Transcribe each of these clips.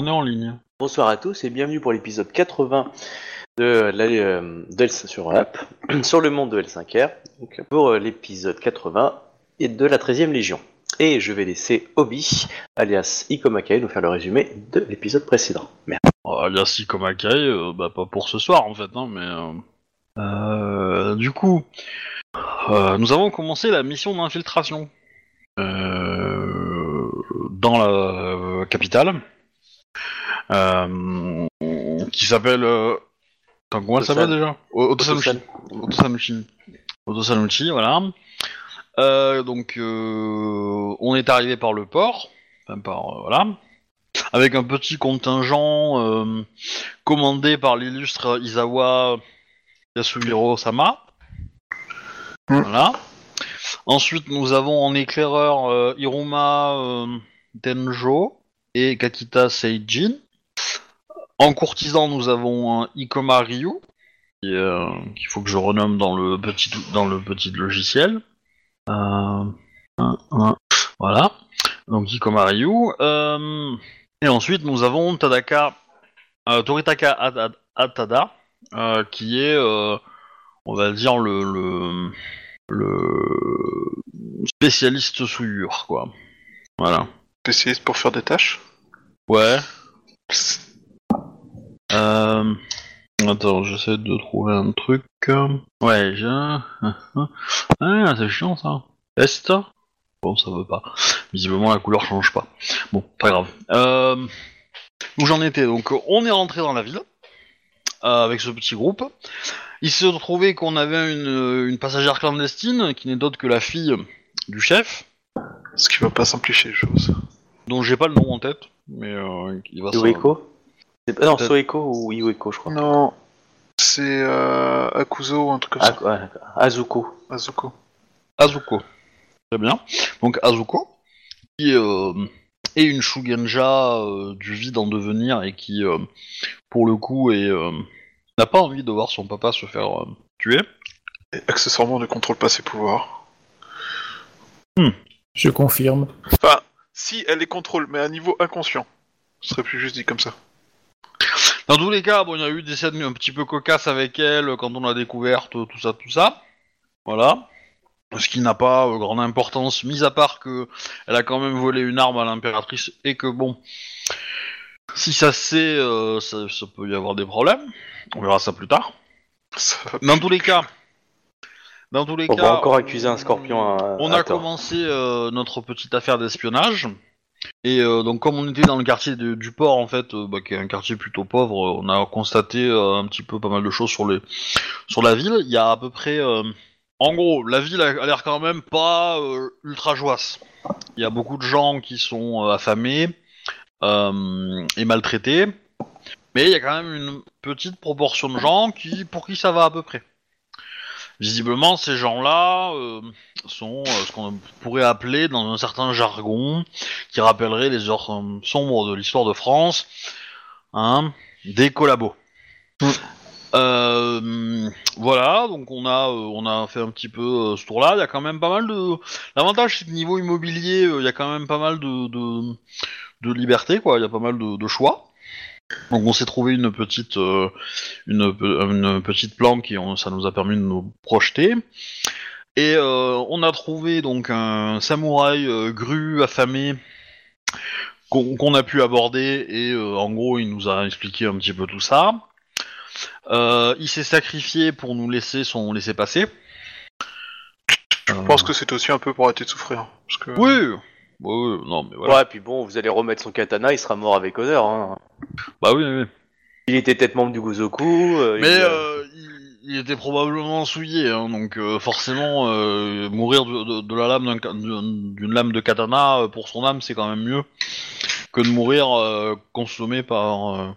On est en ligne. Bonsoir à tous et bienvenue pour l'épisode 80 de la, euh, d'El- sur, sur le monde de L5R, donc pour euh, l'épisode 80 et de la 13e Légion. Et je vais laisser Obi, alias Ikomakai, nous faire le résumé de l'épisode précédent. Merci. Euh, alias Ikomakai, euh, bah pas pour ce soir en fait, hein, mais... euh, euh, du coup, euh, nous avons commencé la mission d'infiltration euh, dans la euh, capitale, qui s'appelle... Euh... attends, comment elle Otosan. s'appelle déjà? O- Otosanushi. Otosanushi. Otosanushi, voilà. Euh, donc, euh, on est arrivé par le port, enfin par euh, voilà, avec un petit contingent euh, commandé par l'illustre Izawa Yasuhiro Sama. Mm. Voilà. Ensuite, nous avons en éclaireur euh, Hiruma euh, Tenjo Kakita Seijin. En courtisan, nous avons Ikoma Ryu, euh, qu'il faut que je renomme dans le petit, dans le petit logiciel. Euh, voilà. Donc Ikoma Ryu. Euh, et ensuite, nous avons Tadaka, euh, Toritaka At- Atada, euh, qui est, euh, on va dire, le, le, le spécialiste souillure, quoi. Voilà. Spécialiste pour faire des tâches? Ouais. Euh... Attends, j'essaie de trouver un truc. Ouais, j'ai... Ah, c'est chiant ça. Est Bon, ça veut pas. Visiblement, la couleur change pas. Bon, pas grave. Euh... Où j'en étais Donc, on est rentré dans la ville euh, avec ce petit groupe. Il se trouvait qu'on avait une, une passagère clandestine qui n'est d'autre que la fille du chef, Ce qui va pas simplifier les choses. dont j'ai pas le nom en tête, mais euh, il va pas- Non, Peut-être. Soeko ou Iueko, je crois. Non, c'est euh, Akuzo ou un truc comme ça. Azuko. Azuko. Azuko. Très bien. Donc Azuko, qui euh, est une Shugenja euh, du vide en devenir et qui, euh, pour le coup, est, euh, n'a pas envie de voir son papa se faire euh, tuer. Et accessoirement ne contrôle pas ses pouvoirs. Je confirme. Enfin, si elle les contrôle, mais à un niveau inconscient. Ce serait plus juste dit comme ça. Dans tous les cas, bon, il y a eu des scènes un petit peu cocasses avec elle quand on l'a découverte, tout ça, tout ça. Voilà. Ce qui n'a pas euh, grande importance, mis à part que elle a quand même volé une arme à l'impératrice et que bon, si ça se sait, euh, ça, ça peut y avoir des problèmes. On verra ça plus tard. Ça Dans tous les cas, dans tous les On cas, va encore accuser un scorpion à, on à a tort. commencé euh, notre petite affaire d'espionnage. Et euh, donc comme on était dans le quartier de- du port en fait, euh, bah, qui est un quartier plutôt pauvre, on a constaté un petit peu pas mal de choses sur les sur la ville. Il y a à peu près, en gros, la ville a, a l'air quand même pas ultra joyeuse. Il y a beaucoup de gens qui sont affamés et maltraités, mais il y a quand même une petite proportion de gens qui pour qui ça va à peu près. Visiblement, ces gens-là euh, sont euh, ce qu'on pourrait appeler, dans un certain jargon, qui rappellerait les heures sombres de l'histoire de France, hein, des collabos. Euh, voilà, donc on a, euh, on a fait un petit peu euh, ce tour-là. Il y a quand même pas mal de. L'avantage, c'est que niveau immobilier, il y a quand même pas mal de, de, de liberté, quoi. Il y a pas mal de choix. Donc on s'est trouvé une petite, euh, une, pe- une petite planque et on- ça nous a permis de nous projeter. Et euh, on a trouvé donc un samouraï euh, gru affamé qu'on a pu aborder et euh, en gros il nous a expliqué un petit peu tout ça. Il s'est sacrifié pour nous laisser son laisser passer. Je pense que c'est aussi un peu pour arrêter de souffrir. Parce que... Oui, oui, oui, non mais voilà. Ouais, puis bon, vous allez remettre son katana, il sera mort avec honneur. Hein. Bah oui, oui. Il était peut-être membre du Gozoku. euh, Mais il, euh, euh, il, il était probablement souillé, hein, donc euh, forcément euh, mourir de, de- de la lame d'une lame de katana euh, pour son âme, c'est quand même mieux que de mourir euh, consommé par, euh,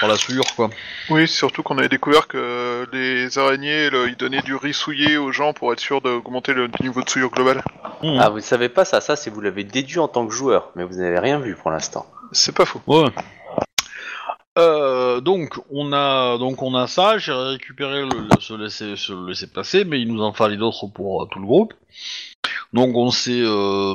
par la souillure, quoi. Oui, surtout qu'on avait découvert que les araignées, le- ils donnaient du riz souillé aux gens pour être sûr d'augmenter le niveau de souillure global. Mmh. Ah, vous ne savez pas ça, ça c'est vous l'avez déduit en tant que joueur, mais vous n'avez rien vu pour l'instant. C'est pas faux. Ouais. Euh, donc on a donc on a ça. J'ai récupéré le, le- ce laisser ce laisser passer, mais il nous en fallait d'autres pour euh, tout le groupe. Donc on s'est euh,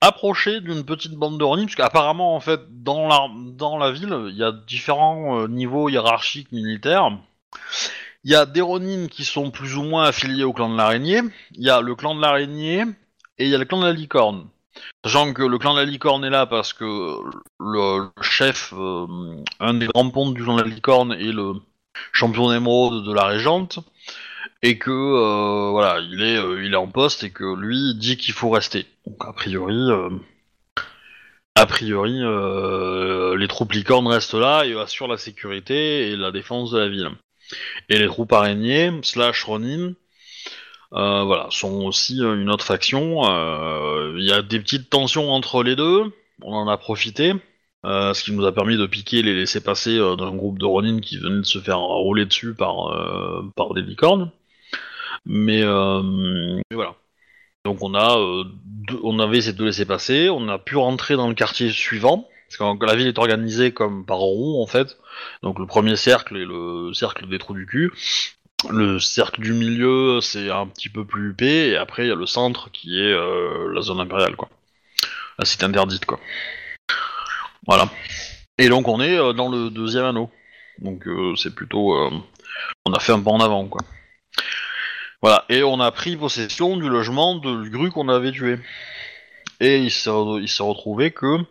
approché d'une petite bande de Ronin, parce qu'apparemment, en dans la, ville, il y a différents euh, niveaux hiérarchiques militaires. Il y a des Ronin qui sont plus ou moins affiliés au clan de l'araignée, il y a le clan de l'araignée, et il y a le clan de la licorne. Sachant que le clan de la licorne est là parce que le, le chef, euh, un des grands pontes du clan de la licorne est le champion d'émeraude de la régente, et que euh, voilà, il est, euh, il est en poste et que lui dit qu'il faut rester. Donc a priori, euh, a priori, euh, les troupes licornes restent là et assurent la sécurité et la défense de la ville. Et les troupes araignées slash Ronin, euh, voilà, sont aussi une autre faction. Il y a des petites tensions entre les deux. On en a profité. Ce qui nous a permis de piquer les laisser passer d'un groupe de Ronin qui venait de se faire rouler dessus par, euh, par des licornes. Mais, euh, mais voilà. Donc on a, euh, deux- on avait ces deux laissés passer. On a pu rentrer dans le quartier suivant parce que la ville est organisée comme par rond en fait. Donc le premier cercle est le cercle des trous du cul. Le cercle du milieu c'est un petit peu plus huppé et après il y a le centre qui est euh, la zone impériale quoi. La cité interdite quoi. Voilà. Et donc on est dans le deuxième anneau. Donc c'est plutôt, on a fait un pas en avant quoi. Voilà. Et on a pris possession du logement de Gru qu'on avait tué. Et il s'est re- retrouvé que euh,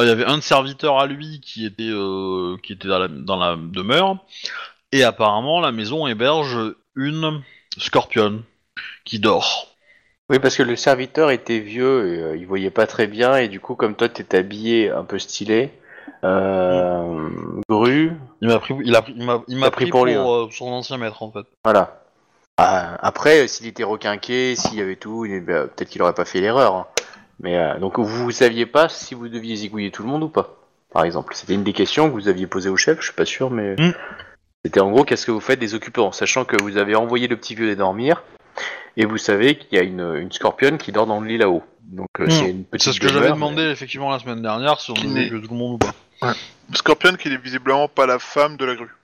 il y avait un serviteur à lui qui était euh, qui était dans la, dans la demeure et apparemment la maison héberge une scorpion qui dort. Oui, parce que le serviteur était vieux et euh, il voyait pas très bien, et du coup, comme toi, t'es habillé un peu stylé, euh, Gru, Il m'a pris, il pris- m'a, pris, pris pour pour, lui, hein. son ancien maître en fait. voilà. Ah, après, s'il était requinqué, s'il y avait tout, bah, peut-être qu'il aurait pas fait l'erreur. hein. Mais euh, donc, vous, vous saviez pas si vous deviez zigouiller tout le monde ou pas, par exemple? C'était une des questions que vous aviez posées au chef, je suis pas sûr, mais Mm. c'était en gros, qu'est-ce que vous faites des occupants, sachant que vous avez envoyé le petit vieux dormir, et vous savez qu'il y a une, une scorpionne qui dort dans le lit là-haut. Donc, euh, Mm. c'est une petite. C'est ce que j'avais demeure, demandé effectivement la semaine dernière si on Qui devait n'est- que tout le monde ou pas. Scorpion qui n'est visiblement pas la femme de la grue.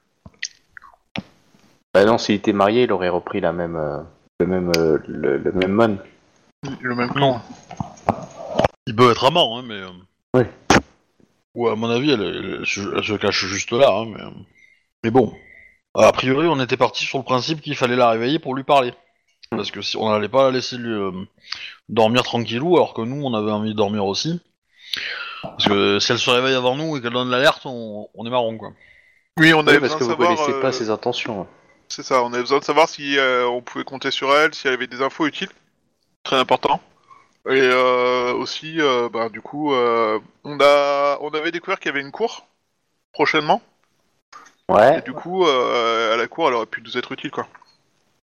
Bah non, s'il était marié, il aurait repris la même, euh, le même, euh, le, le même mon. Le même Non. Il peut être amant, hein, mais. euh, Oui. Ou à mon avis, elle, elle- elle se- elle se cache juste là, hein, mais. euh, Mais bon. A priori, on était parti sur le principe qu'il fallait la réveiller pour lui parler. Parce que si on n'allait pas la laisser lui, euh, dormir tranquillou, alors que nous, on avait envie de dormir aussi. Parce que si elle se réveille avant nous et qu'elle donne l'alerte, on, on est marron, quoi. Oui, on avait Oui, parce besoin que de vous savoir. connaissez euh, pas ses intentions. C'est ça, on avait besoin de savoir si euh, on pouvait compter sur elle, si elle avait des infos utiles. Très important. Et euh, aussi, euh, bah, du coup, euh, on, a, on avait découvert qu'il y avait une cour prochainement. Et Ouais. du coup, euh, à la cour, elle aurait pu nous être utile, quoi.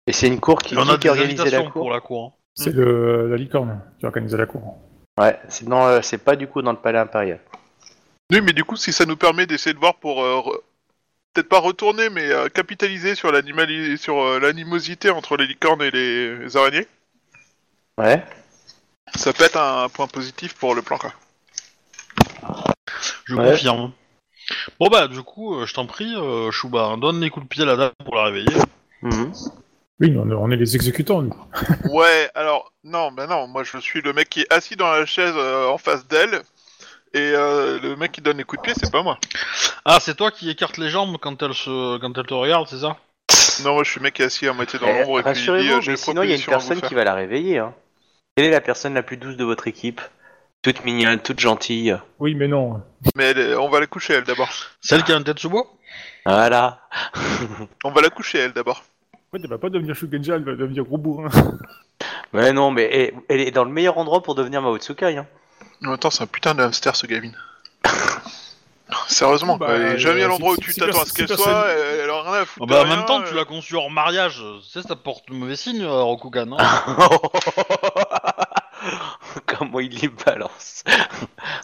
Et c'est une cour qui, Et on a qui organisait la cour. pour la cour. hein. C'est le, la licorne qui organise la cour. Ouais, c'est dans, c'est pas du coup dans le palais impérial. Oui, mais du coup, si ça nous permet d'essayer de voir pour euh, peut-être pas retourner, mais euh, capitaliser sur l'animali- sur euh, l'animosité entre les licornes et les, les araignées, Ouais. ça peut être un point positif pour le plan, quoi. Je Ouais. confirme. Bon bah du coup, euh, je t'en prie, euh, Chouba, donne des coups de pied à la dame pour la réveiller. Mhm. Oui, on, est- on est les exécutants, nous. Ouais, alors, non, bah non, moi je suis le mec qui est assis dans la chaise euh, en face d'elle, et euh, le mec qui donne les coups de pied, c'est pas moi. Ah, c'est toi qui écarte les jambes quand elle se, quand elle te regarde, c'est ça? Non, moi je suis le mec qui est assis à moitié dans Eh, l'ombre, et puis il dit, euh, j'ai mais sinon il y a une propositions à vous personne faire. qui va la réveiller. Hein. Quelle est la personne la plus douce de votre équipe? Toute mignonne, toute gentille. Oui, mais non. Mais elle est- on va la coucher, elle, d'abord. Celle qui a un tête sous bois? Voilà. On va la coucher, elle, d'abord. En fait, elle va pas devenir Shugenja, elle va devenir gros bourrin. Ouais, non, mais elle, elle est dans le meilleur endroit pour devenir Mao Tsukai. Hein. En même temps, c'est un putain de hamster, ce Gavin. Sérieusement, Bah, quoi. Elle est jamais à euh, l'endroit où tu t'attends à ce qu'elle soit, elle, elle a rien à Ah foutre. bah, En de même rien, temps, euh. tu l'as conçu en mariage, tu sais, ça porte mauvais signe, euh, Rokugan. hein. Comment il les balance.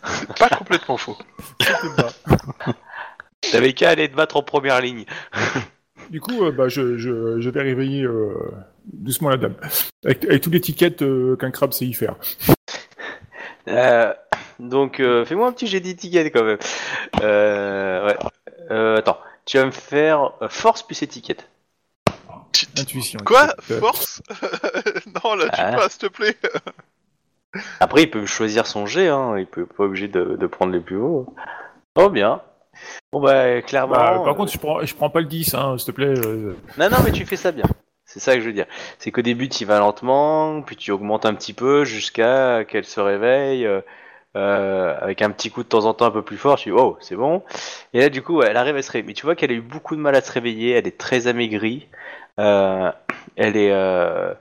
C'est pas complètement faux. T'avais qu'à aller te battre en première ligne. Du coup, euh, bah, je, je, je vais réveiller euh, doucement la dame. Avec, avec toutes les tickets euh, qu'un crabe sait y faire. Euh, donc, euh, fais-moi un petit jet d'étiquette quand même. Euh, ouais. Euh, attends, tu vas me faire euh, force plus étiquette. Intuition. Quoi Force Non, là, tu Ah. pas, s'il te plaît. Après, il peut choisir son jet, hein. il peut pas obligé de, de prendre les plus hauts. Oh bien. Bon bah clairement. Bah, euh, par contre, je prends, je prends pas le 10, hein, s'il te plaît. euh, Non, non, mais tu fais ça bien. C'est ça que je veux dire. C'est qu'au début, tu vas lentement, puis tu augmentes un petit peu jusqu'à qu'elle se réveille, euh, euh, avec un petit coup de temps en temps un peu plus fort. Tu dis, oh, c'est bon. Et là, du coup, elle arrive à se réveiller. Mais tu vois qu'elle a eu beaucoup de mal à se réveiller. Elle est très amaigrie. Euh, elle est. euh,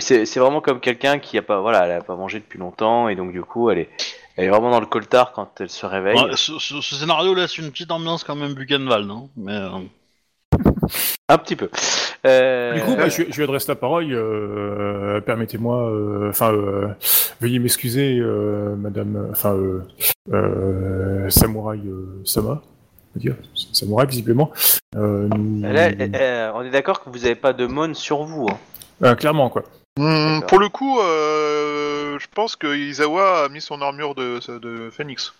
c'est c'est vraiment comme quelqu'un qui a pas, voilà, elle a pas mangé depuis longtemps et donc du coup, elle est, elle est vraiment dans le coltard quand elle se réveille. Ouais, ce, ce- ce scénario laisse une petite ambiance quand même Buchenwald, non Mais euh, Un petit peu. Euh, Du coup, bah, je, je lui adresse la parole. euh, Permettez-moi, euh, enfin, euh, veuillez m'excuser, euh, Madame, enfin, euh, euh, Samouraï euh, Sama, on va dire, Samouraï visiblement. Euh, nous- là, euh, on est d'accord que vous avez pas de mon sur vous. Hein. Euh, clairement, quoi. Hmm, D'accord. pour le coup, euh, je pense que Izawa a mis son armure de, de Phoenix.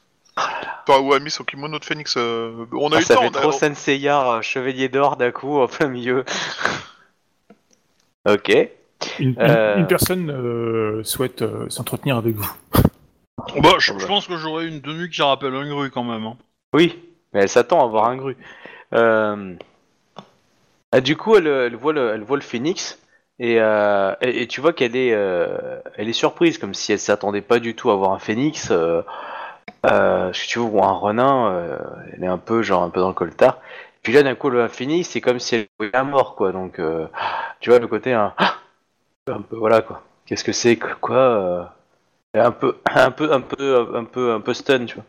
Ou a mis son kimono de Phoenix. euh, on a Ah, eu le ça temps. fait on a- trop Senseiya, euh, chevalier d'or d'un coup en plein milieu. ok. Une, une- Euh. une personne euh, souhaite euh, s'entretenir avec vous. bah, je, je pense que j'aurais une tenue qui rappelle un grue quand même. hein. Oui, mais elle s'attend à voir un gru. Euh, ah, du coup, elle, elle voit le, elle voit le phénix et, euh, et, et tu vois qu'elle est, euh, elle est surprise, comme si elle s'attendait pas du tout à voir un phénix. Euh, euh, si tu veux, ou un renin, euh, elle est un peu genre un peu dans le coltard. Puis là, d'un coup, le phénix, c'est comme si elle voyait la mort, quoi. Donc, euh, tu vois le côté un, un peu, voilà quoi. Qu'est-ce que c'est, que- quoi euh, un peu, un peu, un peu, un peu, un peu stun, tu vois.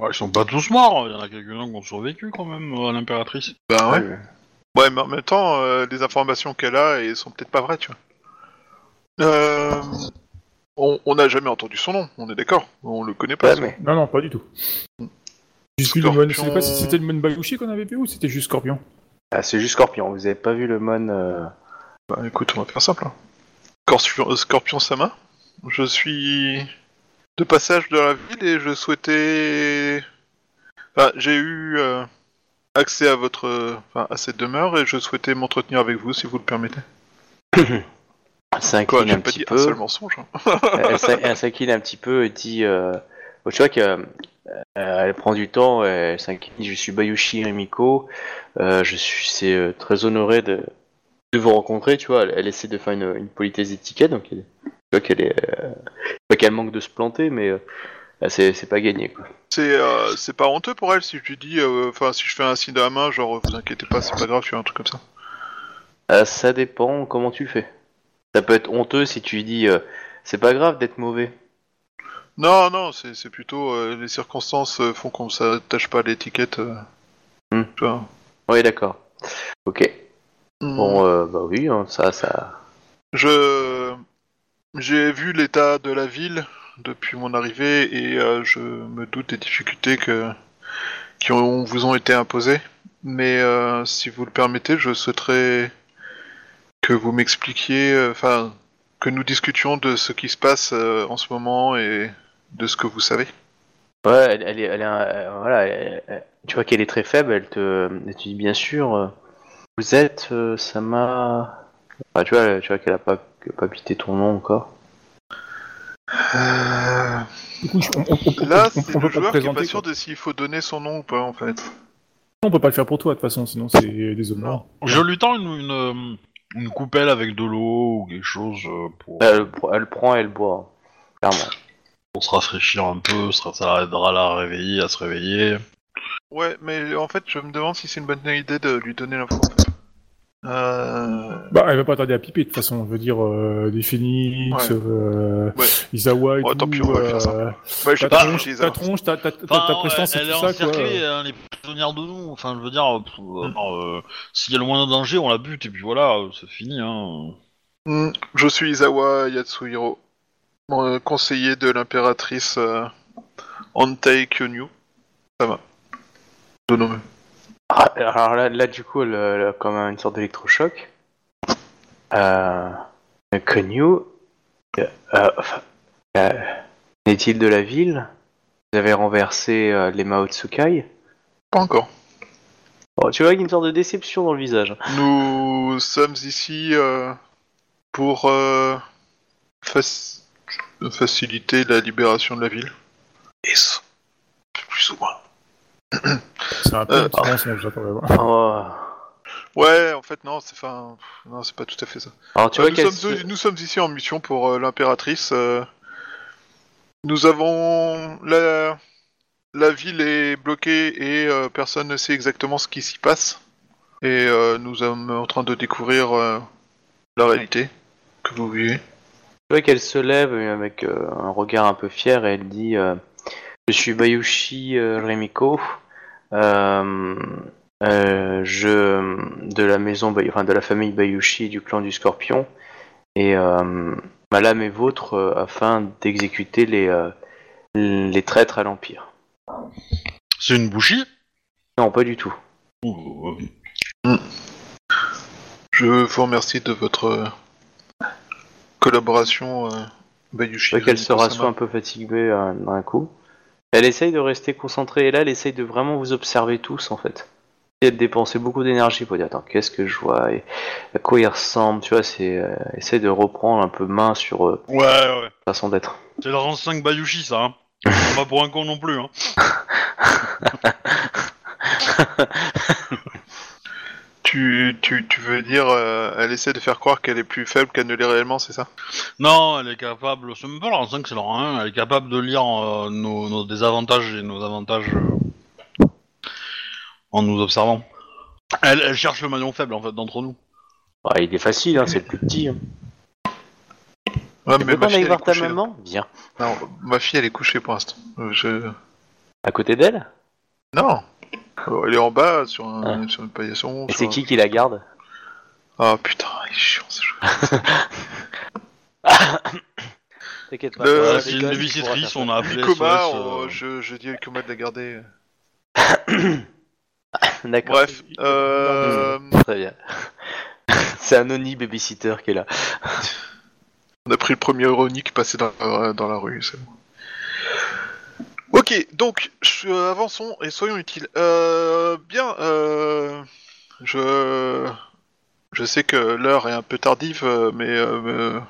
Ouais, ils sont pas tous morts, il y en a quelques-uns qui ont survécu quand même à l'impératrice. Ben ouais. Ouais, mais en même temps, euh, les informations qu'elle a, elles sont peut-être pas vraies, tu vois. Euh, on n'a jamais entendu son nom, on est d'accord. On le connaît pas. Ouais, ça. mais Non, non, pas du tout. Le mon, je sais Scorpion. pas si c'était le mon Bayushi qu'on avait vu ou c'était juste Scorpion. Ah, c'est juste Scorpion, vous avez pas vu le mon. euh, Bah écoute, on va faire simple. hein. Scorpion, euh, Scorpion Sama, je suis de passage de la ville et je souhaitais. Enfin, j'ai eu euh, accès à votre, enfin, à cette demeure et je souhaitais m'entretenir avec vous si vous le permettez. Elle s'incline un petit un peu. seul mensonge. hein. elle s'in- elle s'incline un petit peu et dit. Euh... bon, tu vois qu'elle elle prend du temps, elle s'incline. Je suis Bayushi Rimiko. Euh, je suis c'est, euh, très honoré de, de vous rencontrer. Tu vois, elle, elle essaie de faire une, une politesse étiquette, donc elle- tu vois qu'elle est, euh, pas qu'elle manque de se planter, mais euh, c'est c'est pas gagné quoi. C'est euh, c'est pas honteux pour elle si je lui dis, euh, enfin si je fais un signe de la main, genre vous inquiétez pas, c'est pas grave, je fais un truc comme ça. Euh, ça dépend comment tu le fais. Ça peut être honteux si tu dis euh, c'est pas grave d'être mauvais. Non, non, c'est c'est plutôt euh, les circonstances euh, font qu'on s'attache pas à l'étiquette. euh, Hmm. tu vois. Oui, d'accord. Ok. Hmm. Bon, euh, bah oui, hein, ça, ça. Je j'ai vu l'état de la ville depuis mon arrivée et euh, je me doute des difficultés que qui ont, vous ont été imposées. Mais euh, si vous le permettez, je souhaiterais que vous m'expliquiez, euh, enfin, que nous discutions de ce qui se passe euh, en ce moment et de ce que vous savez. Ouais, elle, elle est, elle est, un- euh, voilà, elle- elle- tu vois qu'elle est très faible. Elle te, elle te dit bien sûr. euh, vous êtes, euh, Sama. Enfin, tu vois, tu vois qu'elle a pas, pas pité ton nom encore. On, on, on- Là, c'est le joueur qui est pas sûr quoi. de s'il faut donner son nom ou pas, en fait. On peut pas le faire pour toi de toute façon, sinon c'est des honneurs. Je lui tends une, une, une coupelle avec de l'eau ou quelque chose euh, pour, Elle, elle prend, elle boit. Clairement. pour se rafraîchir un peu, ça, ça aidera à la réveiller, à se réveiller. Ouais, mais en fait, je me demande si c'est une bonne idée de lui donner l'info. Euh... Bah, elle va pas tarder à piper de toute façon. Je veux dire, euh, des Phoenix, Ouais. euh, Ouais. Isawa et Ouais, tout. tant pis, on va faire ça. euh, Ouais, j'ai ta pas tronche, ta tronche, ta, ta, ta, prestance elle, et elle est tout ça, quoi. encerclée, hein, les prisonnières de nous. Enfin, je veux dire, euh, s'il y a le moindre danger, on la bute et puis voilà, c'est fini. Hein. Hmm, Je suis Izawa Yatsuhiro, conseiller de l'impératrice euh, Antei Kyonyu. Ça va. De nom. Ah, alors là, là, du coup, comme une sorte d'électrochoc. Euh, Konyu, euh, euh, euh, n'est-il de la ville? Vous avez renversé euh, les Mao Tsukai? Pas encore. Oh, Tu vois qu'il y a une sorte de déception dans le visage. Nous sommes ici euh, pour euh, fac- faciliter la libération de la ville. Et ça, plus ou moins. C'est un peu Euh, un petit mensonge, là, quand même. Ouais, en fait, non, c'est enfin, non, c'est pas tout à fait ça. Alors tu Euh, vois nous, sommes, se- nous sommes ici en mission pour euh, l'impératrice. euh, nous avons la la ville est bloquée et euh, personne ne sait exactement ce qui s'y passe. Et euh, nous sommes en train de découvrir euh, la réalité que vous vivez. Tu vois qu'elle se lève euh, avec euh, un regard un peu fier et elle dit euh, Je suis Bayushi euh, Remiko, euh, euh, je de la maison, enfin de la famille Bayushi du clan du Scorpion, et euh, ma lame est vôtre euh, afin d'exécuter les euh, les traîtres à l'empire. C'est une bouchie? Non, pas du tout. Je vous remercie de votre euh, collaboration, euh, Bayushi. Qu'elle se rassoit un peu fatiguée euh, d'un coup. Elle essaye de rester concentrée et là, elle essaye de vraiment vous observer tous en fait. Et elle dépenser beaucoup d'énergie pour dire attends qu'est-ce que je vois? Et à quoi il ressemble? Tu vois, c'est euh, essaye de reprendre un peu main sur euh, Ouais, ouais. sa façon d'être. C'est le rang 5 Bayushi, ça. Hein. pas pour un con non plus. Hein. Tu, tu, tu veux dire, euh, elle essaie de faire croire qu'elle est plus faible qu'elle ne l'est réellement, c'est ça? Non, elle est capable. C'est même pas le rang 5, c'est 1. Elle est capable de lire euh, nos, nos désavantages et nos avantages euh, en nous observant. Elle, elle cherche le maillon faible en fait d'entre nous. Ouais, il est facile, hein, c'est le plus petit. Hein. Ouais, fille, elle est voir ta couchée, là. maman? Viens. Non, ma fille, elle est couchée pour l'instant. Je... À côté d'elle? Non Euh, Elle est en bas, sur, un, sur une paillasson. Et sur c'est un- qui qui la garde Ah putain, il est chiant ce jeu. T'inquiète pas. Le- Euh, c'est une gars, visiterie, on a appelé Coma, SOS, on- euh, je, je dis à Coma de la garder. D'accord. Bref, euh, Très bien. c'est un Oni babysitter qui est là. on a pris le premier ironique passé dans, la- dans la rue, c'est bon. Ok, donc, je- avançons et soyons utiles. Euh, bien, euh, je, je sais que l'heure est un peu tardive, euh, mais euh, euh,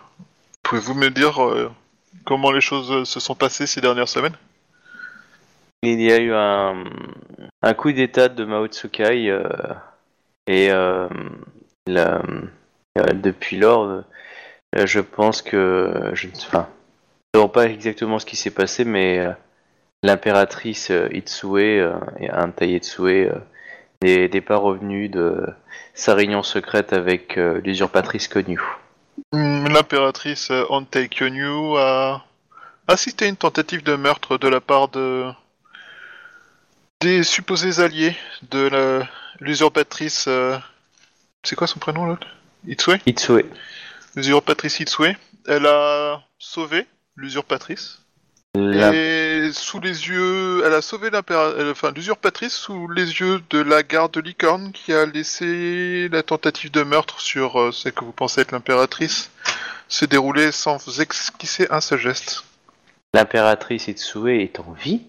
pouvez-vous me dire euh, comment les choses se sont passées ces dernières semaines? Il y a eu un, un coup d'état de Mao Tsukai euh, et euh, euh, depuis lors, euh, je pense que je ne sais pas exactement ce qui s'est passé, mais euh, l'impératrice euh, Itsue euh, et Anta Itsue euh, n'est n'est pas revenue de sa réunion secrète avec euh, l'usurpatrice Konyu. L'impératrice euh, Antei Kyonyu a assisté à une tentative de meurtre de la part de des supposés alliés de la- l'usurpatrice. euh, C'est quoi son prénom l'autre? Itsue? Itsue. L'usurpatrice Itsue. Elle a sauvé l'usurpatrice. La- Et sous les yeux, elle a sauvé euh, enfin, l'usurpatrice sous les yeux de la garde de licorne qui a laissé la tentative de meurtre sur euh, ce que vous pensez être l'impératrice se dérouler sans esquisser un seul geste. L'impératrice Itsue est en vie?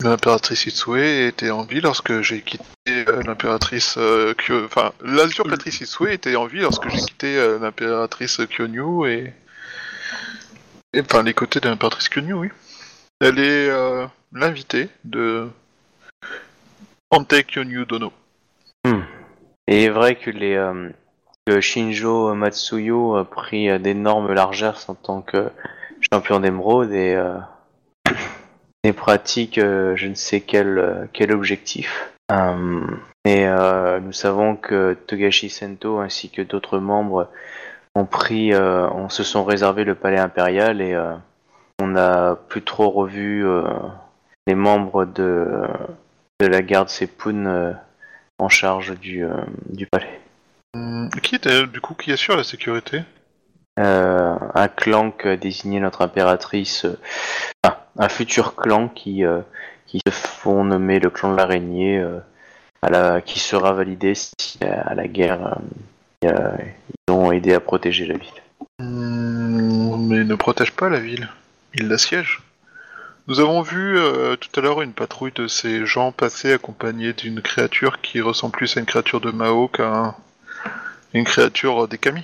L'impératrice Itsue était en vie lorsque j'ai quitté euh, l'impératrice euh, Kyo... Enfin, l'usurpatrice Itsue était en vie lorsque j'ai quitté l'impératrice Kyonyu et... et... Enfin, les côtés de l'impératrice Kyonyu, oui. Elle est euh, l'invitée de... Ante Kyonyu Dono. Et il est vrai que, les, euh, Shinjo Matsuyo a pris euh, d'énormes largeurs en tant que champion d'émeraude et, et pratique euh, je ne sais quel, quel objectif. Et nous savons que Togashi Sento ainsi que d'autres membres ont pris, euh, on se sont réservés le palais impérial et euh, on n'a plus trop revu euh, les membres de, de la garde Sepun euh, en charge du, du palais. Hum, qui était du coup qui assure la sécurité? Un clan que désignait notre impératrice, enfin, un futur clan qui, qui se font nommer le clan de l'araignée, à la, qui sera validé si à la guerre ils ont aidé à protéger la ville. Hum, mais ne protège pas la ville. Il l'assiège. Nous avons vu euh, tout à l'heure une patrouille de ces gens passer accompagnés d'une créature qui ressemble plus à une créature de Mao qu'à un- une créature des Kami.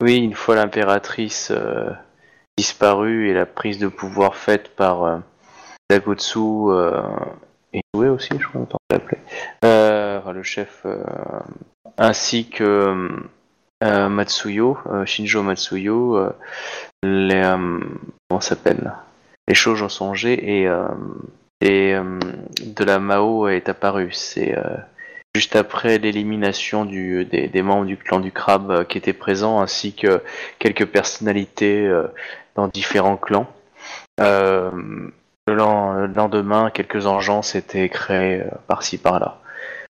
Oui, une fois l'impératrice euh, disparu et la prise de pouvoir faite par euh, Dagotsu euh, et Inoue aussi, je crois, on l'appeler. Euh, enfin, le chef, euh, ainsi que euh, Matsuyo, Shinjo Matsuyo, les, comment s'appelle? Les choses ont changé et, et de la Mao est apparu. C'est juste après l'élimination des, des membres du clan du crabe qui étaient présents, ainsi que quelques personnalités dans différents clans. Euh, le, len- le lendemain, quelques engences étaient créées euh, par-ci par-là.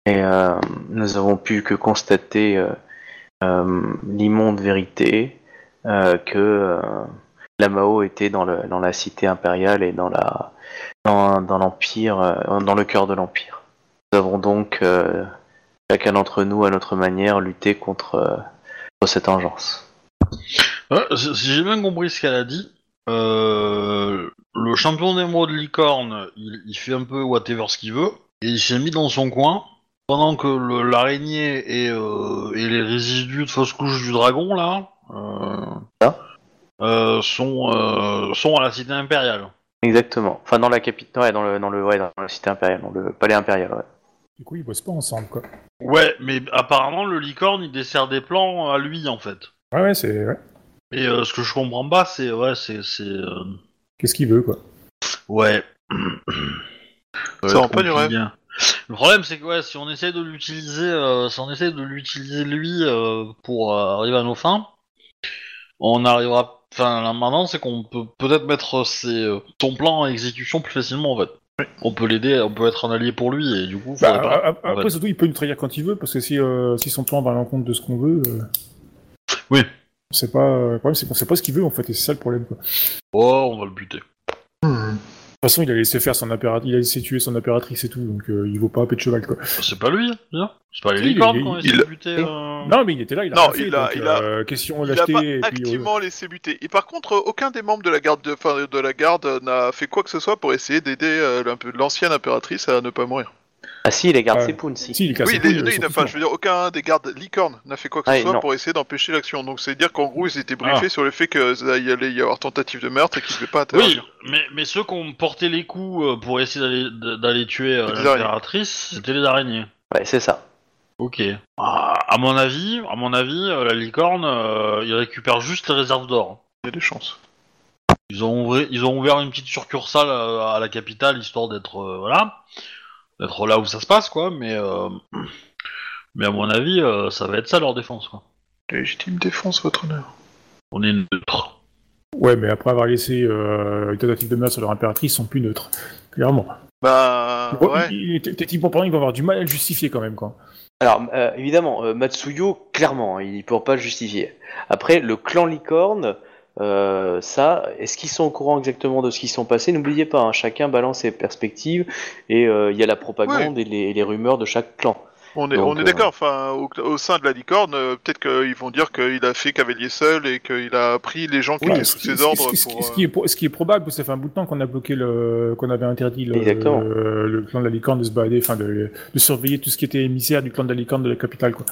Et euh, nous avons pu que constater euh, euh, l'immonde vérité que la Mao était dans, la cité impériale et dans l'empire, dans le cœur de l'empire. Nous avons donc chacun d'entre nous à notre manière lutté contre, cette engeance. Si j'ai bien compris ce qu'elle a dit, euh, le champion d'émeraude licorne, il, il fait un peu whatever ce qu'il veut, et il s'est mis dans son coin, pendant que le- l'araignée et, euh, et les résidus de fausse couche du dragon, là, euh, Ah. euh, sont, euh, sont à la cité impériale. Exactement. Enfin dans la capitale, ouais, dans le dans le ouais, dans la cité impériale, dans le palais impérial. Ouais. Du coup, ils bossent pas ensemble, quoi. Ouais, mais apparemment, le licorne, il dessert des plans à lui, en fait. Ouais, ouais, c'est. Ouais. Et euh, ce que je comprends pas, c'est... Ouais, c'est... c'est, euh, Qu'est-ce qu'il veut, quoi. Ouais. Ça rend pas du rêve. Le problème, c'est que ouais, si on essaie de l'utiliser, euh, si on essaie de l'utiliser lui euh, pour euh, arriver à nos fins, on arrivera. Enfin, là maintenant, c'est qu'on peut peut-être mettre ses, euh, son plan en exécution plus facilement en fait. On peut l'aider, on peut être un allié pour lui et du coup, Bah, faudrait pas. a- a- après, Ouais. surtout, il peut nous trahir quand il veut, parce que si, euh, si son plan va à l'encontre de ce qu'on veut. euh, Oui. C'est pas. Le problème, c'est qu'on sait pas ce qu'il veut, en fait, et c'est ça le problème, quoi. De Oh, on va le buter. toute façon, il a laissé faire son impératrice, il a laissé tuer son impératrice et tout, donc euh, il vaut pas un peu de cheval, quoi. C'est pas lui, bien. C'est pas les il- licornes il- qui ont il- essayé de buter. euh, Non, mais il était là, il a Non, fait, il a- donc, il a- euh, question Il a pas et puis... euh, activement laissé buter. Et par contre, euh, aucun des membres de la garde de, enfin, de la garde euh, n'a fait quoi que ce soit pour essayer d'aider euh, un peu l'ancienne impératrice à ne pas mourir. Ah si, les gardes c'est Poon, si. Si, il est cassé oui, les- euh, oui, sur enfin, je veux dire, aucun des gardes licornes n'a fait quoi que Ah, ce soit non. pour essayer d'empêcher l'action. Donc c'est dire qu'en gros, ils étaient briefés Ah. sur le fait qu'il allait y avoir tentative de meurtre et qu'ils ne devaient pas Oui, interagir. mais, mais ceux qui ont porté les coups euh, pour essayer d'aller d'aller tuer euh, les l'impératrice, c'était les araignées. Ouais, c'est ça. Ok. Ah, à mon avis, à mon avis, euh, la licorne, euh, ils récupèrent juste les réserves d'or. Il y a des chances. Ils ont ouvert, ils ont ouvert une petite succursale euh, à la capitale histoire d'être euh, voilà, d'être là où ça se passe quoi. Mais euh, mais à mon avis, euh, ça va être ça leur défense quoi. Légitime défense, votre honneur. On est neutre. Ouais, mais après avoir laissé euh, une tentative de meurtre sur leur impératrice, ils sont plus neutres. Clairement. Bah, Bon, ouais. Techniquement parlant, ils vont avoir du mal à le justifier quand même, quoi. Alors, euh, évidemment, euh, Matsuyo, clairement, hein, il ne pourra pas le justifier. Après, le clan licorne, euh, ça, est-ce qu'ils sont au courant exactement de ce qui s'est passé N'oubliez pas, hein, chacun balance ses perspectives et euh, il y a la propagande et, les, et les rumeurs de chaque clan. On est, Donc, on est euh, d'accord, enfin, au, au sein de la licorne, peut-être qu'ils vont dire qu'il a fait cavalier seul et qu'il a pris les gens qui Oui, étaient sous qui- ses ordres ce- ce- pour... ce qui est, ce qui est probable, ça fait un bout de temps qu'on a bloqué le, qu'on avait interdit le, Exactement. le, le clan de la licorne de se balader, enfin de, de surveiller tout ce qui était émissaire du clan de la licorne de la capitale, quoi.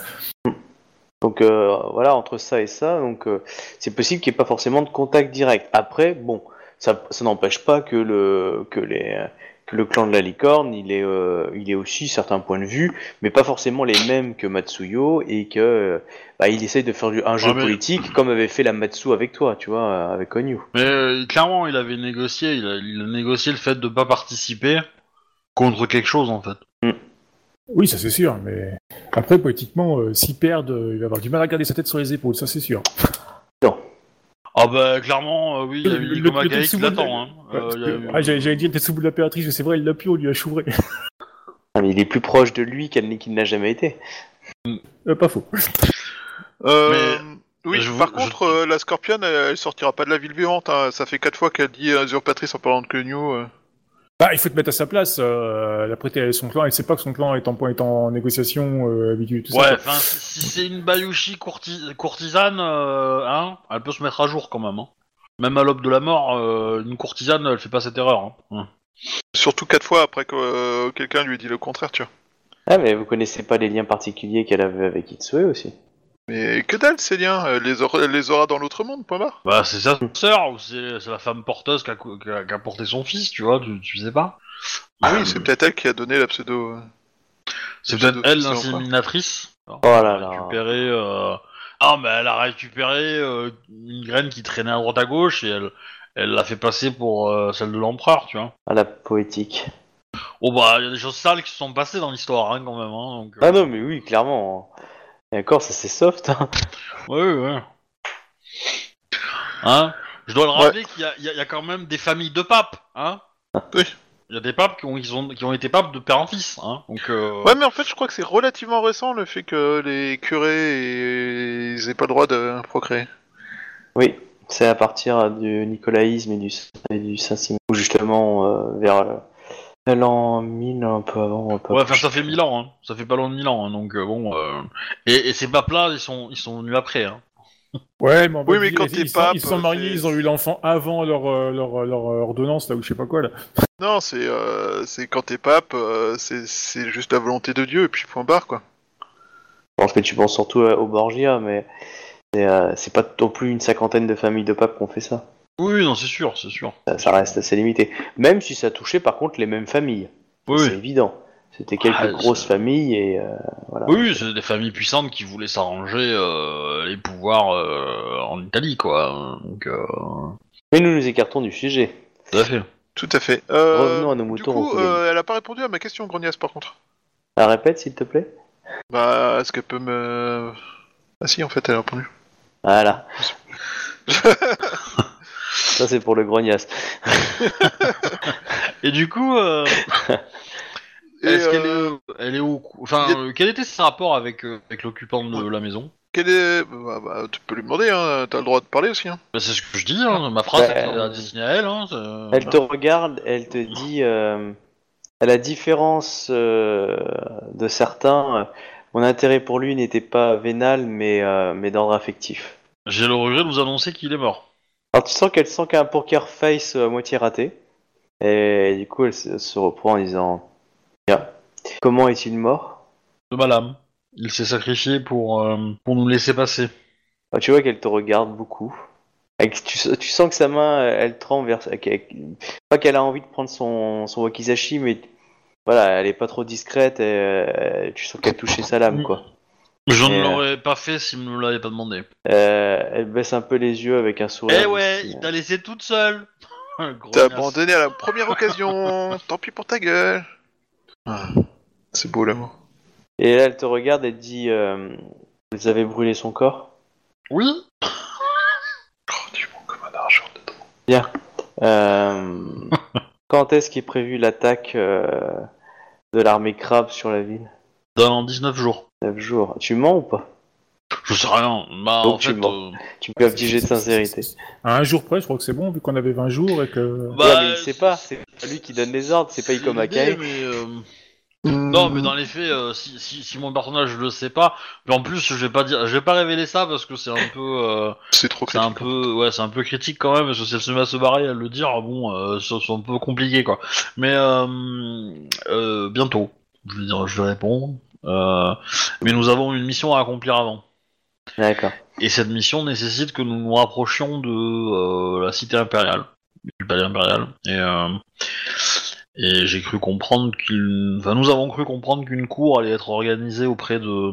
Donc euh, voilà, entre ça et ça, donc euh, c'est possible qu'il n'y ait pas forcément de contact direct. Après, bon, ça, ça n'empêche pas que le que les que le clan de la licorne, il est euh, il est aussi certains points de vue, mais pas forcément les mêmes que Matsuyo et que euh, bah, il essaye de faire du- un jeu mais- politique comme avait fait la Matsu avec toi, tu vois, avec Onyu. Mais euh, clairement, il avait négocié, il a, il a négocié le fait de pas participer contre quelque chose en fait. Oui, ça c'est sûr, mais après, politiquement, euh, s'ils perdent, euh, il va avoir du mal à garder sa tête sur les épaules, ça c'est sûr. Ah bah clairement, euh, oui, il y a Le- eu le- Nico qui l'attend. Hein. Ouais, Euh, parce il y a que- eu- ah, J'allais j'allais dire Tetsubo de l'impératrice, mais c'est vrai, il l'a plus, on lui a chouré. Ah, mais il est plus proche de lui qu'elle qu'il n'a jamais été. Euh, pas faux. Euh, oui, je vous- par je- contre, euh, la Scorpion, elle, elle sortira pas de la ville vivante. hein. Ça fait quatre fois qu'elle dit euh, usurpatrice en parlant de euh. Bah, il faut te mettre à sa place. Euh, elle a prêté à son clan, elle sait pas que son clan est en, est en négociation euh, habituelle, tout Ouais, ça. enfin, si, si c'est une Bayushi courti- courtisane, euh, hein, elle peut se mettre à jour quand même. Hein. Même à l'aube de la mort, euh, une courtisane, elle fait pas cette erreur. Hein. Ouais. Surtout quatre fois après que euh, quelqu'un lui ait dit le contraire, tu vois. Ah, mais vous connaissez pas les liens particuliers qu'elle avait avec Itsue aussi Mais que dalle, ces liens Elle les, aura, les aura dans l'autre monde, point barre. Bah, c'est sa sœur ou c'est c'est la femme porteuse qui a, cou- qui a- qui a porté son fils, tu vois, tu, tu sais pas. Ah oui, c'est peut-être elle qui a donné la pseudo. euh. C'est pseudo- peut-être elle l'inséminatrice. Oh là là. récupéré. Euh... Ah, mais elle a récupéré euh, une graine qui traînait à droite à gauche et elle, elle l'a fait passer pour euh, celle de l'empereur, tu vois. À la poétique. Oh bah, il y a des choses sales qui se sont passées dans l'histoire, hein, quand même. Hein, donc, euh, Ah non, mais oui, clairement. Encore, ça c'est soft. hein. Ouais, ouais. Hein Je dois le rappeler qu'il y, a- il y a- il y a quand même des familles de papes, hein Oui. Il y a des papes qui ont, qui ont, qui ont été papes de père en fils, hein Donc, euh... Ouais, mais en fait, je crois que c'est relativement récent le fait que les curés ils aient pas le droit de procréer. Oui, c'est à partir du nicolaïsme et du, et du Saint-Simon. Ou justement euh, vers le- l'an 1000, un peu avant. Un peu Ouais, enfin, ça fait mille ans, hein. Ça fait pas loin de mille ans, hein, donc euh, bon... euh, Et, et ces papes-là, ils sont, ils sont venus après, hein. Ouais, mais, Oui, mais quand ils, t'es ils sont, pape, ils sont mariés, ils ont eu l'enfant avant leur, euh, leur, leur ordonnance, là, ou je sais pas quoi, là. Non, c'est euh, c'est quand t'es pape, euh, c'est c'est juste la volonté de Dieu et puis point barre quoi. Je pense que tu penses surtout euh, aux Borgia, mais c'est euh, c'est pas non plus une cinquantaine de familles de papes qui ont fait ça. Oui, non, c'est sûr, c'est sûr. ça. ça reste assez limité. Même si ça touchait par contre les mêmes familles. Oui, c'est évident. C'était quelques Ah, grosses familles et euh, voilà. Oui, c'est des familles puissantes qui voulaient s'arranger euh, les pouvoirs euh, en Italie, quoi. Donc, euh... Mais nous nous écartons du sujet. tout à fait. Tout à fait. Euh, Revenons à nos du moutons. coup, Rokugan. euh, elle a pas répondu à ma question, Grognasse, par contre. Ah, répète s'il te plaît. Bah, est-ce qu'elle peut me... Ah si, en fait, elle a répondu. Voilà. ça c'est pour le grognasse. Et du coup, euh, Et, est-ce qu'elle euh, est, elle est au, cou- enfin, euh, quel était ses rapports avec euh, avec l'occupant de la maison? Est... Bah, bah, tu peux lui demander, hein, t'as le droit de parler aussi. Hein. Bah, C'est ce que je dis, hein, ma phrase Bah, euh, destinée à elle. Hein, c'est- Elle te regarde, elle te dit, euh, à la différence euh, de certains, euh, mon intérêt pour lui n'était pas vénal, mais, euh, mais d'ordre affectif. J'ai le regret de vous annoncer qu'il est mort. Alors tu sens qu'elle sent qu'un poker face euh, à moitié raté, et du coup elle se, reprend en disant, comment est-il mort? De ma lame. Il s'est sacrifié pour euh, pour nous laisser passer. Ah, Tu vois qu'elle te regarde beaucoup. Tu, tu sens que sa main, euh, elle tremble vers... Pas qu'elle a envie de prendre son, son wakizashi, mais voilà, elle est pas trop discrète, et euh, tu sens qu'elle touchait sa lame, quoi. Je ne euh, l'aurais pas fait s'il me l'avait pas demandé. Euh, elle baisse un peu les yeux avec un sourire. Eh ouais, aussi. il t'a laissé toute seule. T'as abandonné à la première occasion. Tant pis pour ta gueule. Ah, c'est beau l'amour. Et là, elle te regarde et te dit euh, Vous avez brûlé son corps? Oui. Oh, tu manques comme un argent dedans. Bien. Euh, quand est-ce qu'est prévue l'attaque euh, de l'armée crabe sur la ville? Dans 19 jours. 9 jours. Tu mens ou pas? Je sais rien. Bah, Donc en tu fait, mens. euh, Tu peux afficher de sincérité. À un jour près, je crois que c'est bon, vu qu'on avait 20 jours et que. bah, Ouais, mais il sait pas. C'est pas lui qui donne les ordres. C'est pas comme l'idée, mais, euh, Non, mais dans les faits, euh, si, si, si mon personnage le sait pas, mais en plus, je vais pas dire, je vais pas révéler ça parce que c'est un peu, euh, C'est trop c'est un critique. peu, ouais, c'est un peu critique quand même. Parce que si elle se met à se barrer, à le dire, bon, euh, c'est c'est un peu compliqué quoi. Mais euh, euh, bientôt, je vais dire, je vais répondre. Euh, mais nous avons une mission à accomplir avant. D'accord. Et cette mission nécessite que nous nous rapprochions de euh, la cité impériale, du palais impérial. Et, euh, et j'ai cru comprendre qu'il, enfin, nous avons cru comprendre qu'une cour allait être organisée auprès de,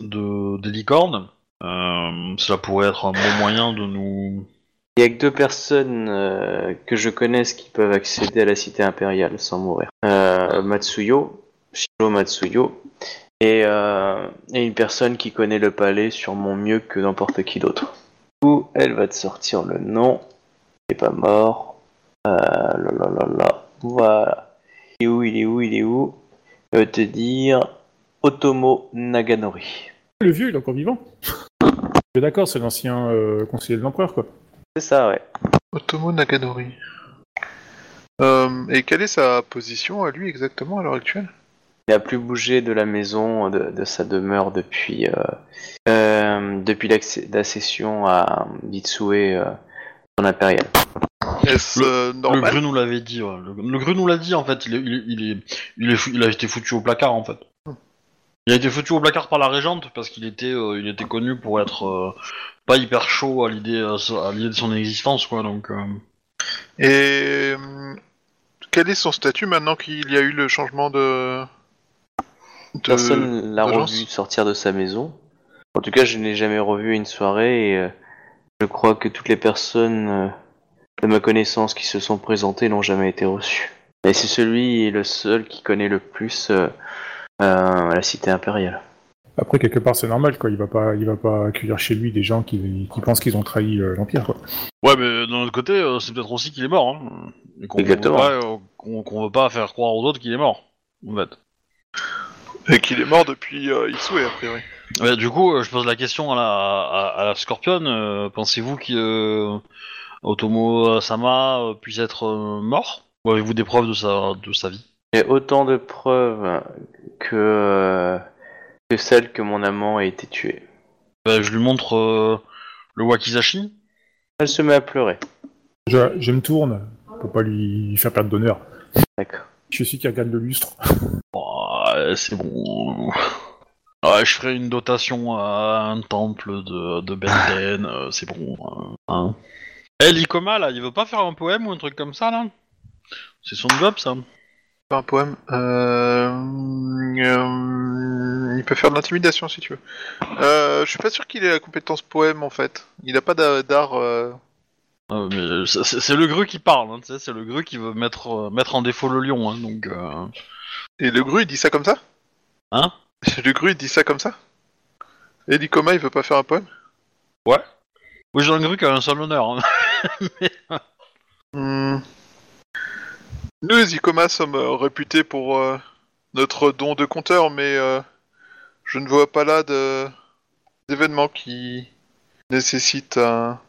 de des licornes. Euh, cela pourrait être un bon moyen de nous. Il y a que deux personnes euh, que je connaisse qui peuvent accéder à la cité impériale sans mourir. Euh, Matsuyo, Shiro Matsuyo, et, euh, et une personne qui connaît le palais sûrement mieux que n'importe qui d'autre. Du coup, elle va te sortir le nom. Il est pas mort. Euh, là, là, là, là. Voilà. Il est où, il est où, il est où? Elle va te dire Otomo Naganori. Le vieux, il est encore vivant. D'accord, c'est l'ancien euh, conseiller de l'empereur, quoi. C'est ça, ouais. Otomo Naganori. Euh, et quelle est sa position à lui exactement à l'heure actuelle? Il n'a plus bougé de la maison, de, de sa demeure depuis, euh, euh, depuis l'acc- la cession à Mitsue euh, en impérial. Est-ce euh, Le normal Gru nous l'avait dit. ouais. Le, le Gru nous l'a dit en fait. Il est, il est, il est, il est fou- il a été foutu au placard en fait. Il a été foutu au placard par la régente parce qu'il était, euh, il était connu pour être euh, pas hyper chaud à l'idée, à l'idée de son existence, quoi. Donc, euh, Et hum, quel est son statut maintenant qu'il y a eu le changement de. De- Personne l'a revu sortir de sa maison. En tout cas, je ne l'ai jamais revu à une soirée et euh, je crois que toutes les personnes euh, de ma connaissance qui se sont présentées n'ont jamais été reçues. Et c'est celui et le seul qui connaît le plus euh, euh, la cité impériale. Après, quelque part, c'est normal, quoi. Il va pas, il va pas accueillir chez lui des gens qui, qui pensent qu'ils ont trahi euh, l'Empire, quoi. ouais, mais d'un autre côté, euh, c'est peut-être aussi qu'il est mort. Hein. Qu'on Exactement. Veut pas, euh, qu'on, qu'on veut pas faire croire aux autres qu'il est mort. En fait. Et qu'il est mort depuis euh, Isue, a priori. Ouais, du coup, euh, je pose la question à la, à, à la Scorpion. euh, pensez-vous que euh, Otomo Sama euh, puisse être euh, mort? Ou avez-vous des preuves de sa, de sa vie? Il y a autant de preuves que, euh, que celles que mon amant a été tué. Ben, Je lui montre euh, le Wakizashi. Elle se met à pleurer. Je, je me tourne pour pas lui faire perdre d'honneur. D'accord. Je suis qui regarde le lustre. Ouais, c'est bon. Ouais, je ferai une dotation à un temple de, de Benten, euh, c'est bon. euh, hein. Eh, Likoma, là, il veut pas faire un poème ou un truc comme ça, là? C'est son job, ça Pas un poème. Euh... euh, Il peut faire de l'intimidation si tu veux. Euh, je suis pas sûr qu'il ait la compétence poème en fait. Il a pas d'a- d'art. euh, Euh, mais c'est- le grue qui parle, hein, c'est le grue qui veut mettre, euh, mettre en défaut le lion, hein, donc... Et le gru il dit ça comme ça? Hein? Le gru il dit ça comme ça? Et Likoma il veut pas faire un poème? Ouais. Oui, j'ai un grue qui a un seul honneur. hein. Hmm. Nous les Ikoma sommes euh, réputés pour euh, notre don de compteur, mais euh, je ne vois pas là de d'événement qui nécessite un.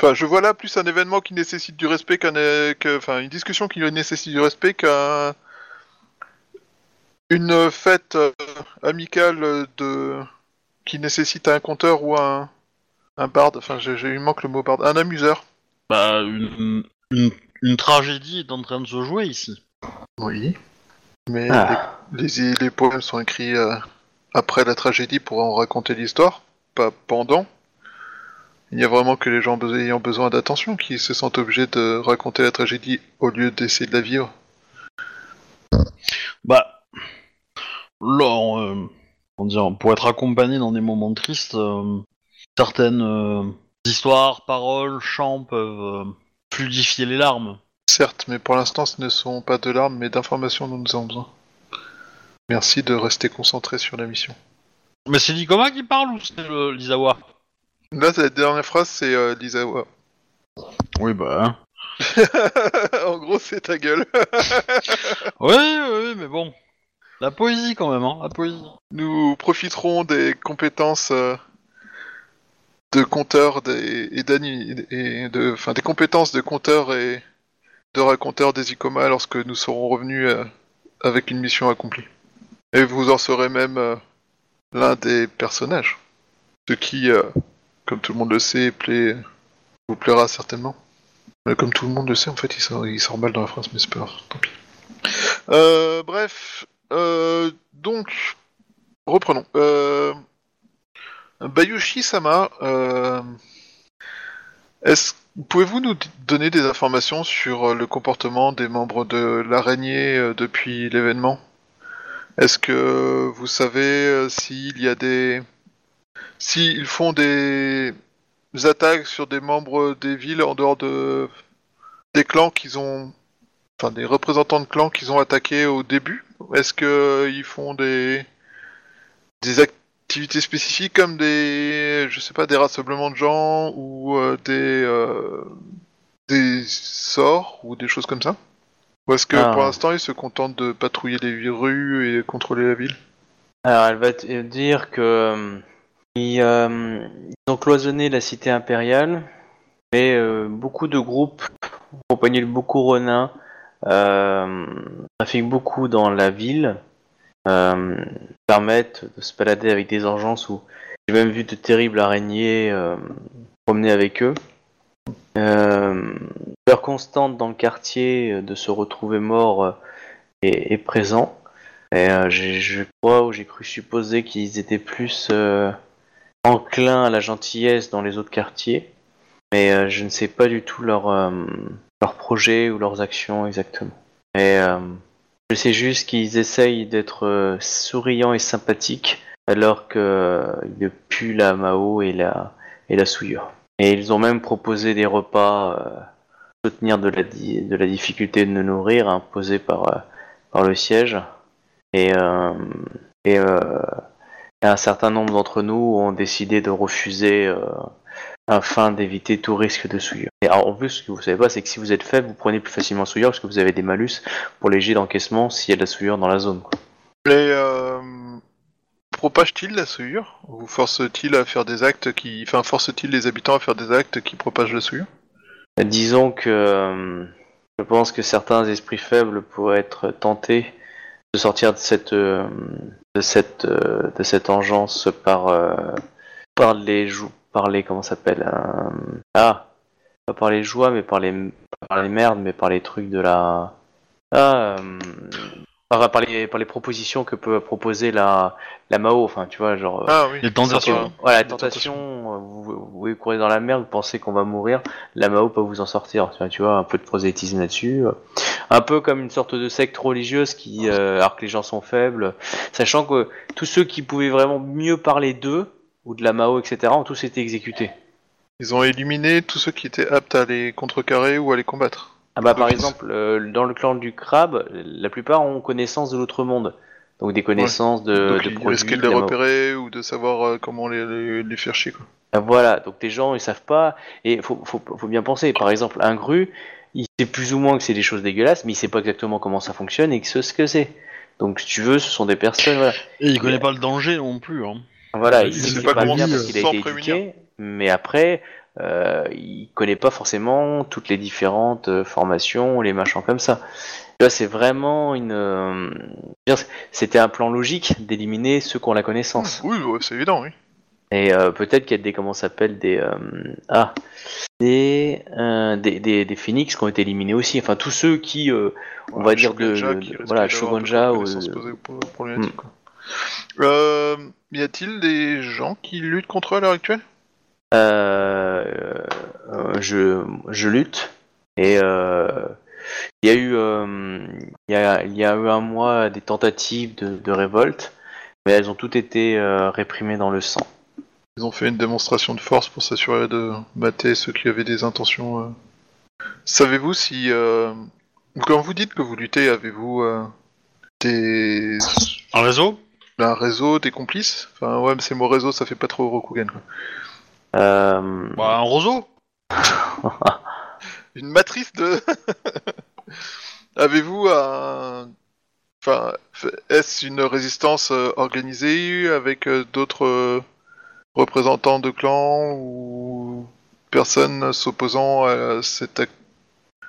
Enfin, je vois là plus un événement qui nécessite du respect qu'un, é- que, enfin, une discussion qui nécessite du respect qu'un une fête euh, amicale de qui nécessite un compteur ou un un barde. Enfin, j'ai, il manque le mot barde. Un amuseur. bah, une, une, une tragédie est en train de se jouer, ici. Oui. Mais Ah. les, les, les poèmes sont écrits euh, après la tragédie pour en raconter l'histoire, pas pendant. Il n'y a vraiment que les gens be- ayant besoin d'attention qui se sentent obligés de raconter la tragédie au lieu d'essayer de la vivre. Bah, là, euh, comment dire, pour être accompagné dans des moments tristes, euh, certaines euh, histoires, paroles, chants peuvent euh, fluidifier les larmes. Certes, mais pour l'instant ce ne sont pas de larmes mais d'informations dont nous avons besoin. Merci de rester concentré sur la mission. Mais c'est Nikoma qui parle ou c'est l'Izawa? Là, la dernière phrase, c'est euh, Lisawa. Oui, bah. en gros, c'est ta gueule. Oui, oui, mais bon. La poésie quand même, hein, la poésie. Nous profiterons des compétences euh, de compteur et de, enfin des compétences de compteur et de raconteur des Icoma lorsque nous serons revenus euh, avec une mission accomplie. Et vous en serez même euh, l'un des personnages, ce qui, comme tout le monde le sait, vous plaira certainement. Comme tout le monde le sait, en fait, il mal dans la phrase, mais c'est pas grave, tant pis. Bref, euh, donc, reprenons. Euh, Bayushi-sama, euh, est-ce pouvez-vous nous donner des informations sur euh, le comportement des membres de l'araignée euh, depuis l'événement? Est-ce que vous savez euh, s'il y a des s'ils font des attaques sur des membres des villes en dehors de des clans qu'ils ont enfin des représentants de clans qu'ils ont attaqués au début? Est-ce que ils font des des activités spécifiques comme des je sais pas des rassemblements de gens ou euh, des euh, des sorts ou des choses comme ça? Ou est-ce que Ah. pour l'instant ils se contentent de patrouiller les rues et contrôler la ville? Alors, elle va te dire que euh, ils, euh, ils ont cloisonné la cité impériale, mais euh, beaucoup de groupes, accompagnés de beaucoup renins, euh, trafiquent beaucoup dans la ville, euh, permettent de se balader avec des urgences où j'ai même vu de terribles araignées euh, promener avec eux. Euh, peur constante dans le quartier euh, de se retrouver mort euh, est, est présent. Et euh, je crois ou j'ai cru supposer qu'ils étaient plus euh, enclins à la gentillesse dans les autres quartiers, mais euh, je ne sais pas du tout leur euh, leurs projets ou leurs actions exactement. Et euh, je sais juste qu'ils essayent d'être euh, souriants et sympathiques alors que euh, puent la Mao et la et la souillure. Et ils ont même proposé des repas euh, soutenir de la, de la difficulté de nous nourrir imposée par, euh, par le siège. Et, euh, et, euh, un certain nombre d'entre nous ont décidé de refuser euh, afin d'éviter tout risque de souillure. Et alors, en plus, ce que vous savez pas, c'est que si vous êtes faible, vous prenez plus facilement souillure parce que vous avez des malus pour les jets d'encaissement s'il y a de la souillure dans la zone. Quoi. Et euh, propage-t-il la souillure? Ou force-t-il à faire des actes qui. Enfin, force-t-il les habitants à faire des actes qui propagent la souillure? Disons que euh, je pense que certains esprits faibles pourraient être tentés de sortir de cette euh, de cette euh, de cette engeance par euh, par les jou par les comment ça s'appelle euh, ah pas par les joies mais par les pas par les merdes mais par les trucs de la ah euh, par, par les par les propositions que peut proposer la la Mao enfin tu vois genre euh, Ah oui. Les tentations. Voilà, la Des tentation, euh, vous, vous, courez dans la merde, vous pensez qu'on va mourir, la Mao peut vous en sortir. Tu vois, tu vois, un peu de prosélytisme là-dessus. euh. Un peu comme une sorte de secte religieuse qui, euh, alors que les gens sont faibles, sachant que tous ceux qui pouvaient vraiment mieux parler d'eux, ou de la Mao, etc., ont tous été exécutés. Ils ont éliminé tous ceux qui étaient aptes à les contrecarrer ou à les combattre. Ah bah par exemple, euh, dans le clan du crabe, la plupart ont connaissance de l'autre monde. Donc des connaissances de, Donc de ils produits. de les repérer ou de savoir euh, comment les, les, les faire chier. Quoi. Ah, Voilà, donc les gens ils savent pas et faut, faut, faut bien penser. Par exemple, un gru, il sait plus ou moins que c'est des choses dégueulasses, mais il sait pas exactement comment ça fonctionne et que ce, ce que c'est. Donc si tu veux, ce sont des personnes. Voilà, Et il connaît pas le danger non plus. Hein. Voilà Il il sait pas pas comment bien se- parce qu'il a été prémunir. éduqué, mais après, euh, il connaît pas forcément toutes les différentes euh, formations, les machins comme ça. Là, c'est vraiment une. euh, C'était un plan logique d'éliminer ceux qui ont la connaissance. Oui, ouais, c'est évident, oui. Et euh, peut-être qu'il y a des comment ça s'appelle des euh, ah des, euh, des des des phoenix qui ont été éliminés aussi. Enfin tous ceux qui euh, on va dire de, Shogunja voilà Shogunja ou Euh, y a-t-il des gens qui luttent contre eux à l'heure actuelle? Euh, euh, je je lutte et euh, il y a eu euh, il y a il y a eu un mois des tentatives de, de révolte mais elles ont toutes été euh, réprimées dans le sang. Ils ont fait une démonstration de force pour s'assurer de mater ceux qui avaient des intentions. euh. Savez-vous si, euh, quand vous dites que vous luttez, avez-vous euh, des Un réseau? Un réseau, des complices Enfin ouais, mais c'est le mot réseau, ça fait pas trop Rokugan. Quoi. Euh, Bah, un roseau Une matrice de. avez-vous un Enfin, est-ce une résistance euh, organisée avec euh, d'autres représentants de clans ou personnes s'opposant à cette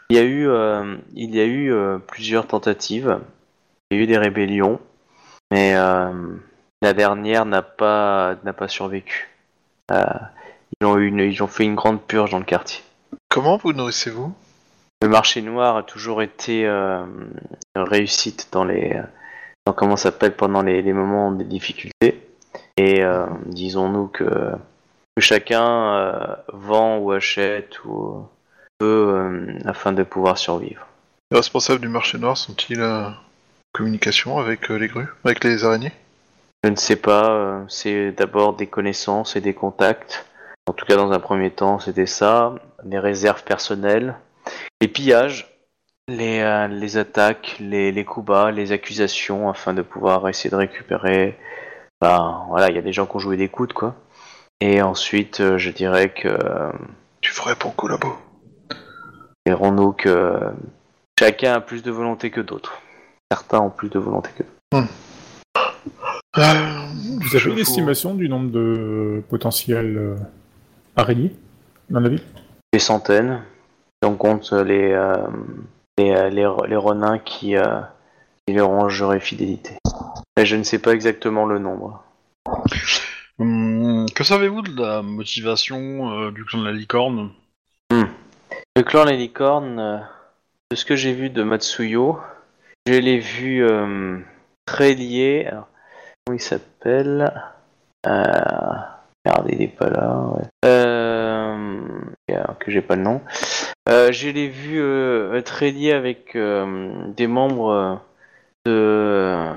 Il y a eu, euh, il y a eu euh, plusieurs tentatives. Il y a eu des rébellions, mais euh, la dernière n'a pas n'a pas survécu. Euh, ils ont une, ils ont fait une grande purge dans le quartier. Comment vous nourrissez-vous Le marché noir a toujours été euh, une réussite dans les dans comment s'appelle pendant les, les moments de difficulté. Et disons-nous que, que chacun euh, vend ou achète ou peut euh, afin de pouvoir survivre. Les responsables du marché noir sont-ils euh, communication avec euh, les grues Avec les araignées? Je ne sais pas, euh, c'est d'abord des connaissances et des contacts. En tout cas, dans un premier temps, c'était ça. Les réserves personnelles, les pillages, les, euh, les attaques, les, les coups bas, les accusations, afin de pouvoir essayer de récupérer. Ben, voilà, il y a des gens qui ont joué des coudes, quoi. Et ensuite, euh, je dirais que. euh, Tu ferais pour collabo. Verrons-nous que chacun a plus de volonté que d'autres. Certains ont plus de volonté que d'autres. Euh, Vous avez une estimation du nombre de potentiels euh, araignées dans la ville? Des centaines. Si on compte les, euh, les, euh, les, les renins qui, euh, qui leur ont juré fidélité. Mais je ne sais pas exactement le nombre. Hum, Que savez-vous de la motivation euh, du clan de la licorne? Le clan des licornes, euh, de ce que j'ai vu de Matsuyo, je l'ai vu, euh, très lié. Alors, comment il s'appelle? Euh... Regardez, il est pas là. ouais. Euh... Que j'ai pas le nom. Euh, je l'ai vu euh, très lié avec des membres de,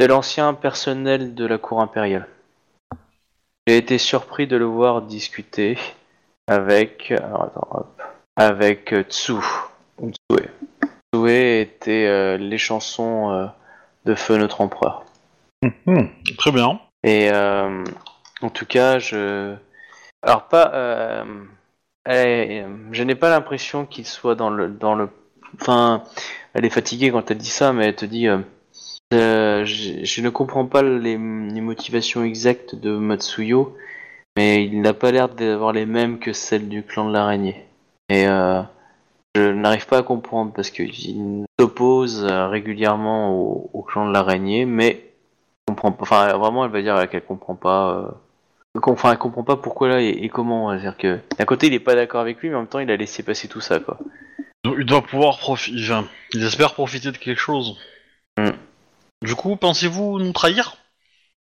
de l'ancien personnel de la cour impériale. J'ai été surpris de le voir discuter avec. alors, attends, hop, avec Tsu. Était euh, les chansons euh, de Feu notre empereur. Mhm. Très bien. Et euh, en tout cas, je. Alors, pas. euh, elle- je n'ai pas l'impression qu'il soit dans le, dans le. Enfin, elle est fatiguée quand elle dit ça, mais elle te dit. euh, euh, je, je ne comprends pas les, les motivations exactes de Matsuyo, mais il n'a pas l'air d'avoir les mêmes que celles du clan de l'araignée. Et euh, je n'arrive pas à comprendre parce qu'il s'oppose euh, régulièrement au, au clan de l'araignée, mais comprend pas. Enfin, vraiment, elle va dire qu'elle comprend pas. euh, Enfin, elle comprend pas pourquoi là et, et comment. C'est-à-dire que d'un côté, il est pas d'accord avec lui, mais en même temps, il a laissé passer tout ça, quoi. Donc, il doit pouvoir profiter. Enfin, il espère profiter de quelque chose. Mm. Du coup, pensez-vous nous trahir?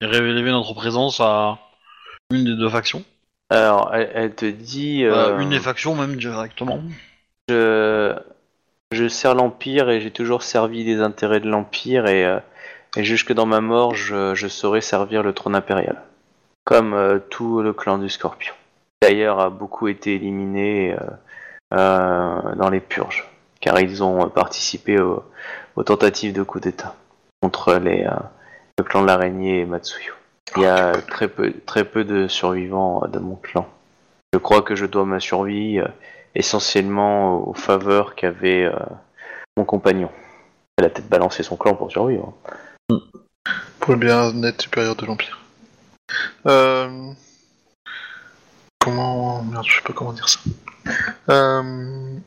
Et révéler notre présence à une des deux factions? Alors, elle, elle te dit. Euh, euh, Une des factions même directement. Je, sers l'Empire et j'ai toujours servi les intérêts de l'Empire et, euh, et jusque dans ma mort, je, je saurai servir le trône impérial. Comme euh, tout le clan du Scorpion. D'ailleurs, a beaucoup été éliminé euh, euh, dans les purges, car ils ont participé au- aux tentatives de coup d'État contre les, le clan de l'araignée et Matsuyo. Il y a très peu, très peu de survivants de mon clan. Je crois que je dois ma survie essentiellement aux faveurs qu'avait euh, mon compagnon. Elle a peut-être balancé son clan pour survivre. Pour le bien-être supérieur de l'Empire. Euh... Comment... Merde, je sais pas comment dire ça. Euh...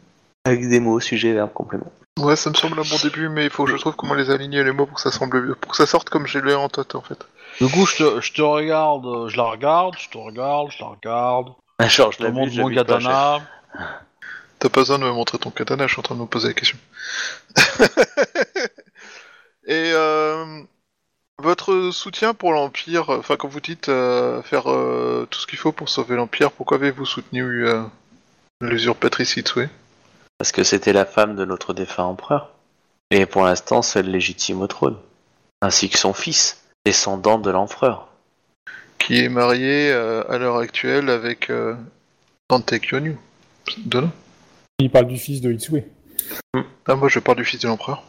Avec des mots, sujet, verbe, complément. Ouais, ça me semble un bon début, mais il faut que je trouve comment les aligner les mots pour que ça semble pour que ça sorte comme j'ai lu en tête en fait. Du coup, je te, je te regarde, je la regarde, je te regarde, je la regarde. Genre, je Je te l'abuse, montre mon katana. T'as pas besoin de me montrer ton katana, je suis en train de me poser la question. Et euh, votre soutien pour l'Empire, enfin quand vous dites euh, faire euh, tout ce qu'il faut pour sauver l'Empire, pourquoi avez-vous soutenu l'usurpatrice Itsue? Parce que c'était la femme de notre défunt empereur. Et pour l'instant, celle légitime au trône. Ainsi que son fils, descendant de l'empereur. qui est mariée euh, à l'heure actuelle avec euh, Dante Il parle du fils de Itsue. Ah, moi je parle du fils de l'empereur.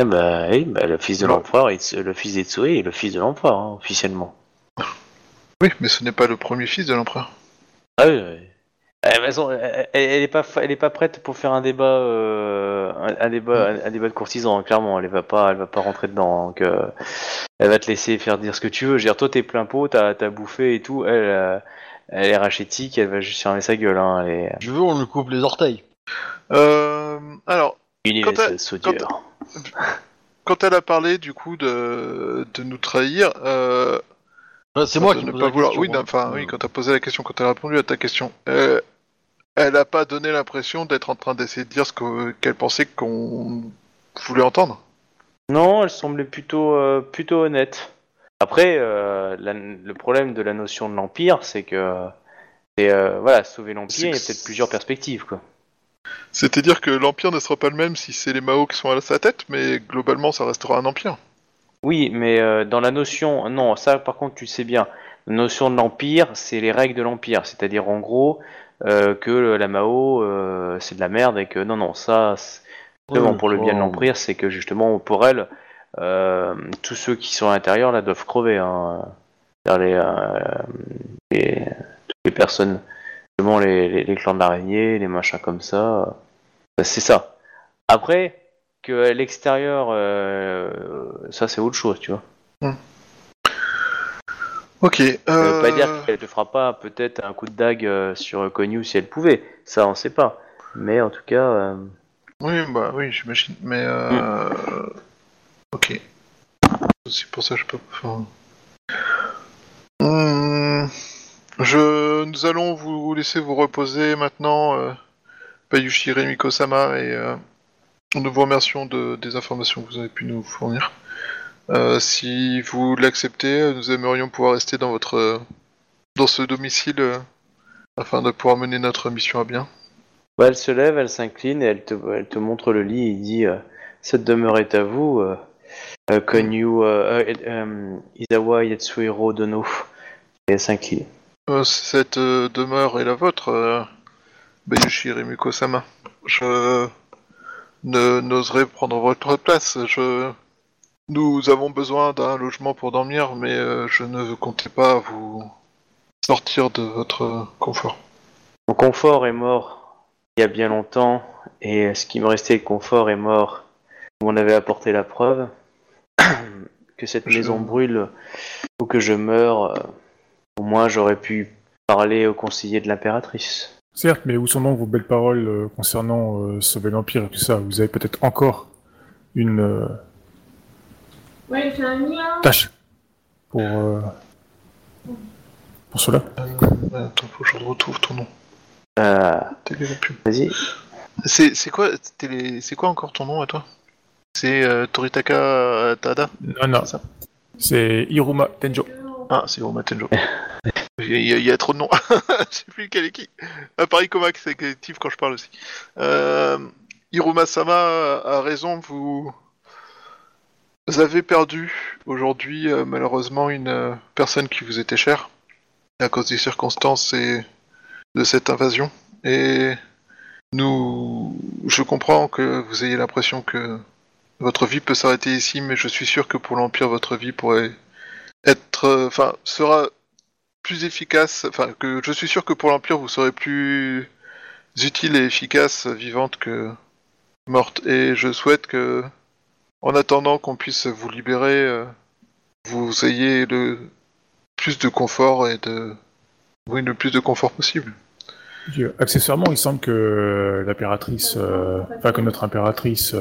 Eh ben, oui, bah, le fils de l'empereur, est- le fils d'Etsue est le fils de l'empereur, hein, officiellement. Oui, mais ce n'est pas le premier fils de l'empereur. Ah oui, oui. Eh, de toute façon, elle, elle est pas, elle est pas prête pour faire un débat, euh, un, un débat, un, un débat de courtisan. hein, clairement, elle va pas, elle va pas rentrer dedans. Donc, euh, elle va te laisser faire dire ce que tu veux. Je veux dire, toi, t'es plein pot, t'as, t'as bouffé et tout. Elle, euh, elle est rachétique, elle va juste fermer sa gueule. Hein, elle est Je veux, on lui coupe les orteils. Euh, alors, une Quand elle- saudière. quand elle a parlé du coup de, de nous trahir, euh, Ouais, C'est moi qui ne pas la vouloir. question, Oui, non, enfin, oui, quand t'as posé la question, quand elle a répondu à ta question, euh, elle a pas donné l'impression d'être en train d'essayer de dire ce que- qu'elle pensait qu'on voulait entendre. Non, elle semblait plutôt, euh, plutôt honnête. Après, euh, la- le problème de la notion de l'empire, c'est que, euh, voilà, sauver l'empire, il y a peut-être plusieurs perspectives, quoi. C'est-à-dire que l'empire ne sera pas le même si c'est les Mao qui sont à sa tête, mais globalement, ça restera un empire. Oui, mais euh, dans la notion, non, ça par contre tu le sais bien. La notion de l'empire, c'est les règles de l'empire, c'est-à-dire en gros euh, que la Mao euh, c'est de la merde et que non, non, ça, justement pour le bien de l'empire, c'est que justement pour elle, tous ceux qui sont à l'intérieur là doivent crever. Hein. Les, euh, les, toutes les personnes, justement les, les, les clans de l'araignée, les machins comme ça, euh, c'est ça. Après, que l'extérieur, euh, ça c'est autre chose, tu vois. Ok. Ça veut Euh... pas dire qu'elle te fera pas peut-être un coup de dague euh, sur Konyu si elle pouvait, ça on sait pas. Mais en tout cas, euh, Oui, bah oui, j'imagine. Mais euh... ok. C'est pour ça que je peux. Hmm, nous allons vous laisser vous reposer maintenant, euh... Bayushire Miko-sama, et euh... nous vous remercions de... des informations que vous avez pu nous fournir. Euh, si vous l'acceptez, nous aimerions pouvoir rester dans votre euh, dans ce domicile euh, afin de pouvoir mener notre mission à bien. Bah, elle se lève, elle s'incline et elle te, montre le lit et dit euh, Cette demeure est à vous, euh, euh, Konyu euh, euh, euh, Izawa Yatsuhiro Dono. Et elle s'incline. Euh, cette euh, demeure est la vôtre, euh, Bayushi Rimiko-sama. Je ne n'oserais prendre votre place. Je... Nous avons besoin d'un logement pour dormir, mais euh, je ne comptais pas vous sortir de votre confort. Mon confort est mort il y a bien longtemps, et ce qui me restait de confort est mort. Vous m'en avez apporté la preuve. que cette Je- maison brûle ou que je meure, euh, au moins j'aurais pu parler au conseiller de l'impératrice. Certes, mais où sont donc vos belles paroles euh, concernant euh, sauver l'Empire et tout ça? Vous avez peut-être encore une euh, Ouais, c'est un mien. tâche pour, euh, pour cela? Euh, attends, faut que je retrouve ton nom. Euh. Vas-y. C'est c'est quoi, télé- quoi encore ton nom à toi? C'est euh, Toritaka Tada Non, non. C'est ça C'est Hiruma Tenjo. Ah, c'est Roma Tenjo. Il y, a- y y trop de noms. Je sais plus lequel est qui. Ah, pareil, Komak, c'est collectif quand je parle aussi. Euh, Hiruma Sama a raison, vous... vous avez perdu aujourd'hui euh, malheureusement une euh, personne qui vous était chère à cause des circonstances et de cette invasion. Et nous, je comprends que vous ayez l'impression que votre vie peut s'arrêter ici, mais je suis sûr que pour l'Empire, votre vie pourrait être, euh, enfin, sera plus efficace, enfin, que je suis sûr que pour l'Empire, vous serez plus utile et efficace vivante que morte. Et je souhaite que, en attendant qu'on puisse vous libérer, euh, vous ayez le plus de confort et de, oui, le plus de confort possible. Accessoirement, il semble que euh, l'impératrice, enfin que notre impératrice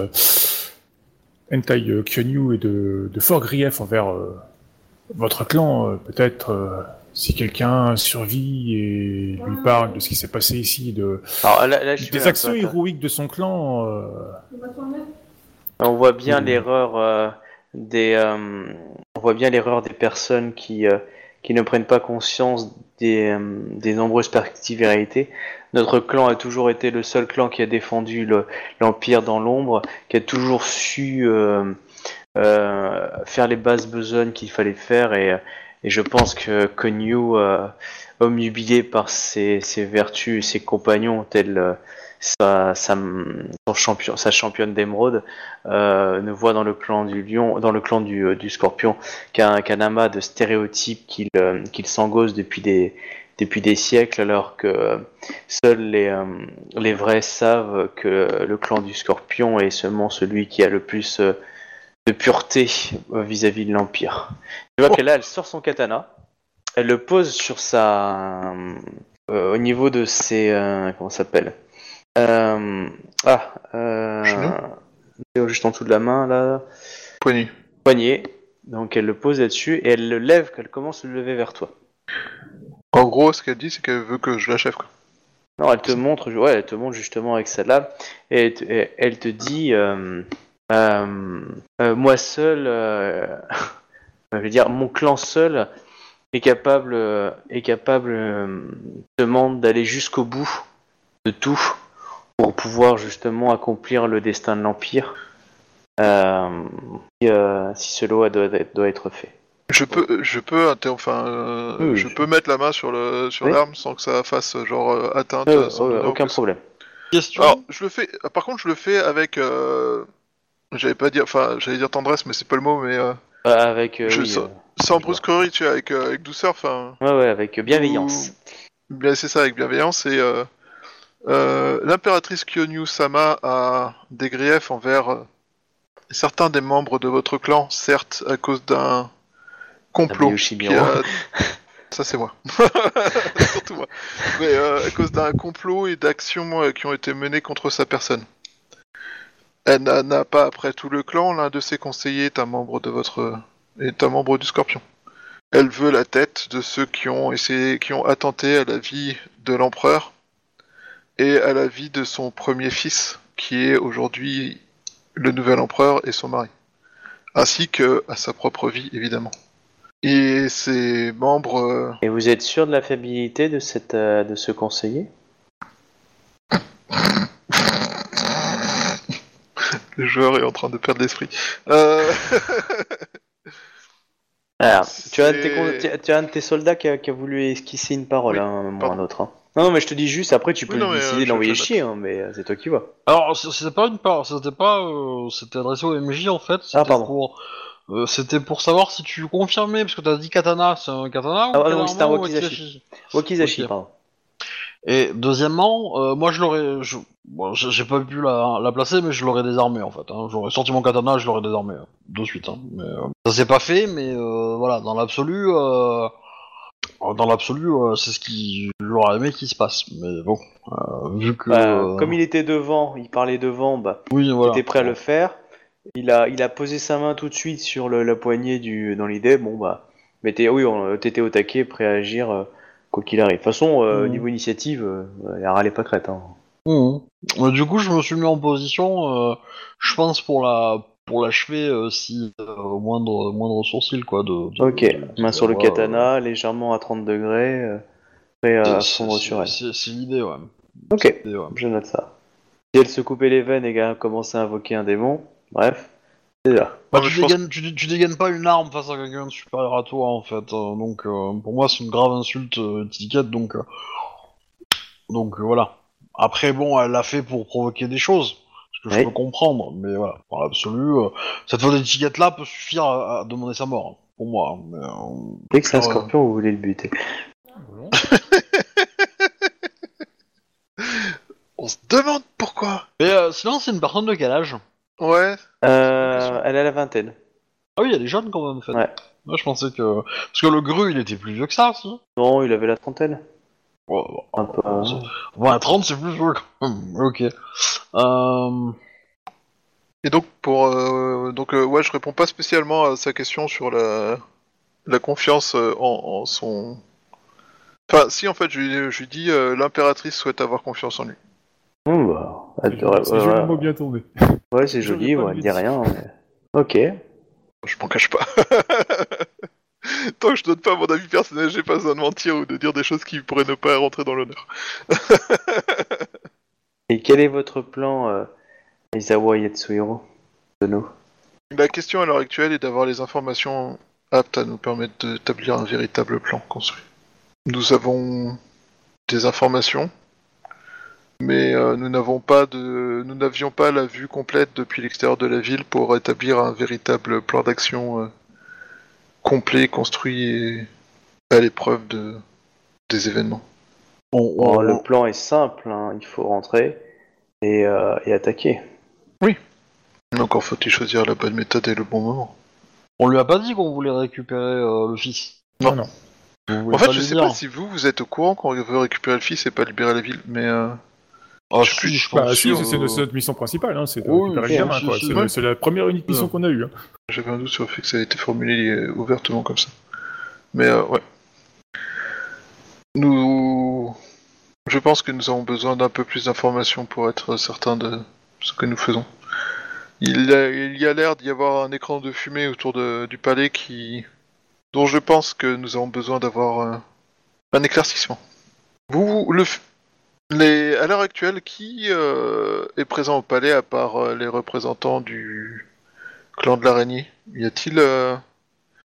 Entai euh, Kyonyu est de, de fort grief envers euh, votre clan. euh, Peut-être euh, si quelqu'un survit et lui parle de ce qui s'est passé ici, de, Alors là, là, je suis des actions héroïques de son clan. euh. On voit bien l'erreur euh, des, euh, on voit bien l'erreur des personnes qui euh, qui ne prennent pas conscience des, euh, des nombreuses perspectives et réalités. Notre clan a toujours été le seul clan qui a défendu le- l'empire dans l'ombre, qui a toujours su euh, euh, faire les bases besognes qu'il fallait faire et, et je pense que Konyu, euh, omnubilé par ses, ses vertus et ses compagnons tels sa, sa, sa championne d'émeraude, euh, ne voit dans le clan du lion, dans le clan du, euh, du scorpion, qu'un qu'un amas de stéréotypes qu'il euh, qu'il s'engosse depuis des, depuis des siècles, alors que seuls les, euh, les vrais savent que le clan du scorpion est seulement celui qui a le plus de pureté vis-à-vis de l'Empire. Tu vois Oh. que là, elle sort son katana, elle le pose sur sa... au niveau de ses... euh, comment s'appelle? Euh, Ah, euh, juste en dessous de la main, là Poignée. poignet. Donc elle le pose là-dessus et elle le lève, qu'elle commence à le lever vers toi. En gros, ce qu'elle dit, c'est qu'elle veut que je l'achève. quoi. Non, elle te montre, ouais, elle te montre justement avec celle-là et elle te, et elle te dit, euh, euh, euh, moi seul, euh, je veux dire, mon clan seul est capable, est capable, euh, demande d'aller jusqu'au bout de tout pour pouvoir justement accomplir le destin de l'empire. Euh, si, euh, si cela doit, être- doit être fait. Je peux, je peux, enfin, euh, Oui, je peux mettre la main sur le sur Oui. l'arme sans que ça fasse genre atteinte. Euh, euh, aucun problème. Question. Alors, je le fais. Par contre, je le fais avec. Euh... J'allais pas dire, enfin, j'allais dire tendresse, mais c'est pas le mot, mais euh, Euh, avec, euh, Je oui, sens- euh, sans brusquerie, tu vois, avec euh, avec douceur, enfin. ouais, ouais, avec bienveillance. Bien, c'est ça, avec bienveillance. Et euh, l'impératrice Kyonyu Sama a des griefs envers euh, certains des membres de votre clan, certes, à cause d'un complot. Tabeyoshi qui Miro. a- Ça, c'est moi. Surtout moi. Mais euh, à cause d'un complot et d'actions qui ont été menées contre sa personne. Elle n'a- n'a pas, après tout le clan, l'un de ses conseillers est un membre de votre. est un membre du Scorpion. Elle veut la tête de ceux qui ont essayé, qui ont attenté à la vie de l'empereur et à la vie de son premier fils, qui est aujourd'hui le nouvel empereur et son mari. ainsi que à sa propre vie, évidemment. Et ses membres... euh, Et vous êtes sûr de la fiabilité de, cette, euh, de ce conseiller? Le joueur est en train de perdre l'esprit. Euh... Alors, tu as, un de tes, C'est- con- tu as- tu as un de tes soldats qui a, qui a voulu esquisser une parole, Oui, hein, un moment ou pardon. un autre. hein. Non, non, mais je te dis juste, après tu peux Oui, non, mais, décider euh, de l'envoyer je- chier, hein, mais euh, c'est toi qui vois. Alors, c- c'était pas une part, c'était pas, euh, c'était adressé au MJ en fait. C'était Ah, pardon. Pour, euh, c'était pour savoir si tu confirmais, parce que t'as dit katana, c'est un katana Ah, ou non, c'était un katana ou wakizashi. Wakizashi, Ok. pardon. Et deuxièmement, euh, moi je l'aurais, je- bon, j'ai j'ai pas pu la, la placer, mais je l'aurais désarmé en fait. Hein. J'aurais sorti mon katana, je l'aurais désarmé euh, de suite. Hein. Mais, euh, ça s'est pas fait, mais euh, voilà, dans l'absolu, euh, dans l'absolu, euh, c'est ce qui j'aurais aimé qu'il se passe. Mais bon, euh, vu que, Bah, euh, Comme il était devant, il parlait devant, bah, oui, voilà. il était prêt à le faire. Il a, il a posé sa main tout de suite sur le- la poignée du, dans l'idée. Bon, bah, mais t'es, oui, on- t'étais au taquet, prêt à agir quoi qu'il arrive. De toute façon, Mhm. niveau initiative, elle a râlé pas crête. Hein. Mhm. Mais du coup, je me suis mis en position, je pense pour la pour l'achever euh, si euh, au moindre moindre sourcil quoi. De, de- Ok, de- main sur le katana, légèrement à 30 degrés, euh, prêt euh, à c'est- fondre sur elle. C'est l'idée, ouais. Ok, ouais. je note ça. Si elle se coupait les veines et qu'elle commençait à invoquer un démon, bref, c'est là. Bah, tu, pense- dégaines, tu, tu dégaines pas une arme face à quelqu'un de supérieur à toi en fait. euh, donc euh, pour moi c'est une grave insulte euh, étiquette donc euh, donc euh, voilà. Après bon elle l'a fait pour provoquer des choses. Ce que je peux comprendre, mais voilà, dans l'absolu, euh, cette faute d'étiquette là peut suffire à, à demander sa mort, hein, pour moi. hein, mais, euh, Dès que c'est un Euh, scorpion, vous voulez le buter. On se demande pourquoi. Mais euh, sinon, c'est une personne de quel âge Ouais. Euh, elle a la vingtaine. Ah oui, elle est jeune quand même, en fait. Ouais. Moi, je pensais que. Parce que le gru, il était plus vieux que ça, si. Non, il avait la trentaine. Ouais, ouais. Un peu. euh, Bon, à 30, c'est plus quand même. Ok. Euh... Et donc pour euh, donc euh, ouais, je réponds pas spécialement à sa question sur la la confiance euh, en, en son. Enfin, si en fait, je, lui- je lui dis euh, l'impératrice souhaite avoir confiance en lui. bon, bah, elle devrait- C'est ouais, joliment ouais. bien tourné. Ouais, c'est joli, ouais, le elle dit dire. rien. mais- Ok. Je m'en cache pas. Tant que je donne pas mon avis personnel, j'ai pas besoin de mentir ou de dire des choses qui pourraient ne pas rentrer dans l'honneur. Et quel est votre plan, euh, Aizawa Yatsuhiro Dono La question à l'heure actuelle est d'avoir les informations aptes à nous permettre d'établir un véritable plan construit. Nous avons des informations, mais euh, nous n'avons pas de, nous n'avions pas la vue complète depuis l'extérieur de la ville pour établir un véritable plan d'action euh, complet, construit et à l'épreuve de des événements. On, Bon, on- Le plan est simple, hein, il faut rentrer et, euh, et attaquer. Encore faut-il choisir la bonne méthode et le bon moment. on lui a pas dit qu'on voulait récupérer euh, le fils. Non. non. En fait, je sais dire pas si vous, vous êtes au courant qu'on veut récupérer le fils et pas libérer la ville, mais euh, Ah, je plus. je pense. Bah, si, c'est euh, notre, mission principale, hein, c'est Oui, la première unique mission qu'on a eue. hein. J'avais un doute sur le fait que ça a été formulé euh, ouvertement comme ça. Mais euh, ouais. Nous. Je pense que nous avons besoin d'un peu plus d'informations pour être certains de ce que nous faisons. Il, a- il y a l'air d'y avoir un écran de fumée autour de- du palais qui. dont je pense que nous avons besoin d'avoir euh, un éclaircissement. Vous, le. Les, à l'heure actuelle, qui euh, est présent au palais à part euh, les représentants du clan de l'araignée? Y a-t-il euh,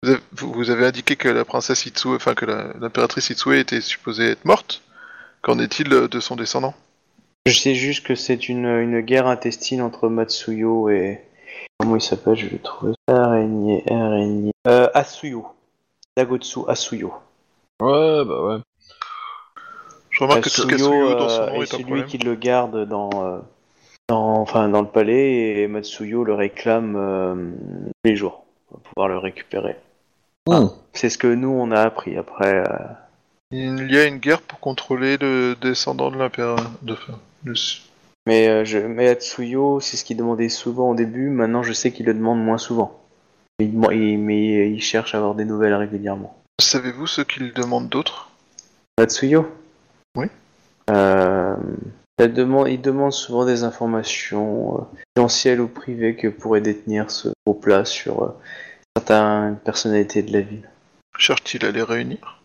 vous, avez, vous- vous avez indiqué que la princesse Itsue, enfin que la- l'impératrice Itsue était supposée être morte. Qu'en est-il de son descendant? Je sais juste que c'est une, une guerre intestine entre Matsuyo et. Comment il s'appelle? Je vais le trouver. Araignée, araignée. Euh, Asuyo. Dagotsu Asuyo. Ouais, bah ouais. Je remarque que tout ce qu'il y a Suyo dans son euh, nom est est un celui qui le garde dans, euh, dans, enfin, dans le palais et Matsuyo le réclame euh, tous les jours pour pouvoir le récupérer. Hmm. C'est ce que nous on a appris. Après, euh, Il y a une guerre pour contrôler le descendant de l'impératrice. De... le- mais, euh, je, mais Atsuyo, c'est ce qu'il demandait souvent au début. Maintenant, je sais qu'il le demande moins souvent. Il, mais il cherche à avoir des nouvelles régulièrement. Savez-vous ce qu'il demande d'autre? Matsuyo? Oui. Euh, Elle demande, il demande souvent des informations euh, confidentielles ou privées que pourrait détenir ce groupe-là sur euh, certaines personnalités de la ville. Cherche-t-il à les réunir?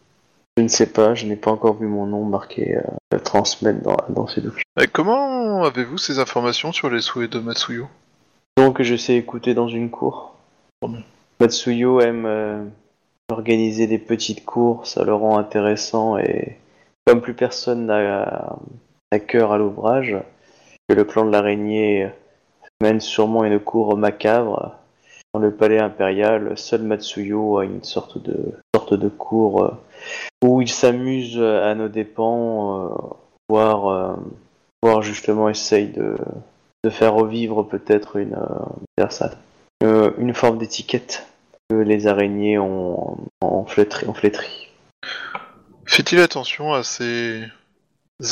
Je ne sais pas, je n'ai pas encore vu mon nom marqué euh, à transmettre dans, dans ces documents. Et comment avez-vous ces informations sur les souhaits de Matsuyo? Donc je sais écouter dans une cour. Matsuyo aime euh, organiser des petites cours, ça le rend intéressant et comme plus personne n'a cœur à l'ouvrage, que le clan de l'araignée mène sûrement une cour macabre. Dans le palais impérial, seul Matsuyo a une sorte de, sorte de cour euh, où il s'amuse à nos dépens, euh, voire, euh, voire justement essaye de, de faire revivre peut-être une, une forme d'étiquette que les araignées ont, ont, flétri, ont flétri. Fait-il attention à ses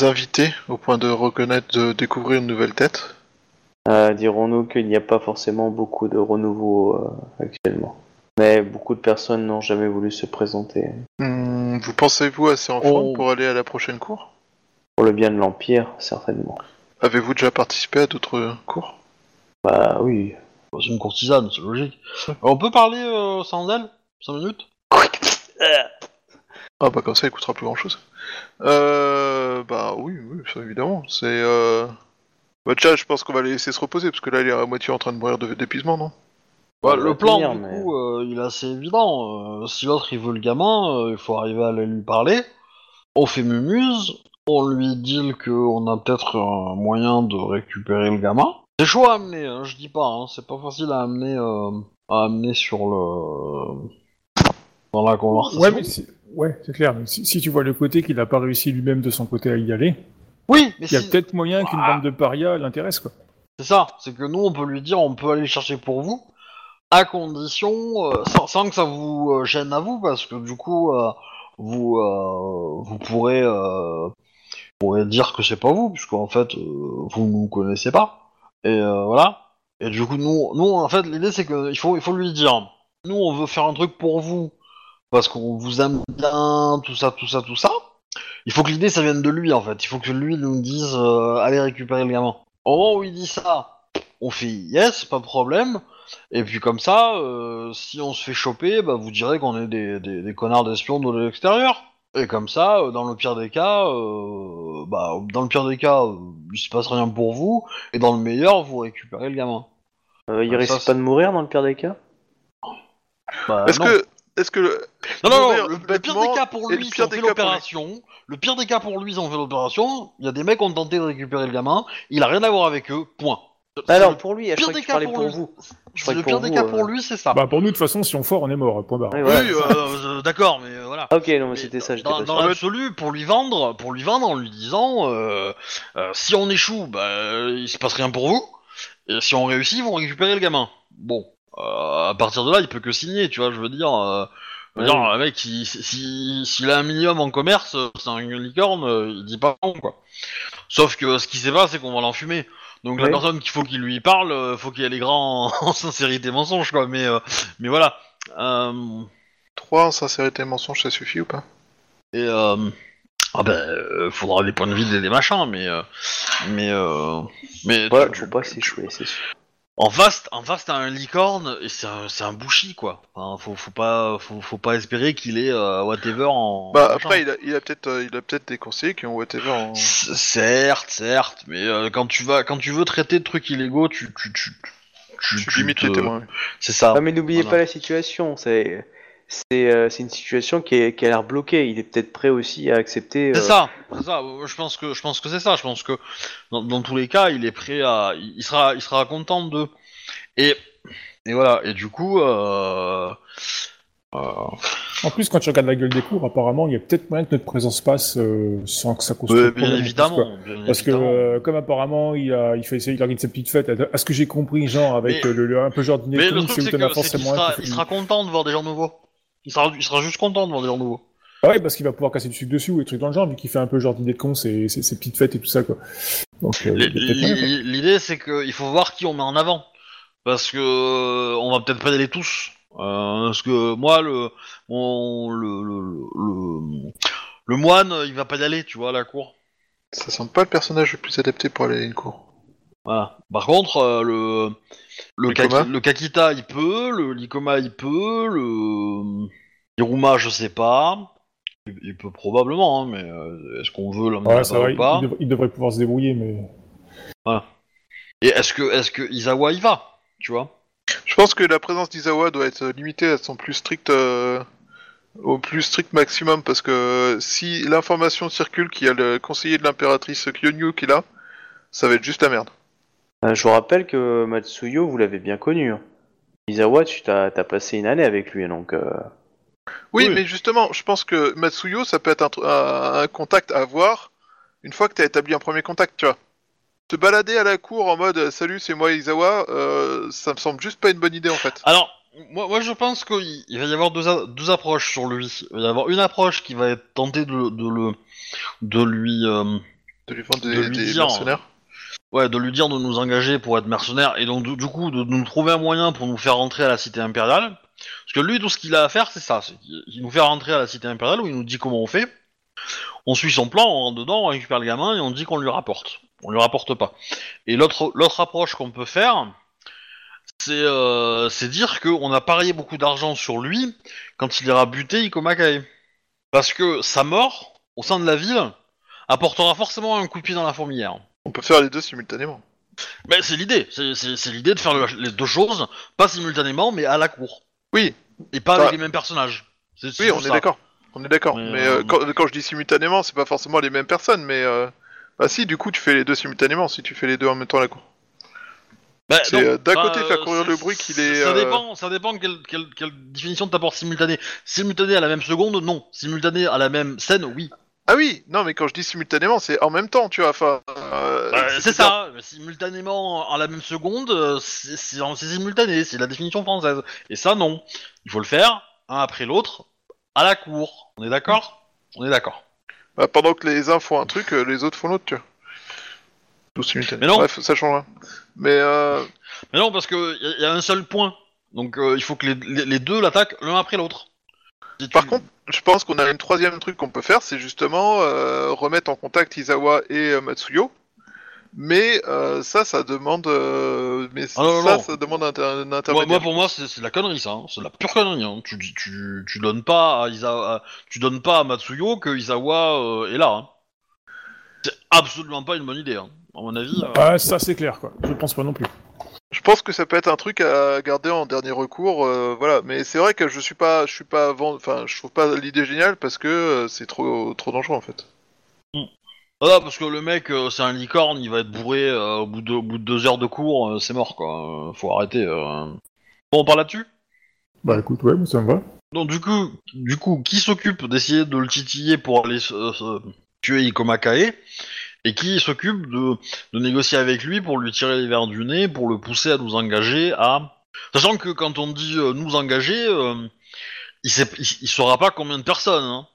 invités au point de reconnaître, de découvrir une nouvelle tête? Euh, Dirons-nous qu'il n'y a pas forcément beaucoup de renouveau euh, actuellement. Mais beaucoup de personnes n'ont jamais voulu se présenter. Hmm, Vous pensez-vous assez en forme Oh. pour aller à la prochaine cour? Pour le bien de l'Empire, certainement. Avez-vous déjà participé à d'autres cours? Bah oui. C'est une courtisane, c'est logique. On peut parler euh, sans elle? 5 minutes? Ah bah comme ça, il coûtera plus grand-chose. Euh... Bah oui, oui, ça, évidemment. C'est... Euh... Bah déjà, je pense qu'on va les laisser se reposer, parce que là, il est à moitié en train de mourir de- d'épuisement, non? Bah, le plan, tenir, du mais- coup, euh, il est assez évident. Euh, si l'autre il veut le gamin, euh, il faut arriver à aller lui parler. On fait mumuse, on lui dit qu'on a peut-être un moyen de récupérer le gamin. C'est chaud à amener, hein, je dis pas, hein, c'est pas facile à amener, euh, à amener sur le. dans la conversation. Ouais, mais si- ouais, c'est clair. si, si tu vois le côté qu'il n'a pas réussi lui-même de son côté à y aller, Oui, mais il y a si- peut-être moyen qu'une Ah. bande de parias l'intéresse, quoi. C'est ça, c'est que nous on peut lui dire on peut aller le chercher pour vous, à condition, euh, sans, sans que ça vous euh, gêne à vous, parce que du coup euh, vous vous pourrez, pourrez dire que c'est pas vous, puisque en fait vous nous connaissez pas, et voilà. Et du coup nous, nous en fait l'idée c'est que il faut, il faut lui dire, nous on veut faire un truc pour vous, parce qu'on vous aime bien, tout ça, tout ça, tout ça. Il faut que l'idée ça vienne de lui en fait, il faut que lui nous dise euh, allez récupérer le gamin. Au moment où il dit ça, on fait yes, pas de problème. Et puis comme ça, euh, si on se fait choper, bah, vous direz qu'on est des, des, des connards d'espions de l'extérieur. Et comme ça, euh, dans le pire des cas, euh, bah, dans le pire des cas, euh, il se passe rien pour vous. Et dans le meilleur, vous récupérez le gamin. Euh, il Ah, risque pas de mourir dans le pire des cas? Bah, Est-ce non. que... Est-ce que... le- Non, non, non, le, le pire des cas pour lui, le si pire on des fait l'opération, le pire des cas pour lui, si on fait l'opération, il y a des mecs qui ont tenté de récupérer le gamin, il a rien à voir avec eux, point. Ah C'est non, le pour lui, je pire crois des cas pour vous. Je C'est crois le pire des vous, cas euh, pour lui, c'est ça. Bah, pour nous, de toute façon, si on foire, on est mort, point barre. Oui, voilà, euh, euh, d'accord, mais euh, voilà. Ok, non, mais Mais c'était ça, j'étais dans, pas dans l'absolu, pour lui vendre, pour lui vendre en lui disant, euh, euh, si on échoue, bah, il se passe rien pour vous. Et si on réussit, vous récupérez le gamin. Bon, à partir de là, il peut que signer, tu vois. Je veux dire, euh, je veux Ouais. dire, le mec, il- si s'il a un minimum en commerce, euh, c'est un licorne, euh, il dit pas non, quoi. Sauf que ce qui s'est passé, c'est qu'on va l'enfumer. Donc la personne qu'il faut qu'il lui parle, euh, faut qu'il ait les grands en, en sincérité mensonge, quoi. Mais, euh, mais voilà. Euh, 3 en sincérité mensonge, ça suffit ou pas? et euh, ah ben, euh, faudra des points de vide et des machins, mais euh, mais euh, mais Ouais, tu- faut pas s'échouer, c'est sûr. En face, en face t'as un licorne et c'est un, c'est un bushi quoi. Enfin, faut, faut pas faut, faut pas espérer qu'il est euh, whatever en. Bah après, il a, il a peut-être euh, il a peut-être des conseillers qui ont whatever en... C- Certes, certes, mais euh, quand tu vas quand tu veux traiter de trucs illégaux, tu tu tu tu, Tu limites te- les témoins. C'est ça. Ah, mais n'oubliez Voilà. pas la situation, c'est c'est euh, c'est une situation qui, est, qui a l'air bloquée. Il est peut-être prêt aussi à accepter. C'est euh, ça, c'est ça. Euh, Je pense que je pense que c'est ça. Je pense que dans, dans tous les cas, il est prêt à, il il sera, il sera content de. Et et voilà. Et du coup, euh, euh, En plus, quand tu regardes la gueule des cours, apparemment, il y a peut-être moyen que notre présence passe euh, sans que ça cause de ouais, bien évidemment, bien Parce que euh, comme apparemment il a, il fait essayer, il organise sa petite fête. À ce que j'ai compris, genre avec Mais- euh, le, le- un peu genre dîner Mais de le truc c'est où c'est t'en as que un sera, il sera content de voir des gens nouveaux. Il sera, il sera juste content de gens nouveaux. Ah ouais, parce qu'il va pouvoir casser du sucre dessus ou des trucs dans le genre, vu qu'il fait un peu genre dîner de con, ses, ses, ses petites fêtes et tout ça, quoi. Donc, euh, L'idée c'est qu'il faut voir qui on met en avant, parce que on va peut-être pas y aller tous. Euh, parce que moi le, mon, le, le, le, le- le moine il va pas y aller, tu vois, à la cour. Ça semble pas le personnage le plus adapté pour aller à une cour. Voilà. Par contre, euh, le le, Likoma Kaki- le Kakita il peut, le Likoma il peut, le Hiruma je sais pas. Il, il peut probablement, hein, mais euh, est-ce qu'on veut l'emmener Ouais, ou pas il, devrait- il devrait pouvoir se débrouiller, mais. Et est-ce que est-ce que Izawa y va Tu vois? Je pense que la présence d'Izawa doit être limitée à son plus strict, euh, au plus strict maximum, parce que si l'information circule qu'il y a le conseiller de l'impératrice Kyonyu qui est là, ça va être juste la merde. Euh, je vous rappelle que Matsuyo, vous l'avez bien connu. hein. Izawa, tu t'as t'as passé une année avec lui, donc... euh, Oui, Oui. mais justement, je pense que Matsuyo, ça peut être un, tr- un- un contact à avoir une fois que tu as établi un premier contact, tu vois. Te balader à la cour en mode salut, c'est moi Izawa, euh, ça me semble juste pas une bonne idée en fait. Alors, moi, moi je pense qu'il il va y avoir deux, a- deux approches sur lui. Il va y avoir une approche qui va être tenter de, de le de lui euh, De lui vendre de des, lui des dire, mercenaires. Ouais de lui dire de nous engager pour être mercenaire et donc du, coup de, nous trouver un moyen pour nous faire rentrer à la cité impériale. Parce que lui tout ce qu'il a à faire c'est ça, il nous fait rentrer à la cité impériale où il nous dit comment on fait. On suit son plan, on rentre dedans, on récupère le gamin et on dit qu'on lui rapporte. On lui rapporte pas. Et l'autre approche qu'on peut faire, c'est euh, dire qu'on a parié beaucoup d'argent sur lui quand il ira buter Ikomakae. Parce que sa mort, au sein de la ville, apportera forcément un coup de pied dans la fourmilière. On peut faire les deux simultanément. Mais c'est l'idée, c'est c'est- c'est l'idée de faire le- les deux choses, pas simultanément, mais à la cour. Oui. Et pas avec les mêmes personnages. C'est- c'est Oui, on juste est ça. d'accord. On est d'accord. Mais, Mais, euh, euh, quand, quand je dis simultanément, c'est pas forcément les mêmes personnes, mais euh, bah si, du coup, tu fais les deux simultanément si tu fais les deux en même temps à la cour. Bah, C'est, non, euh, d'un bah, côté, faire euh, courir c'est- le bruit qu'il c'est- est, Ça euh, dépend, ça dépend de quelle, quelle, quelle définition t'apportes simultané. Simultané à la même seconde, non. Simultané à la même scène, oui. Ah oui, non, mais quand je dis simultanément, c'est en même temps, tu vois. Enfin, euh, Bah, c'est ça, simultanément à la même seconde, euh, c'est c'est- c'est simultané, c'est la définition française. Et ça, non. Il faut le faire, un après l'autre, à la cour. On est d'accord? On est d'accord. Bah, pendant que les uns font un truc, euh, les autres font l'autre, tu vois. Tout simultané. Mais non. Bref, ça change rien. Mais euh, Mais non, parce que y, a- y a un seul point. Donc euh, il faut que les, les- les deux l'attaquent l'un après l'autre. Si Par contre, je pense qu'on a une troisième truc qu'on peut faire, c'est justement euh, remettre en contact Izawa et euh, Matsuyo. Mais euh, ça, ça demande, euh, mais Ah non, ça, non. ça demande un, inter- un Moi, intermédiaire. moi, pour moi, c'est c'est de la connerie, ça. hein. C'est de la pure connerie. Hein. Tu, dis- tu, tu donnes pas à Isawa, à- tu donnes pas à Matsuyo que Izawa euh, est là. hein. C'est absolument pas une bonne idée, hein. à mon avis. euh. Ah, ça c'est clair, quoi. Je pense pas non plus. Je pense que ça peut être un truc à garder en dernier recours, euh, voilà. Mais c'est vrai que je suis pas, je suis pas avant, enfin, je trouve pas l'idée géniale parce que euh, c'est trop, trop dangereux en fait. Voilà, parce que le mec, euh, c'est un licorne, il va être bourré euh, au, bout de, au bout de deux heures de cours, euh, c'est mort, quoi. Euh, faut arrêter. euh. Bon, on parle là-dessus? Bah écoute, ouais, ça me va. Donc du coup, du coup, qui s'occupe d'essayer de le titiller pour aller tuer Ikomakae? Et qui s'occupe de, de négocier avec lui pour lui tirer les verres du nez, pour le pousser à nous engager à... Sachant que quand on dit euh, nous engager, euh, il, sait, il, il saura pas combien de personnes. Hein.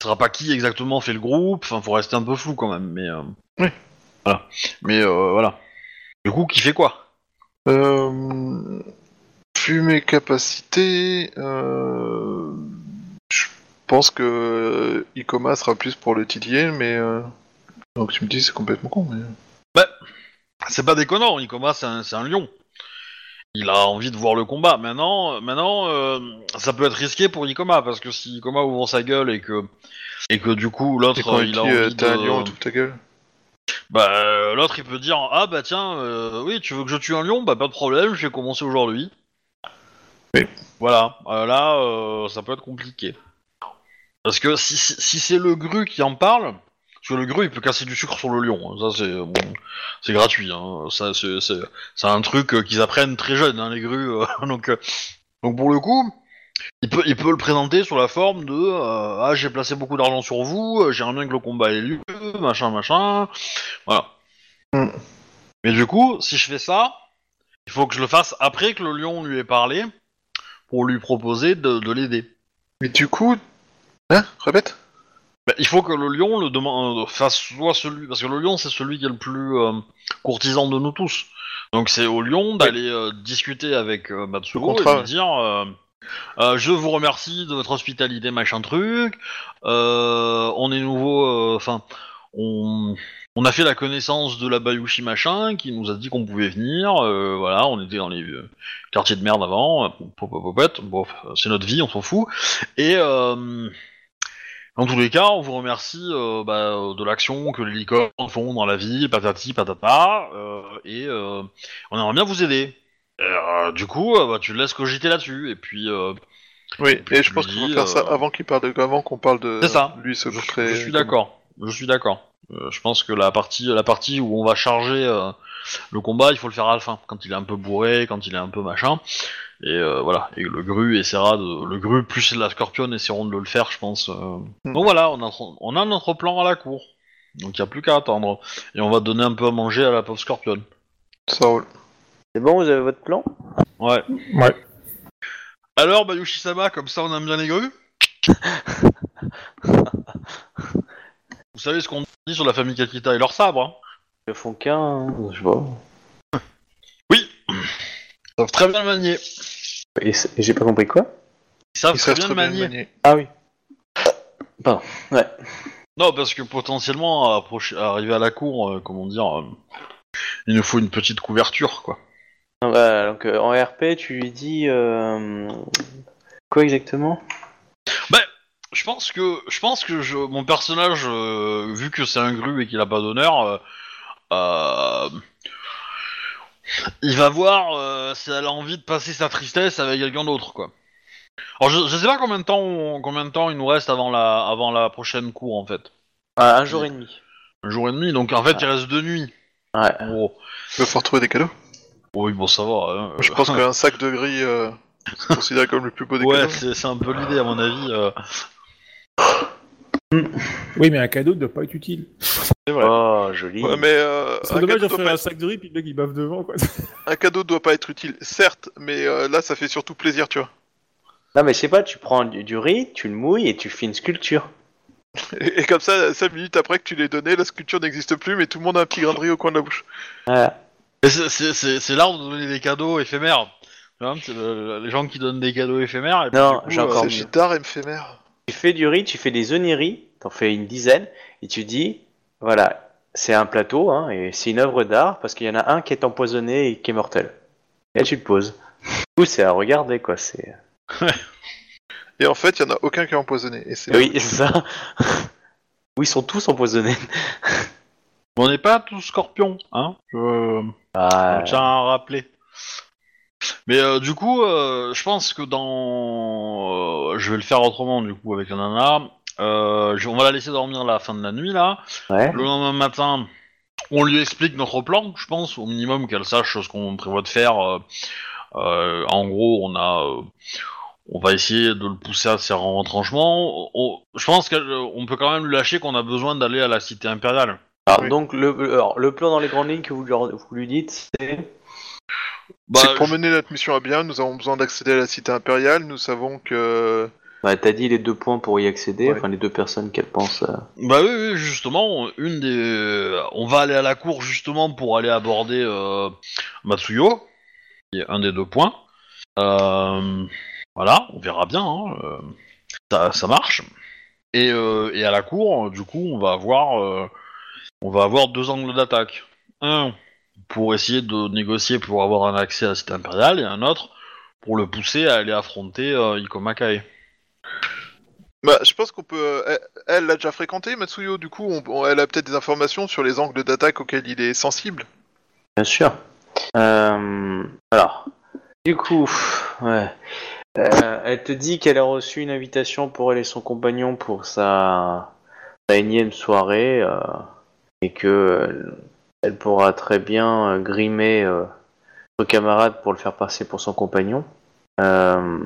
Il saura pas qui exactement fait le groupe, enfin faut rester un peu flou quand même, mais... euh, Oui. Voilà. Mais euh, voilà. Du coup, qui fait quoi? Euh, vu mes capacités, euh, je pense que Ikoma sera plus pour le titiller, mais euh, donc tu me dis c'est complètement con. Mais... C'est pas déconnant, Ikoma c'est un, c'est un lion. Il a envie de voir le combat. Maintenant, maintenant euh, ça peut être risqué pour Ikoma, parce que si Ikoma ouvre sa gueule et que, et que du coup l'autre quand il a euh, envie t'es un de... lion, tout ta gueule. Bah, euh, l'autre il peut dire Ah bah tiens, euh, oui, tu veux que je tue un lion? Bah pas de problème, je vais commencer aujourd'hui. Oui. Voilà, euh, là euh, ça peut être compliqué. Parce que si, si, si c'est le gru qui en parle, parce que le gru il peut casser du sucre sur le lion, hein, ça c'est bon, c'est gratuit, hein, ça c'est c'est- c'est un truc euh, qu'ils apprennent très jeunes, hein, les grues. euh, donc, euh, donc pour le coup, il peut, il peut le présenter sous la forme de euh, ah j'ai placé beaucoup d'argent sur vous, euh, j'aimerais bien que le combat ait lieu, machin machin, voilà. Mm. Mais du coup, si je fais ça, il faut que je le fasse après que le lion lui ait parlé pour lui proposer de, de l'aider. Mais du coup, hein, répète? Bah, il faut que le lion le demande, euh, fasse soit celui, parce que le lion c'est celui qui est le plus euh, courtisan de nous tous. Donc c'est au lion d'aller euh, discuter avec euh, Matsuo contrat, et lui ouais. dire euh, euh, je vous remercie de votre hospitalité machin truc. euh, on est nouveau, euh, enfin on, on a fait la connaissance de la Bayushi machin, qui nous a dit qu'on pouvait venir. euh, voilà, on était dans les euh, quartiers de merde avant. euh, pop, pop, pop. Bon, c'est notre vie, on s'en fout. Et euh, dans tous les cas, on vous remercie euh, bah, de l'action que les licornes font dans la ville, patati patata, euh, et euh, on aimerait bien vous aider. Et, euh, du coup, euh, bah, tu le laisses cogiter là-dessus, et puis euh, Oui, puis et je pense faut dis, faire ça euh, avant qu'il parle de, avant qu'on parle de C'est ça. lui se je, montrer. je suis d'accord. Je suis d'accord. Euh, je pense que la partie, la partie où on va charger euh, le combat, il faut le faire à la fin, quand il est un peu bourré, quand il est un peu machin. Et euh, voilà. Et le gru essaiera de, le gru plus la scorpion essaieront de le faire, je pense. euh. Hmm. Donc voilà, on a, on a notre plan à la cour. Donc il y a plus qu'à attendre. Et on va donner un peu à manger à la pauvre scorpion. Ça roule. C'est bon, vous avez votre plan? Ouais. Ouais. Alors, Bayushi-sama, comme ça on aime bien les grues Vous savez ce qu'on dit sur la famille Kakita et leur sabre, hein? Ils font qu'un, hein, je vois. Oui Ils savent très bien le manier. Et, c'est- et j'ai pas compris quoi Ils savent Ils très savent bien très le bien le manier. manier. Ah oui. Pardon, ouais. Non, parce que potentiellement, approcher, arriver à la cour, euh, comment dire, euh, il nous faut une petite couverture, quoi. Ah bah, donc euh, en RP, tu lui dis euh, quoi exactement? Je pense que, je pense que je, mon personnage, euh, vu que c'est un gru et qu'il a pas d'honneur, euh, euh, il va voir euh, si elle a envie de passer sa tristesse avec quelqu'un d'autre, quoi. Alors, je, je sais pas combien de temps, on- combien de temps il nous reste avant la, avant la prochaine cour, en fait. Ah, Un jour et demi. Un jour et demi, donc en fait, il reste deux nuits. Ouais. Bon, Il va falloir trouver des cadeaux. oui, bon, ça va. hein. Je pense qu'un sac de gris euh, c'est considéré comme le plus beau des Ouais, cadeaux. c'est c'est un peu l'idée à mon avis. euh. Oui, mais un cadeau ne doit pas être utile. C'est vrai. Oh, joli. Ouais, mais euh, C'est un, dommage cadeau d'offrir doit un pas sac de riz puis le mec il bave devant quoi. un cadeau doit pas être utile, certes, mais euh, là ça fait surtout plaisir, tu vois. Non, mais sais pas, tu prends du, du riz, tu le mouilles et tu fais une sculpture. Et, et comme ça, 5 minutes après que tu l'aies donné, la sculpture n'existe plus, mais tout le monde a un petit grain de riz au coin de la bouche. Ouais. Et c'est- C'est c'est- c'est l'art de donner des cadeaux éphémères. C'est le- les gens qui donnent des cadeaux éphémères. Et Non, j'ai encore euh, C'est mieux. d'art éphémère. Tu fais du riz, tu fais des oniris, t'en fais une dizaine, et tu dis, voilà, c'est un plateau, hein, et c'est une œuvre d'art, parce qu'il y en a un qui est empoisonné et qui est mortel. Et là, tu le poses. Du coup, c'est à regarder, quoi, c'est... Et en fait, il y en a aucun qui est empoisonné. Et c'est Oui, c'est ça. Oui, ils sont tous empoisonnés. On n'est pas tous scorpions, hein. Je, Ah, je tiens à rappeler. Mais euh, du coup, euh, je pense que dans, euh, je vais le faire autrement du coup avec la nana. Euh, je- on va la laisser dormir la fin de la nuit là. ouais. Le lendemain matin, on lui explique notre plan, je pense, au minimum qu'elle sache ce qu'on prévoit de faire. euh, euh, en gros, on a, euh, on va essayer de le pousser à ses retranchements. On- je pense qu'on peut quand même lui lâcher qu'on a besoin d'aller à la cité impériale. Alors, Oui. donc, le, le- alors, le plan dans les grandes lignes que vous, leur- vous lui dites, c'est... Bah, c'est que pour je- mener notre mission à bien, nous avons besoin d'accéder à la cité impériale. Nous savons que Bah, t'as dit les deux points pour y accéder, Ouais. enfin, les deux personnes qu'elle pense... euh, Bah oui, oui, justement, une des, on va aller à la cour justement pour aller aborder euh, Matsuyo, qui est un des deux points. Euh, voilà, on verra bien, hein, euh, ça, ça marche. Et, euh, et à la cour, du coup, on va avoir, euh, on va avoir deux angles d'attaque. Un pour essayer de négocier pour avoir un accès à la cité impériale, et un autre pour le pousser à aller affronter euh, Ikoma Kae. Bah, je pense qu'on peut. Elle elle l'a déjà fréquenté, Matsuyo. Du coup, on- on- elle a peut-être des informations sur les angles d'attaque auxquels il est sensible. Bien sûr. Euh, alors, du coup, ouais. Euh, elle te dit qu'elle a reçu une invitation pour elle et son compagnon pour sa, sa énième soirée euh, et que euh, elle pourra très bien euh, grimer euh, son camarade pour le faire passer pour son compagnon. Euh,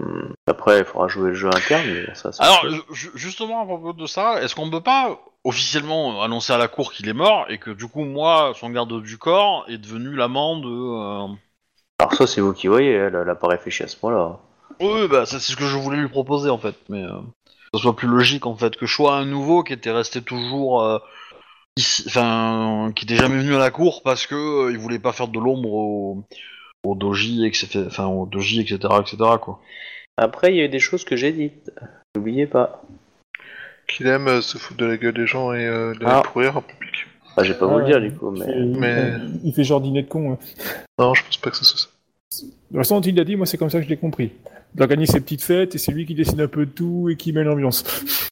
après, il faudra jouer le jeu interne. Mais ça, Alors, justement, à propos de ça, est-ce qu'on peut pas officiellement annoncer à la cour qu'il est mort et que du coup, moi, son garde du corps, est devenu l'amant de. euh, alors ça, c'est vous qui voyez. Elle, elle a pas réfléchi à ce point-là. Oui, bah, c'est ce que je voulais lui proposer en fait, mais euh, que ce soit plus logique en fait, que je sois un nouveau qui était resté toujours. Ici, enfin, qui était jamais venu à la cour parce que euh, il voulait pas faire de l'ombre au, au doji, etc. Enfin, au doji, etc., etc. quoi. Après, il y a eu des choses que j'ai dites. N'oubliez pas. qu'il aime euh, se foutre de la gueule des gens et euh, de Ah. les pourrir en public. Bah, je vais pas vous le Ouais, dire du coup, Il mais. il- fait genre dîner de con. hein. Non, je pense pas que ce soit ça. De toute façon, il a dit, moi, c'est comme ça que je l'ai compris. Il organise ses petites fêtes et c'est lui qui décide un peu de tout et qui met l'ambiance.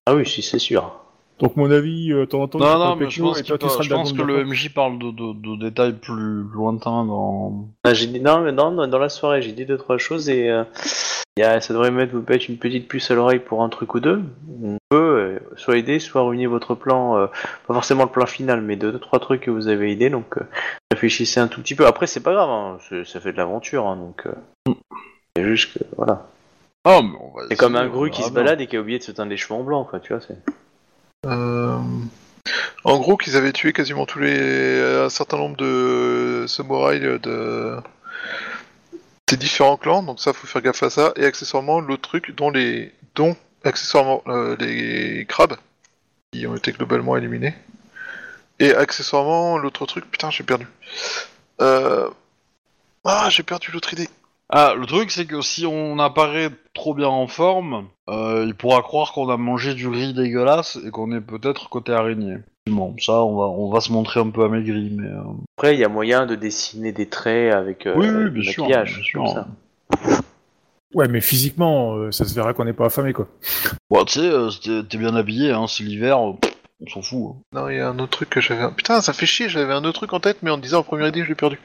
Ah oui, si, c'est sûr. Donc, mon avis, euh, de temps en temps, il Non, non, mais je pense, qu'il je que le MJ parle de, de, de détails plus lointains dans. Ah, j'ai dit non, mais non, dans la soirée, j'ai dit deux trois choses et euh, y a, ça devrait mettre vous mettre une petite puce à l'oreille pour un truc ou deux. On peut euh, soit aider, soit ruiner votre plan, euh, pas forcément le plan final, mais deux, deux trois trucs que vous avez aidé. Donc euh, réfléchissez un tout petit peu. Après, c'est pas grave, hein, c'est- ça fait de l'aventure, hein, donc euh, c'est juste que voilà. Ah, mais on va C'est comme un on gru qui verra se bien. balade et qui a oublié de se teindre les cheveux en blanc, quoi. Tu vois, c'est. Euh, En gros, qu'ils avaient tué quasiment tous les un certain nombre de samouraïs de des différents clans, donc ça faut faire gaffe à ça. Et accessoirement, l'autre truc, dont les dont accessoirement euh, les crabes qui ont été globalement éliminés. Et accessoirement, l'autre truc, putain, j'ai perdu. Euh... Ah, j'ai perdu l'autre idée. Ah, le truc, c'est que si on apparaît trop bien en forme, euh, il pourra croire qu'on a mangé du riz dégueulasse et qu'on est peut-être côté araignée. Bon, ça, on va, on va se montrer un peu amaigri, mais. euh, Après, il y a moyen de dessiner des traits avec euh, Oui, bien sûr, maquillage, bien sûr. comme ça. Ouais, mais physiquement, euh, ça se verra qu'on n'est pas affamé, quoi. Bon, tu sais, euh, t'es bien habillé, hein, c'est l'hiver, on s'en fout. hein. Non, il y a un autre truc que j'avais. Putain, ça fait chier, j'avais un autre truc en tête, mais en disant en première idée, je l'ai perdu.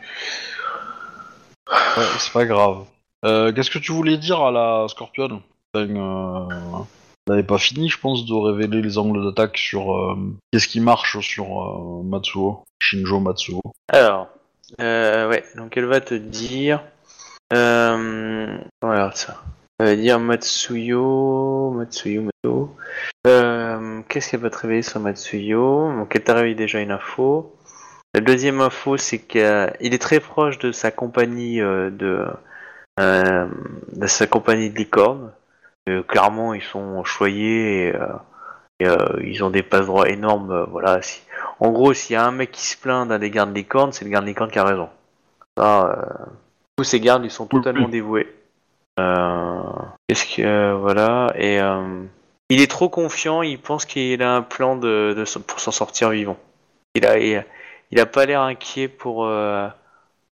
Ouais, c'est pas grave. Euh, Qu'est-ce que tu voulais dire à la Scorpion Enfin, euh, pas fini, je pense, de révéler les angles d'attaque sur euh, qu'est-ce qui marche sur Matsuo, Shinjo Matsuo. Alors, ouais, donc elle va te dire. Voilà ça? Elle va dire Matsuyo, Matsuyo, Matsuyo. Qu'est-ce qu'elle va te révéler sur Matsuyo? Donc elle t'a révélé déjà une info. La deuxième info, c'est qu'il est très proche de sa compagnie euh, de, euh, de sa compagnie de licorne. Euh, clairement, ils sont choyés et, euh, et, euh, ils ont des passe droits énormes. euh, voilà, si, en gros, s'il y a un mec qui se plaint d'un des gardes licornes, c'est le garde licorne qui a raison. Ça, euh, tous ces gardes, ils sont totalement dévoués. Euh, Qu'est-ce que euh, voilà et euh, il est trop confiant. Il pense qu'il a un plan de, de s- pour s'en sortir vivant. Il a il, il a pas l'air inquiet pour euh,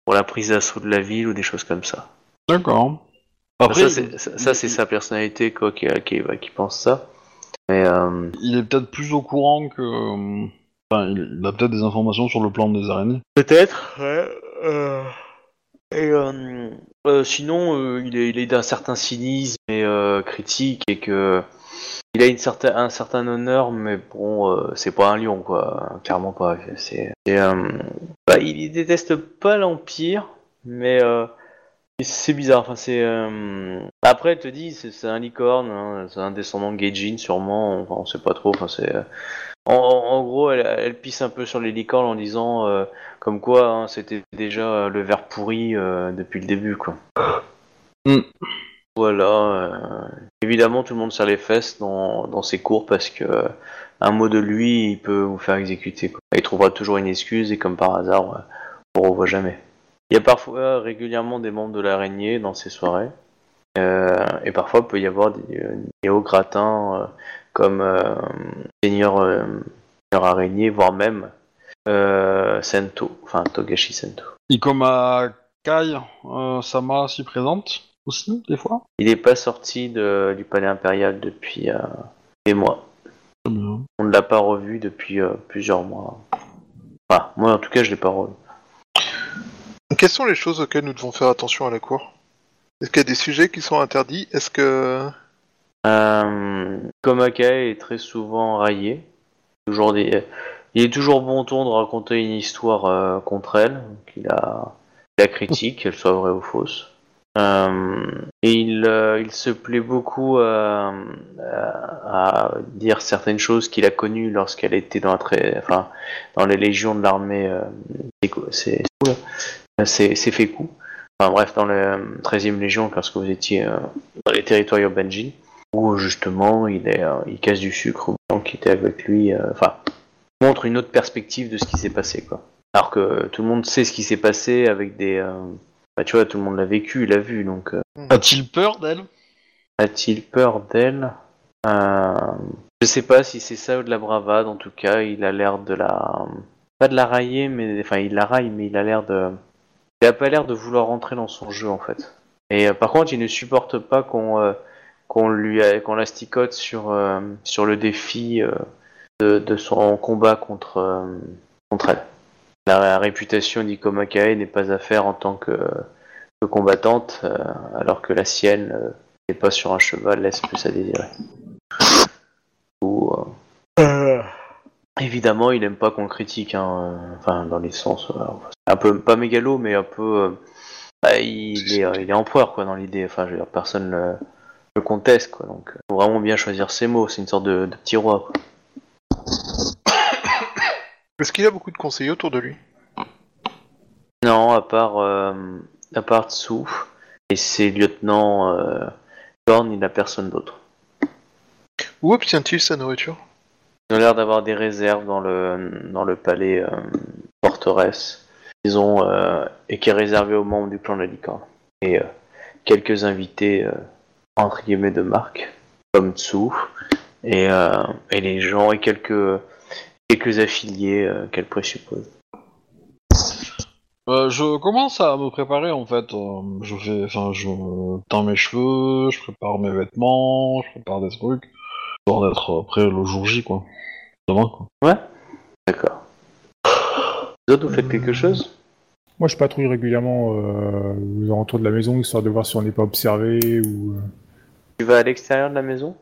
pour la prise d'assaut de la ville ou des choses comme ça. D'accord. Après, ça, c'est sa personnalité quoi qui, qui, qui pense ça. Mais euh, il est peut-être plus au courant que. euh, Enfin, il, il a peut-être des informations sur le plan des araignées. Peut-être, ouais. euh, Et euh, euh, sinon, euh, il est, il est d'un certain cynisme et euh, critique et que il a une certain, un certain honneur, mais bon, euh, c'est pas un lion, quoi. Clairement pas. C'est, euh, bah, il, déteste pas l'empire, mais euh, c'est bizarre. Enfin, c'est après, elle te dit, c'est, un licorne, hein, c'est un descendant de Gaijin, sûrement. Enfin, on sait pas trop. Enfin, c'est en, gros, elle, pisse un peu sur les licornes en disant comme quoi hein, c'était déjà le verre pourri depuis le début, quoi. Mm. Voilà. euh, évidemment, tout le monde serre les fesses dans, ses cours parce que euh, un mot de lui, il peut vous faire exécuter. Il trouvera toujours une excuse et comme par hasard, euh, on ne revoit jamais. Il y a parfois régulièrement des membres de l'araignée dans ces soirées. Et parfois, il peut y avoir des, des hauts gratins euh, comme Seigneur, Araignée, voire même Sento, enfin Togashi Sento. Ikoma Kai, Sama s'y présente aussi, des fois Il n'est pas sorti de- du palais impérial depuis euh, des mois. On ne l'a pas revu depuis euh, plusieurs mois. Enfin, moi en tout cas, je l'ai pas revu. Quelles sont les choses auxquelles nous devons faire attention à la cour? Est-ce qu'il y a des sujets qui sont interdits? Est-ce que... Euh, Komaka est très souvent raillé. Toujours des... Il est toujours bon ton de raconter une histoire euh, contre elle, qu'il a... qu'il la critique, qu'elle soit vraie ou fausse. Euh, et il, euh, il se plaît beaucoup à, à- dire certaines choses qu'il a connues lorsqu'elle était dans, les légions de l'armée. Euh, c'est quoi- c'est Feku. Enfin bref, dans la 13e légion, lorsque vous étiez euh, dans les territoires Yobanji où justement euh, il casse du sucre aux gens qui étaient avec lui, euh, enfin, montre une autre perspective de ce qui s'est passé, quoi. Alors que tout le monde sait ce qui s'est passé avec des. Bah, tu vois, tout le monde l'a vécu, l'a vu, donc euh, A-t-il peur d'elle? A-t-il peur d'elle? Euh, Je sais pas si c'est ça ou de la bravade, en tout cas, il a l'air de la. Pas de la railler, mais. Enfin, il la raille, mais il a l'air de. Il a pas l'air de vouloir rentrer dans son jeu, en fait. Et euh, par contre, il ne supporte pas qu'on euh, qu'on lui a- qu'on l'asticote sur, euh, sur le défi euh, de, de son combat contre, euh, contre elle. La réputation d'Ikomakae n'est pas à faire en tant que, que combattante, euh, alors que la sienne euh, n'est pas sur un cheval, laisse plus à désirer. Ou, euh, Évidemment, il aime pas qu'on le critique, hein, euh, enfin dans les sens, euh, un peu pas mégalo, mais un peu, euh, bah, il est, euh, il est empereur quoi dans l'idée. Enfin, je veux dire, personne le, le conteste quoi. Donc, euh, faut vraiment bien choisir ses mots. C'est une sorte de, de petit roi. Quoi. Est-ce qu'il a beaucoup de conseillers autour de lui? Non, à part, euh, à part Tsu et ses lieutenants euh, Thorn, il n'a personne d'autre. Où obtient-il sa nourriture? Ils ont l'air d'avoir des réserves dans le, dans le palais euh, forteresse. Ils ont, euh, et qui est réservé aux membres du clan de la licorne. Et euh, quelques invités, euh, entre guillemets, de marque, comme Tsu, et, euh, et les gens, et quelques, quelques affiliés euh, qu'elle présuppose. Euh, je commence à me préparer en fait. Euh, je fais, enfin, je teins mes cheveux, je prépare mes vêtements, je prépare des trucs, histoire d'être prêt le jour J quoi. Demain quoi. Ouais D'accord. Vous autres, vous faites quelque chose? Moi, je patrouille régulièrement euh, aux alentours de la maison, histoire de voir si on n'est pas observé ou. euh, Tu vas à l'extérieur de la maison?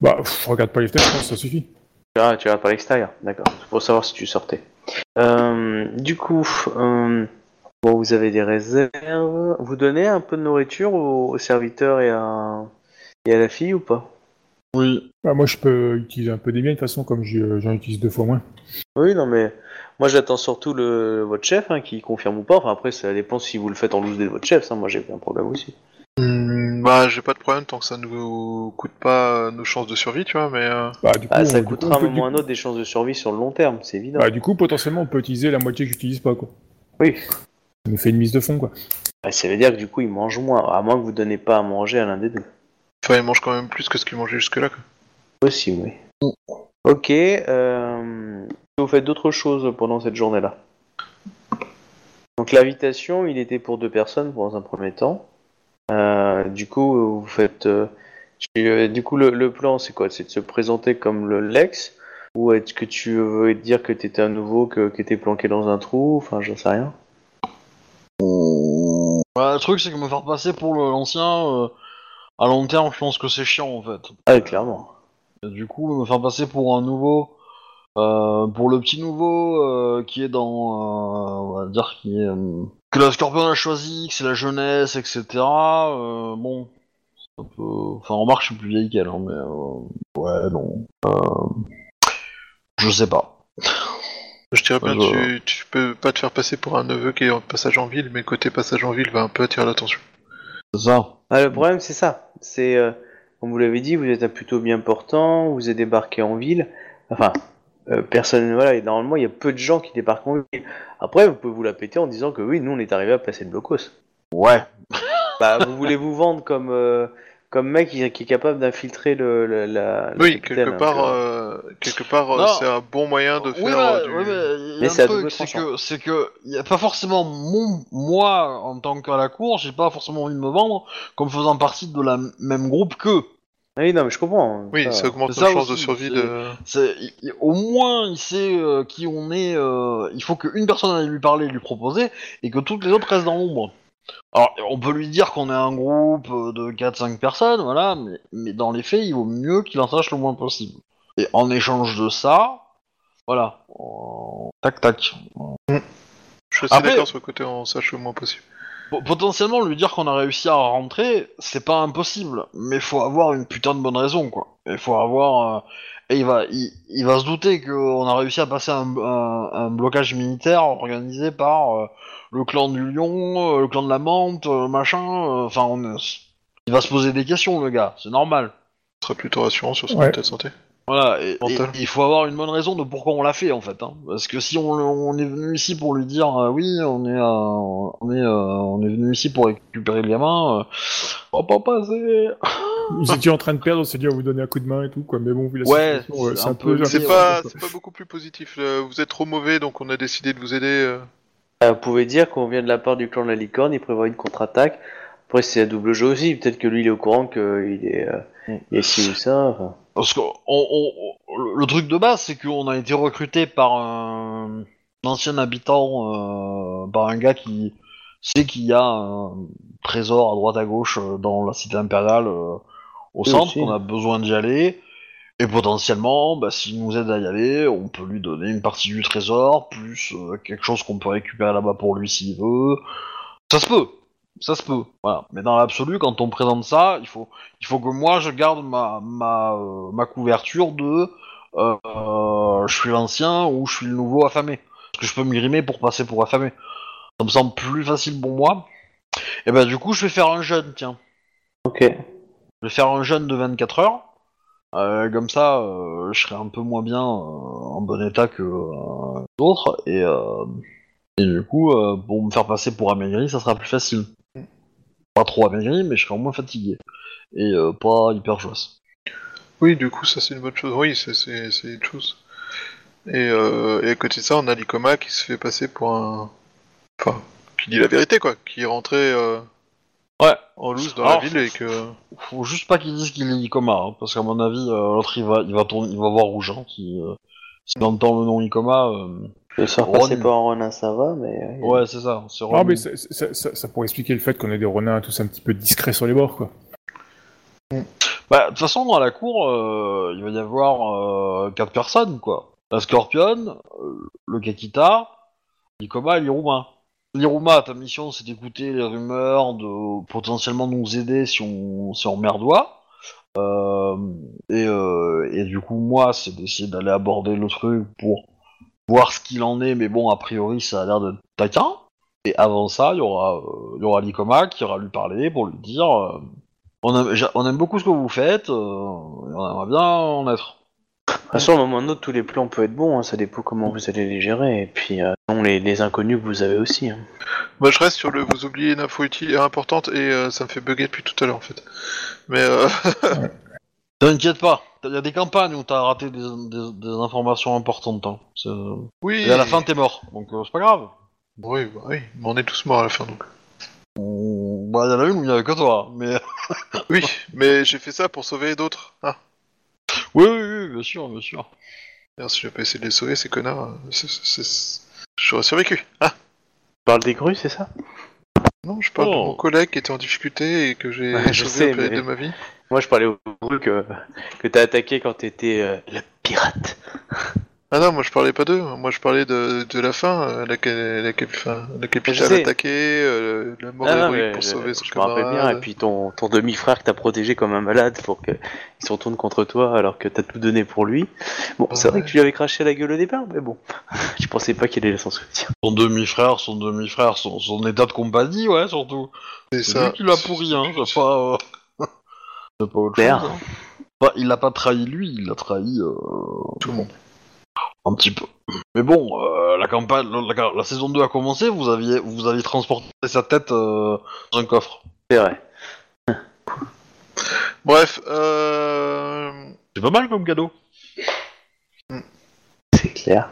Bah, pff, je regarde pas les fenêtres, je pense que ça suffit. Tu vas, tu vas par l'extérieur, d'accord. Pour savoir si tu sortais. Euh, du coup, euh, bon, vous avez des réserves. Vous donnez un peu de nourriture aux, aux serviteurs et à, et à la fille ou pas? Oui. Bah, moi, je peux utiliser un peu des miens, de toute façon, comme je- j'en utilise deux fois moins. Oui, non, mais moi j'attends surtout le, votre chef hein, qui confirme ou pas. Enfin, après, ça dépend si vous le faites en loose de votre chef. Ça, moi j'ai un problème aussi. Bah, j'ai pas de problème tant que ça nous coûte pas euh, nos chances de survie, tu vois, mais... euh, Bah, du coup, Ah, ça on- du coup, coûtera on un peut- moment ou un autre des chances de survie sur le long terme, c'est évident. Bah, du coup, potentiellement, on peut utiliser la moitié que j'utilise pas, quoi. Oui. Ça nous fait une mise de fond, quoi. Bah, ça veut dire que du coup, ils mangent moins, à moins que vous donnez pas à manger à l'un des deux. Enfin, il mange quand même plus que ce qu'il mangeait jusque-là, quoi. Possible, oui. Ok, euh, vous faites d'autres choses pendant cette journée-là. Donc l'invitation, il était pour deux personnes dans un premier temps. Euh, du coup, vous faites. euh, tu- euh, du coup, le, le plan, c'est quoi? C'est de se présenter comme le Lex? Ou est-ce que tu veux dire que t'étais un nouveau, que, que t'es planqué dans un trou? Enfin, j'en sais rien. Bah, le truc c'est que me faire passer pour l'ancien, euh, à long terme, je pense que c'est chiant en fait. Ah, clairement. Et du coup, me faire passer pour un nouveau, euh, pour le petit nouveau euh, qui est dans, euh, on va dire qui est euh, que la Scorpion a choisi, que c'est la jeunesse, etc. euh, bon, c'est un peu, enfin, remarque, je suis plus vieille qu'elle, hein, mais euh, ouais, non, euh, je sais pas. Je dirais bien, tu, tu peux pas te faire passer pour un neveu qui est en passage en ville, mais côté passage en ville va un peu attirer l'attention. C'est ça. Ah, le problème, c'est ça. C'est, euh, comme vous l'avez dit, vous êtes un plutôt bien portant, vous êtes débarqué en ville. Enfin, euh, personne, voilà, et normalement, il y a peu de gens qui débarquent en ville. Après, vous pouvez vous la péter en disant que oui, nous, on est arrivé à passer le blocos. Ouais. Bah, vous voulez vous vendre comme, euh, comme mec qui, qui est capable d'infiltrer le, le- la. Oui, quelque hein, part, euh, quelque part, euh, Non. c'est un bon moyen de faire Oui, euh, mais- du... mais c'est que, c'est que, y a pas forcément mon, moi, en tant qu'à la cour, j'ai pas forcément envie de me vendre comme faisant partie de la même groupe qu'eux. Ah oui, non, mais je comprends. Oui, ça- ça augmente nos chances de survie de... C'est, il- il- au moins, il sait euh, qui on est, euh, il faut qu'une personne aille lui parler, lui proposer, et que toutes les autres restent dans l'ombre. Alors, on peut lui dire qu'on est un groupe euh, de 4-5 personnes, voilà, mais, mais dans les faits, il vaut mieux qu'il en sache le moins possible. Et en échange de ça, voilà, euh, tac tac. Je suis assez Après- d'accord sur le côté on sache le moins possible. Potentiellement, lui dire qu'on a réussi à rentrer, c'est pas impossible, mais faut avoir une putain de bonne raison, quoi. Il faut avoir... euh, Et il va, il, il va se douter qu'on a réussi à passer un, un- un blocage militaire organisé par euh, le clan du lion, euh, le clan de la menthe, euh, machin... euh, Enfin, on il va se poser des questions, le gars, c'est normal. Ce sera plutôt rassurant sur son Ouais. état de santé. Voilà, et, il faut avoir une bonne raison de pourquoi on l'a fait en fait. Hein. Parce que si on, on est venu ici pour lui dire euh, oui, on est, euh, on est, euh, on est venu ici pour récupérer le gamin, euh, on va pas passer. Ils étaient en train de perdre, on s'est dit on vous donner un coup de main et tout, quoi. Mais bon, vu la Ouais, situation, c'est un un peu. peu- C'est pas, ouais. c'est pas beaucoup plus positif. Vous êtes trop mauvais, donc on a décidé de vous aider. vous pouvez dire qu'on vient de la part du clan de la licorne, il prévoit une contre-attaque. Après, c'est à double jeu aussi. Peut-être que lui, il est au courant qu'il est, euh, il est ci ou ça. enfin. Parce que on- on- on- le- truc de base, c'est qu'on a été recruté par un, un ancien habitant, euh, par un gars qui sait qu'il y a un trésor à droite à gauche euh, dans la cité impériale euh, au Oui, centre, aussi. qu'on a besoin d'y aller. Et potentiellement, bah, s'il nous aide à y aller, on peut lui donner une partie du trésor, plus euh, quelque chose qu'on peut récupérer là-bas pour lui s'il veut. Ça se peut, ça se peut. Voilà. Mais dans l'absolu, quand on présente ça, il faut, il faut que moi je garde ma, ma, euh, ma couverture de euh, euh, je suis l'ancien ou je suis le nouveau affamé. Parce que je peux me grimer pour passer pour affamé. Ça me semble plus facile pour moi. Et ben du coup, je vais faire un jeune, tiens. Ok. Je vais faire un jeûne de 24 heures. Euh, comme ça, je serai un peu moins bien en bon état que d'autres. Et, et du coup, euh, pour me faire passer pour amaigri, ça sera plus facile. Pas trop amaigri, mais je serai au moins fatigué. Et euh, pas hyper joyeux. Oui, du coup, ça c'est une bonne chose. Oui, c'est c'est- c'est une chose. Et, euh, et à côté de ça, on a l'Icoma qui se fait passer pour un. Enfin, qui dit la vérité, quoi. Qui est rentré euh, Ouais, en loose dans Alors, la ville et que. faut juste pas qu'ils disent qu'il est Icoma, hein, parce qu'à mon avis, euh, l'autre il va, il va tourner, il va voir rouge. Hein, si, s'il entend le nom Icoma, faire Ron. passer par un Ronin, ça va, mais. euh, ouais, c'est ça. Non, vraiment- mais ça, ça, ça- ça pourrait expliquer le fait qu'on ait des renards tous un petit peu discrets sur les bords, quoi. Bah, de toute façon, à la cour, euh, il va y avoir euh, quatre personnes, quoi. La Scorpion, euh, le Kakita, l'Ikoma et l'Iruma. L'Iruma, ta mission, c'est d'écouter les rumeurs, de potentiellement nous aider si on, si on merdoit. Euh, et, euh, et du coup, moi, c'est d'essayer d'aller aborder le truc pour voir ce qu'il en est, mais bon, a priori, ça a l'air d'être taquin. Et avant ça, il y aura, euh, il y aura l'Ikoma qui ira lui parler pour lui dire... euh, on aime, j'a- on aime beaucoup ce que vous faites, euh, et on aimerait bien en être. De toute façon, à un moment ou autre, tous les plans peuvent être bons, hein, ça dépend comment vous allez les gérer. Et puis, euh, non, les, les inconnus que vous avez aussi. hein. Moi, je reste sur le. Vous oubliez une info utile et importante et euh, ça me fait bugger depuis tout à l'heure en fait. Mais euh, T'inquiète pas, il y a des campagnes où t'as raté des, des- des informations importantes. Hein. C'est- oui. Et à la fin, t'es mort, donc euh, c'est pas grave. Oui, bah oui, mais on est tous morts à la fin donc. On- Bah, il y en a une où il y avait que toi, mais. Oui, mais j'ai fait ça pour sauver d'autres. Ah, oui, oui, oui, bien sûr, bien sûr. merde, si j'avais pas essayé de les sauver, ces connards, euh, c'est- c'est- c'est- j'aurais survécu. Ah, Tu parles des grues, c'est ça? Non, je parle de Oh. mon collègue qui était en difficulté et que j'ai Ouais, je sauvé sais, au péril mais- de ma vie. Moi, je parlais aux grues que, que t'as attaqué quand t'étais euh, le pirate. Ah non, moi je parlais pas d'eux, moi je parlais de, de la fin, euh, laquelle, laquelle, fin, la capitale attaquée, euh, la mort Ah, non, héroïque mais pour je, sauver son je me rappelle bien, et puis ton, ton demi-frère que t'as protégé comme un malade pour qu'il se retourne contre toi alors que t'as tout donné pour lui. Bon, c'est vrai que tu lui avais craché à la gueule au départ, mais bon, je pensais pas qu'il allait s'en souvenir. Son demi-frère, son demi-frère, son, son état de compagnie, ouais, surtout. C'est C'est ça. lui qui l'a pourri, hein, c'est pas. euh, c'est pas autre Claire. chose. hein. Bah, il l'a pas trahi lui, il l'a trahi. euh, Tout le monde. Un petit peu. Mais bon, euh, la campagne, la, la saison 2 a commencé, vous aviez, vous aviez transporté sa tête euh, dans un coffre. C'est vrai. Bref, euh... C'est pas mal comme cadeau. C'est clair.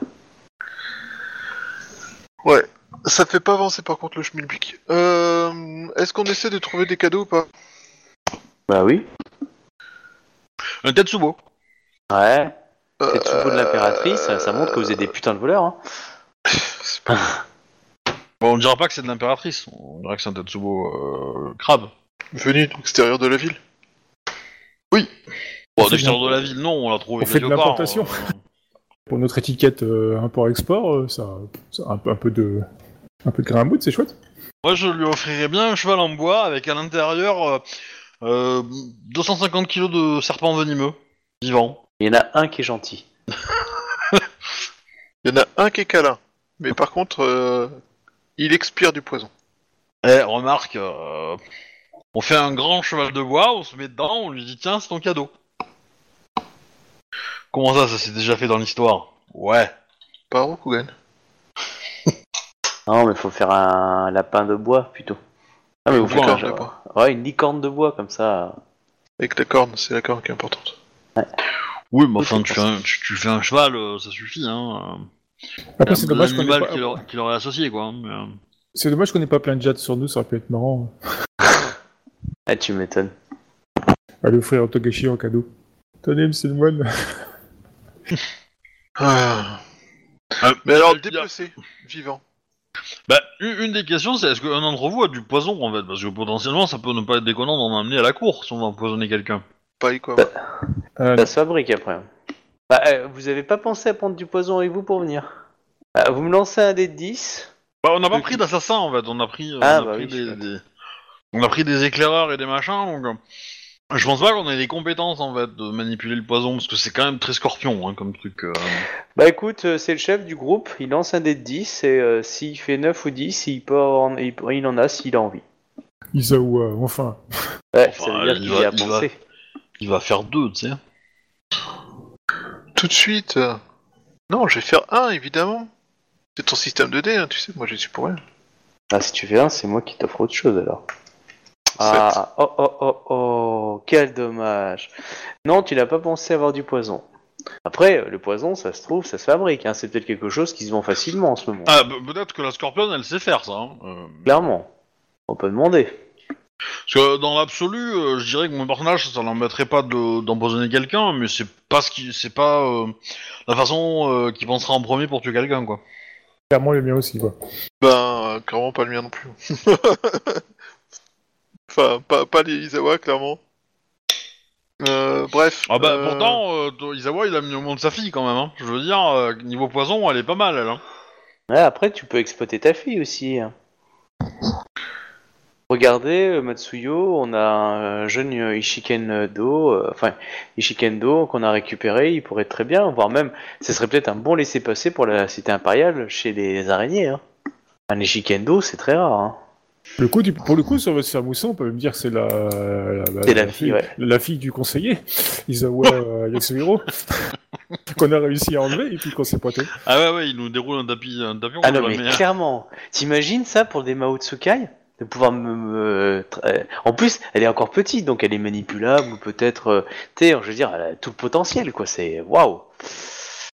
Ouais, ça fait pas avancer par contre le schmilblick. Euh... Est-ce qu'on essaie de trouver des cadeaux ou pas? Bah oui. Un Tetsubo. Ouais. Euh, C'est le de l'impératrice, ça, ça montre que vous êtes des putains de voleurs. Hein. c'est pas- Bon, on dira pas que c'est de l'impératrice, on dirait que c'est un Tetsubo euh, crabe. Venu de l'extérieur de la ville. Bon, On à fait l'extérieur de de la ville, non, on l'a trouvé on fait de l'importation. euh. Pour notre étiquette euh, import-export, euh, ça, ça a un peu, un peu de, un peu de grain à moudre, c'est chouette. Moi, je lui offrirais bien un cheval en bois avec à l'intérieur euh, euh, 250 kilos de serpents venimeux, vivants. Il y en a un qui est gentil. Il y en a un qui est câlin, mais par contre, euh, il expire du poison. Eh, remarque, euh, on fait un grand cheval de bois, on se met dedans, on lui dit tiens, c'est ton cadeau. Comment ça, ça s'est déjà fait dans l'histoire? Ouais. Pas Rokugan. Non, mais faut faire un lapin de bois plutôt. Ah, mais vous Une faites licorne un- de bois. Ouais, une licorne de bois comme ça. Avec la corne, c'est la corne qui est importante. Oui, mais enfin, c'est tu fais, un, tu, tu fais un cheval, euh, ça suffit, hein. Après, c'est dommage qu'on l'animal ait qui pas... qui leur est associé, quoi. mais, euh, C'est dommage qu'on ait pas plein de jets sur nous, ça aurait pu être marrant. Ah, tu m'étonnes. Allez offrir un Togashi en cadeau. Tenez, monsieur le moine. Ah. Mais alors, dépecer, vivant. Bah, une, des questions, c'est est-ce qu'un d'entre vous a du poison, en fait? Parce que potentiellement, ça peut ne pas être déconnant d'en amener à la cour si on va empoisonner quelqu'un. Pas quoi. Euh, Ça se fabrique après. Bah, euh, vous avez pas pensé à prendre du poison avec vous pour venir? Ah, Vous me lancez un dé de 10 Bah, on n'a pas pris d'assassin, en fait. On a pris, euh, Ah, on a bah pris oui, des, je des- On a pris des éclaireurs et des machins, donc... euh, Je pense pas qu'on ait des compétences, en fait, de manipuler le poison, parce que c'est quand même très scorpion, hein, comme truc. euh. Bah écoute, euh, c'est le chef du groupe, il lance un dé de 10 et euh, s'il fait 9 ou 10, il, peut en- il, il en a s'il a envie. Isawa, enfin. Ouais, Enfin, ça veut dire il qu'il va- y a il va- pensé. Il va faire deux, tu sais. Tout de suite. euh, Non, je vais faire un, évidemment. C'est ton système de dés, hein, tu sais, moi j'y suis pour rien. Ah, si tu fais un, c'est moi qui t'offre autre chose alors. Ah, oh oh oh oh, quel dommage. Non, tu n'as pas pensé avoir du poison. Après, euh, le poison, ça se trouve, ça se fabrique. Hein. C'est peut-être quelque chose qui se vend facilement en ce moment. Ah, pe- peut-être que la scorpionne, elle sait faire ça. hein. Euh, Clairement. On peut demander. Parce que dans l'absolu, euh, je dirais que mon personnage, ça l'embêterait pas de- d'empoisonner quelqu'un, mais c'est pas ce qui, c'est pas euh, la façon euh, qu'il pensera en premier pour tuer quelqu'un, quoi. Clairement, le mien aussi, quoi. Ben, euh, clairement pas le mien non plus. enfin, pas, pas les Izawa, clairement. Euh, bref. Ah bah euh, pourtant, euh, Isawa, il a mis au monde sa fille quand même. Hein. Je veux dire, euh, niveau poison, elle est pas mal, elle. Hein. Ouais, après, tu peux exploiter ta fille aussi. hein. Regardez, Matsuyo, on a un jeune Ishiken Do, euh, enfin Ishiken Do qu'on a récupéré, il pourrait très bien, voire même, ce serait peut-être un bon laisser-passer pour la cité impériale chez les araignées. Hein. Un Ishiken Do, c'est très rare. Le coup, du- pour le coup, sur votre sermousson, on peut me dire que c'est la, la, C'est la fille, ouais. la fille du conseiller, Isawa euh, Yasuhiro, qu'on a réussi à enlever et puis qu'on s'est pointé. Ah ouais, ouais, il nous déroule un tapis, un tapis Ah non, mais euh, clairement, t'imagines ça pour des Mao Tsukai de pouvoir me, me- tra- En plus, elle est encore petite, donc elle est manipulable, ou peut-être... euh, Tu sais, je veux dire, elle a tout le potentiel, quoi, c'est... Waouh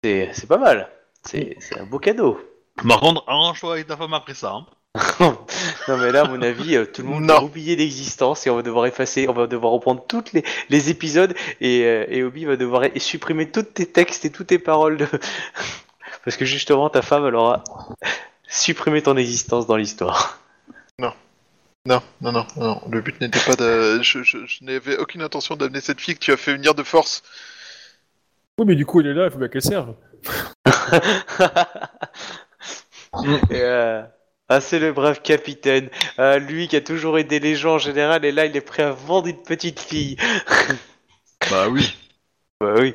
C'est c'est pas mal, c'est c'est un beau cadeau. Par contre, arrange-toi avec ta femme après ça. Hein. Non mais là, à mon avis, euh, tout le monde Non. va oublier l'existence et on va devoir effacer, on va devoir reprendre tous les, les épisodes et, euh, et Obi va devoir supprimer tous tes textes et toutes tes paroles de... Parce que justement, ta femme, elle aura supprimé ton existence dans l'histoire. Non, non, non, non. Le but n'était pas de. Je, je- je n'avais aucune intention d'amener cette fille que tu as fait venir de force. Oui, mais du coup, il est là, il faut bien qu'elle serve. Et, euh, Ah, c'est le brave capitaine. Euh, lui qui a toujours aidé les gens en général, et là, il est prêt à vendre une petite fille. Bah oui. Bah oui.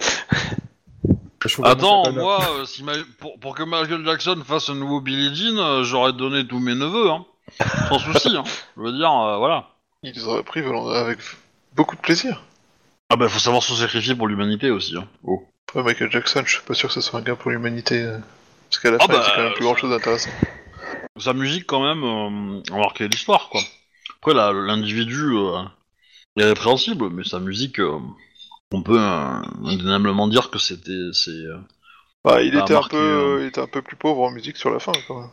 Attends, moi, euh, si Ma- pour, pour que Michael Jackson fasse un nouveau Billie Jean, euh, j'aurais donné tous mes neveux, hein. Sans souci, hein. Je veux dire, euh, voilà. Ils les auraient pris volant- avec beaucoup de plaisir. Ah bah faut savoir se sacrifier pour l'humanité aussi, hein. Oh. Après, Michael Jackson, je suis pas sûr que ce soit un gain pour l'humanité. euh, Parce qu'à la Ah fin, bah, c'est quand même plus grand chose d'intéressant. Sa musique, quand même, euh, a marqué l'histoire, quoi. Après, là, l'individu euh, est répréhensible, mais sa musique, euh, on peut euh, indéniablement dire que c'était... c'est... euh, Bah, il, était un peu, il était un peu plus pauvre en musique sur la fin, quand même.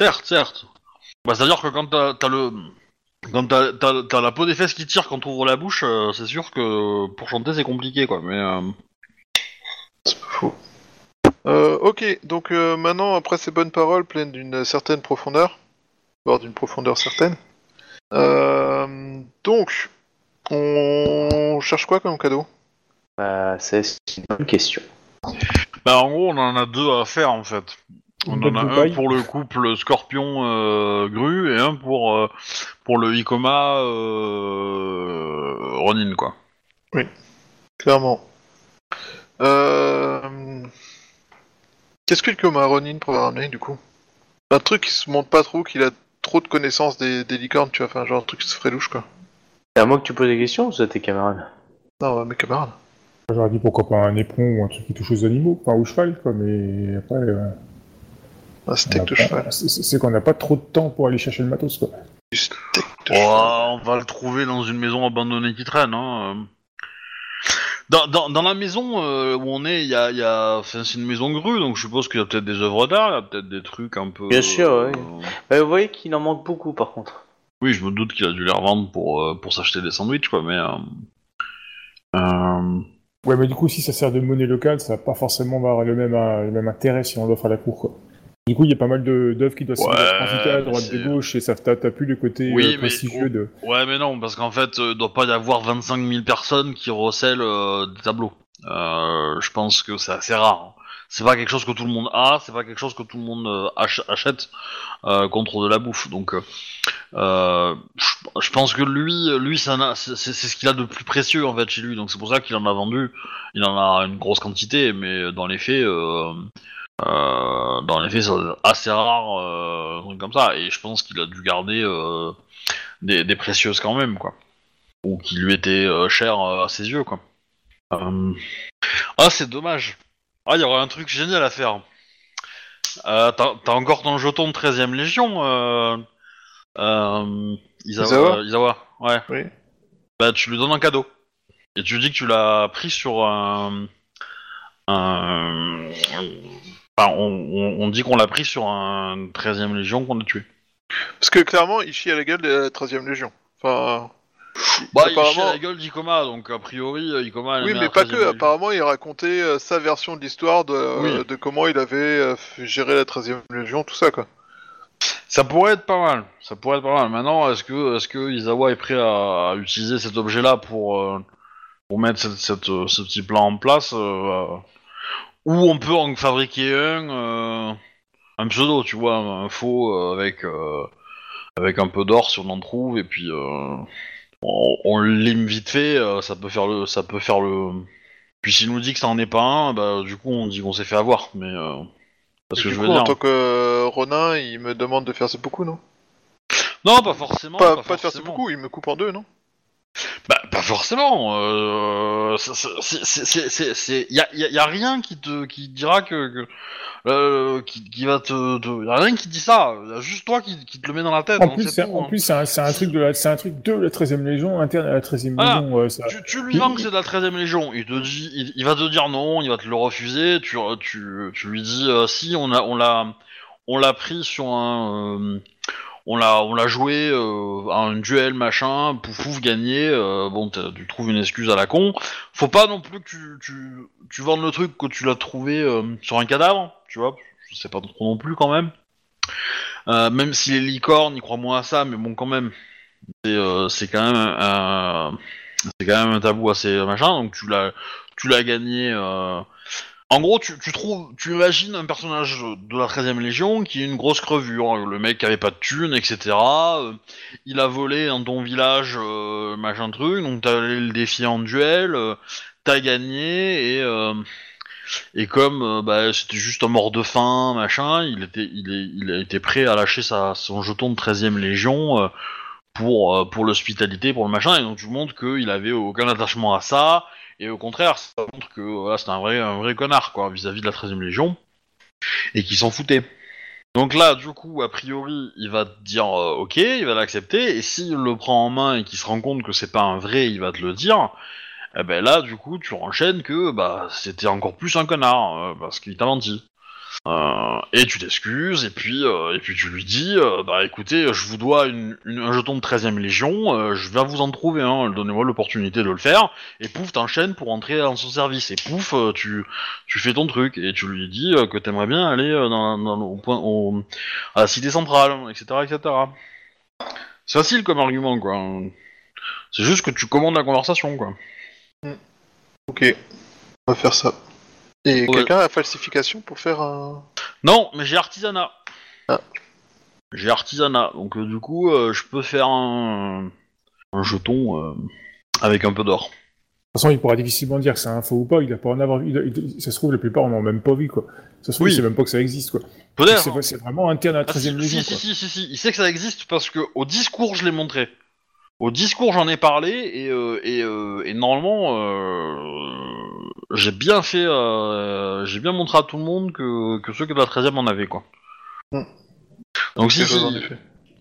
Certes, certes. Bah, c'est-à-dire que quand t'as t'as le... Quand t'as t'as- t'as la peau des fesses qui tire quand t'ouvres la bouche, c'est sûr que pour chanter c'est compliqué quoi. Mais C'est pas faux. Euh, ok, donc euh, maintenant, après ces bonnes paroles pleines d'une certaine profondeur, voire d'une profondeur certaine, euh, donc, on cherche quoi comme cadeau? Bah, c'est une bonne question. bah en gros on en a deux à faire en fait. On en a un paille. pour le couple Scorpion euh, Grue et un pour euh, pour le Icoma euh, Ronin quoi. Clairement. Euh... Qu'est-ce que le coma Ronin pourrait ramener, du coup? Un truc qui se montre pas trop, qu'il a trop de connaissances des, des licornes, tu vois, enfin, genre un truc qui se ferait louche, quoi. C'est à moi que tu poses des questions ou c'est à tes camarades? Non, ouais, mes camarades. J'aurais dit pourquoi pas un éperon ou un truc qui touche aux animaux, enfin au cheval, quoi, mais après. euh, Un steak de pas- cheval. c'est- qu'on n'a pas trop de temps pour aller chercher le matos, quoi. Du steak de Oh, cheval. on va le trouver dans une maison abandonnée qui traîne. Hein. Dans, dans, dans la maison euh, où on est, il y a, il y a... enfin, c'est une maison grue, donc je suppose qu'il y a peut-être des œuvres d'art, il y a peut-être des trucs un peu. Bien sûr, ouais. euh, Bah, vous voyez qu'il en manque beaucoup par contre. Oui, je me doute qu'il a dû les revendre pour, euh, pour s'acheter des sandwichs, quoi, mais. Euh... euh, Ouais, mais du coup, si ça sert de monnaie locale, ça va pas forcément avoir le même, euh, le même intérêt si on l'offre à la cour, quoi. Du coup, il y a pas mal d'œuvres qui doivent Ouais, se transiter à mais droite de gauche, et ça t'as plus le côté Oui, euh, mais- prestigieux de... Ouais, mais non, parce qu'en fait, euh, il doit pas y avoir 25 000 personnes qui recèlent euh, des tableaux. Euh, je pense que c'est assez rare. hein. C'est pas quelque chose que tout le monde a, c'est pas quelque chose que tout le monde euh, ach- achète euh, contre de la bouffe. Donc, euh, euh, je, pense que lui, lui, c'est ce qu'il a de plus précieux en fait chez lui. Donc c'est pour ça qu'il en a vendu. Il en a une grosse quantité, mais dans les faits, euh, dans les faits, c'est assez rare, euh, un truc comme ça. Et je pense qu'il a dû garder. euh, des, des précieuses quand même, quoi. Ou qui lui étaient chères à ses yeux, quoi. Ah, c'est dommage. Ah, il y aurait un truc génial à faire. T'as t'as encore ton jeton de 13ème Légion, euh... Euh... Isawa, Isawa Isawa, ouais. Oui. Bah, tu lui donnes un cadeau. Et tu dis que tu l'as pris sur un... un... Enfin, on, on- on dit qu'on l'a pris sur un 13ème Légion qu'on a tué. Parce que clairement, il chie à la gueule de la 13ème Légion. Enfin, Bah, il Apparemment- chie à la gueule d'Ikoma, donc a priori, euh, Ikoma... elle oui, mais pas 13e que. Légion. Apparemment, il racontait euh, sa version de l'histoire de, euh, Oui. de comment il avait euh, géré la 13ème Légion, tout ça, quoi. Ça pourrait être pas mal. Ça pourrait être pas mal. Maintenant, est-ce que, est-ce que Izawa est prêt à, à utiliser cet objet-là pour, euh, pour mettre cette, cette, ce petit plan en place euh, euh, Ou on peut en fabriquer un, euh, un pseudo, tu vois, un faux euh, avec, euh, avec un peu d'or si on en trouve, et puis on, on lime vite fait. ça peut faire le, ça peut faire le. Puis s'il nous dit que ça en est pas un, bah du coup on dit qu'on s'est fait avoir. Mais euh, parce que du je coup, veux en tant que Ronin, il me demande de faire beaucoup, non? Non, pas forcément. pas, pas de faire forcément. beaucoup, il me coupe en deux, non? Bah, pas forcément. Euh, c'est- c'est- y a, y a- y a rien qui te, qui dira que, que euh, qui, qui va te, te- y a rien qui dit ça. Y a juste toi qui, qui te le met dans la tête. En plus, c'est hein. c'est un, truc de la, c'est un truc de la 13e Légion, interne à la 13e Voilà. Légion. euh, ça... Tu, tu lui vends que c'est de la 13ème Légion, il te dit, il, il va te dire non, il va te le refuser, tu, tu, tu lui dis euh, si on a, on l'a, on l'a pris sur un, euh, on l'a, on l'a joué euh, à un duel machin, pouf pouf gagné, euh, bon tu trouves une excuse à la con, faut pas non plus que tu, tu, tu vendes le truc que tu l'as trouvé euh, sur un cadavre, tu vois, je sais pas trop non plus quand même. Euh, même si les licornes, ils croient moins à ça, mais bon quand même, c'est, euh, quand même un, c'est quand même un tabou assez machin, donc tu l'as, tu l'as gagné. euh. En gros, tu, trouves, tu imagines un personnage de la 13ème Légion qui est une grosse crevure, hein, le mec qui avait pas de thunes, etc. euh, il a volé dans ton village, euh, machin truc, donc t'as allé le défier en duel, euh, t'as gagné et euh, et comme bah, c'était juste un mort de faim, machin, il était, il a été prêt à lâcher sa, son jeton de 13ème Légion. pour, pour l'hospitalité, pour le machin, et donc tu montres qu'il avait aucun attachement à ça, et au contraire, ça montre que voilà, c'est un vrai, un vrai connard, quoi, vis-à-vis de la 13ème Légion, et qu'il s'en foutait. Donc là, du coup, a priori, il va te dire euh, ok, il va l'accepter, et s'il le prend en main et qu'il se rend compte que c'est pas un vrai, il va te le dire, eh ben là, du coup, tu enchaînes que bah c'était encore plus un connard, euh, parce qu'il t'a menti. Euh, et tu t'excuses, et puis euh, et puis tu lui dis, euh, bah écoutez, je vous dois un jeton de 13ème Légion, je viens vous en trouver un, donnez-moi l'opportunité de le faire, et pouf, t'enchaînes pour entrer dans son service, et pouf, tu, tu fais ton truc, et tu lui dis que t'aimerais bien aller dans, au point, à la cité centrale, etc., etc. C'est facile comme argument, quoi. C'est juste que tu commandes la conversation, quoi. Ok, on va faire ça. Et Ouais. quelqu'un a falsification pour faire un... Non, mais j'ai artisanat. Ah. J'ai artisanat, donc euh, du coup, euh, je peux faire un, un jeton euh, avec un peu d'or. De toute façon, il pourra difficilement dire que c'est un faux ou pas, il a pas en avoir vu. il- il- ça se trouve, la plupart n'en ont même pas vu, quoi. Ça se trouve, Oui. il sait même pas que ça existe, quoi. Peut-être. C'est c'est vraiment interne à la Ah, 13ème si, Légion, si, quoi. si, si, si, il sait que ça existe parce que au discours je l'ai montré. Au discours j'en ai parlé et, euh, et, euh, et normalement euh, j'ai bien fait, euh, j'ai bien montré à tout le monde que, que ceux que de la 13ème en avaient quoi. Hmm. Donc si,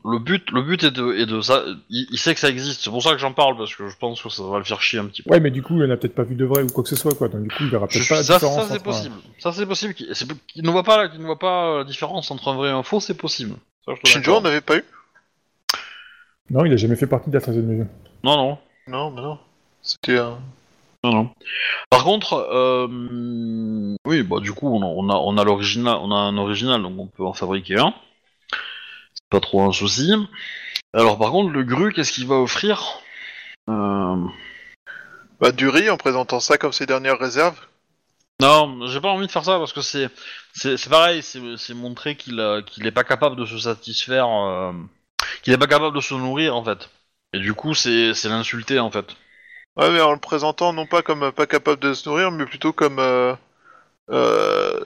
le but, le but est de, est de ça. Il, il sait que ça existe. C'est pour ça que j'en parle parce que je pense que ça va le faire chier un petit peu. Ouais, mais du coup, il en a peut-être pas vu de vrai ou quoi que ce soit, quoi. Donc, du coup, il verra peut-être pas la ça, différence. ça, c'est possible. Ça c'est possible. Qu'il ne voit pas, qu'il ne voit pas la différence entre un vrai et un faux, c'est possible. Ça, Shinjo, n'avait pas eu? Non, il a jamais fait partie de la 13 e maison. Non, non. Non, mais non. C'était un. Non, non. Par contre, euh, oui, bah du coup, on a, on a, on a l'original, on a un original, donc on peut en fabriquer un. C'est pas trop un souci. Alors, par contre, le gru, qu'est-ce qu'il va offrir? Euh, Bah, du riz en présentant ça comme ses dernières réserves. Non, j'ai pas envie de faire ça parce que c'est, c'est, c'est pareil, c'est, c'est montrer qu'il, a- qu'il est pas capable de se satisfaire, euh, qu'il est pas capable de se nourrir en fait. Et du coup, c'est, c'est l'insulter en fait. Ouais, mais en le présentant non pas comme euh, pas capable de se nourrir, mais plutôt comme euh, euh,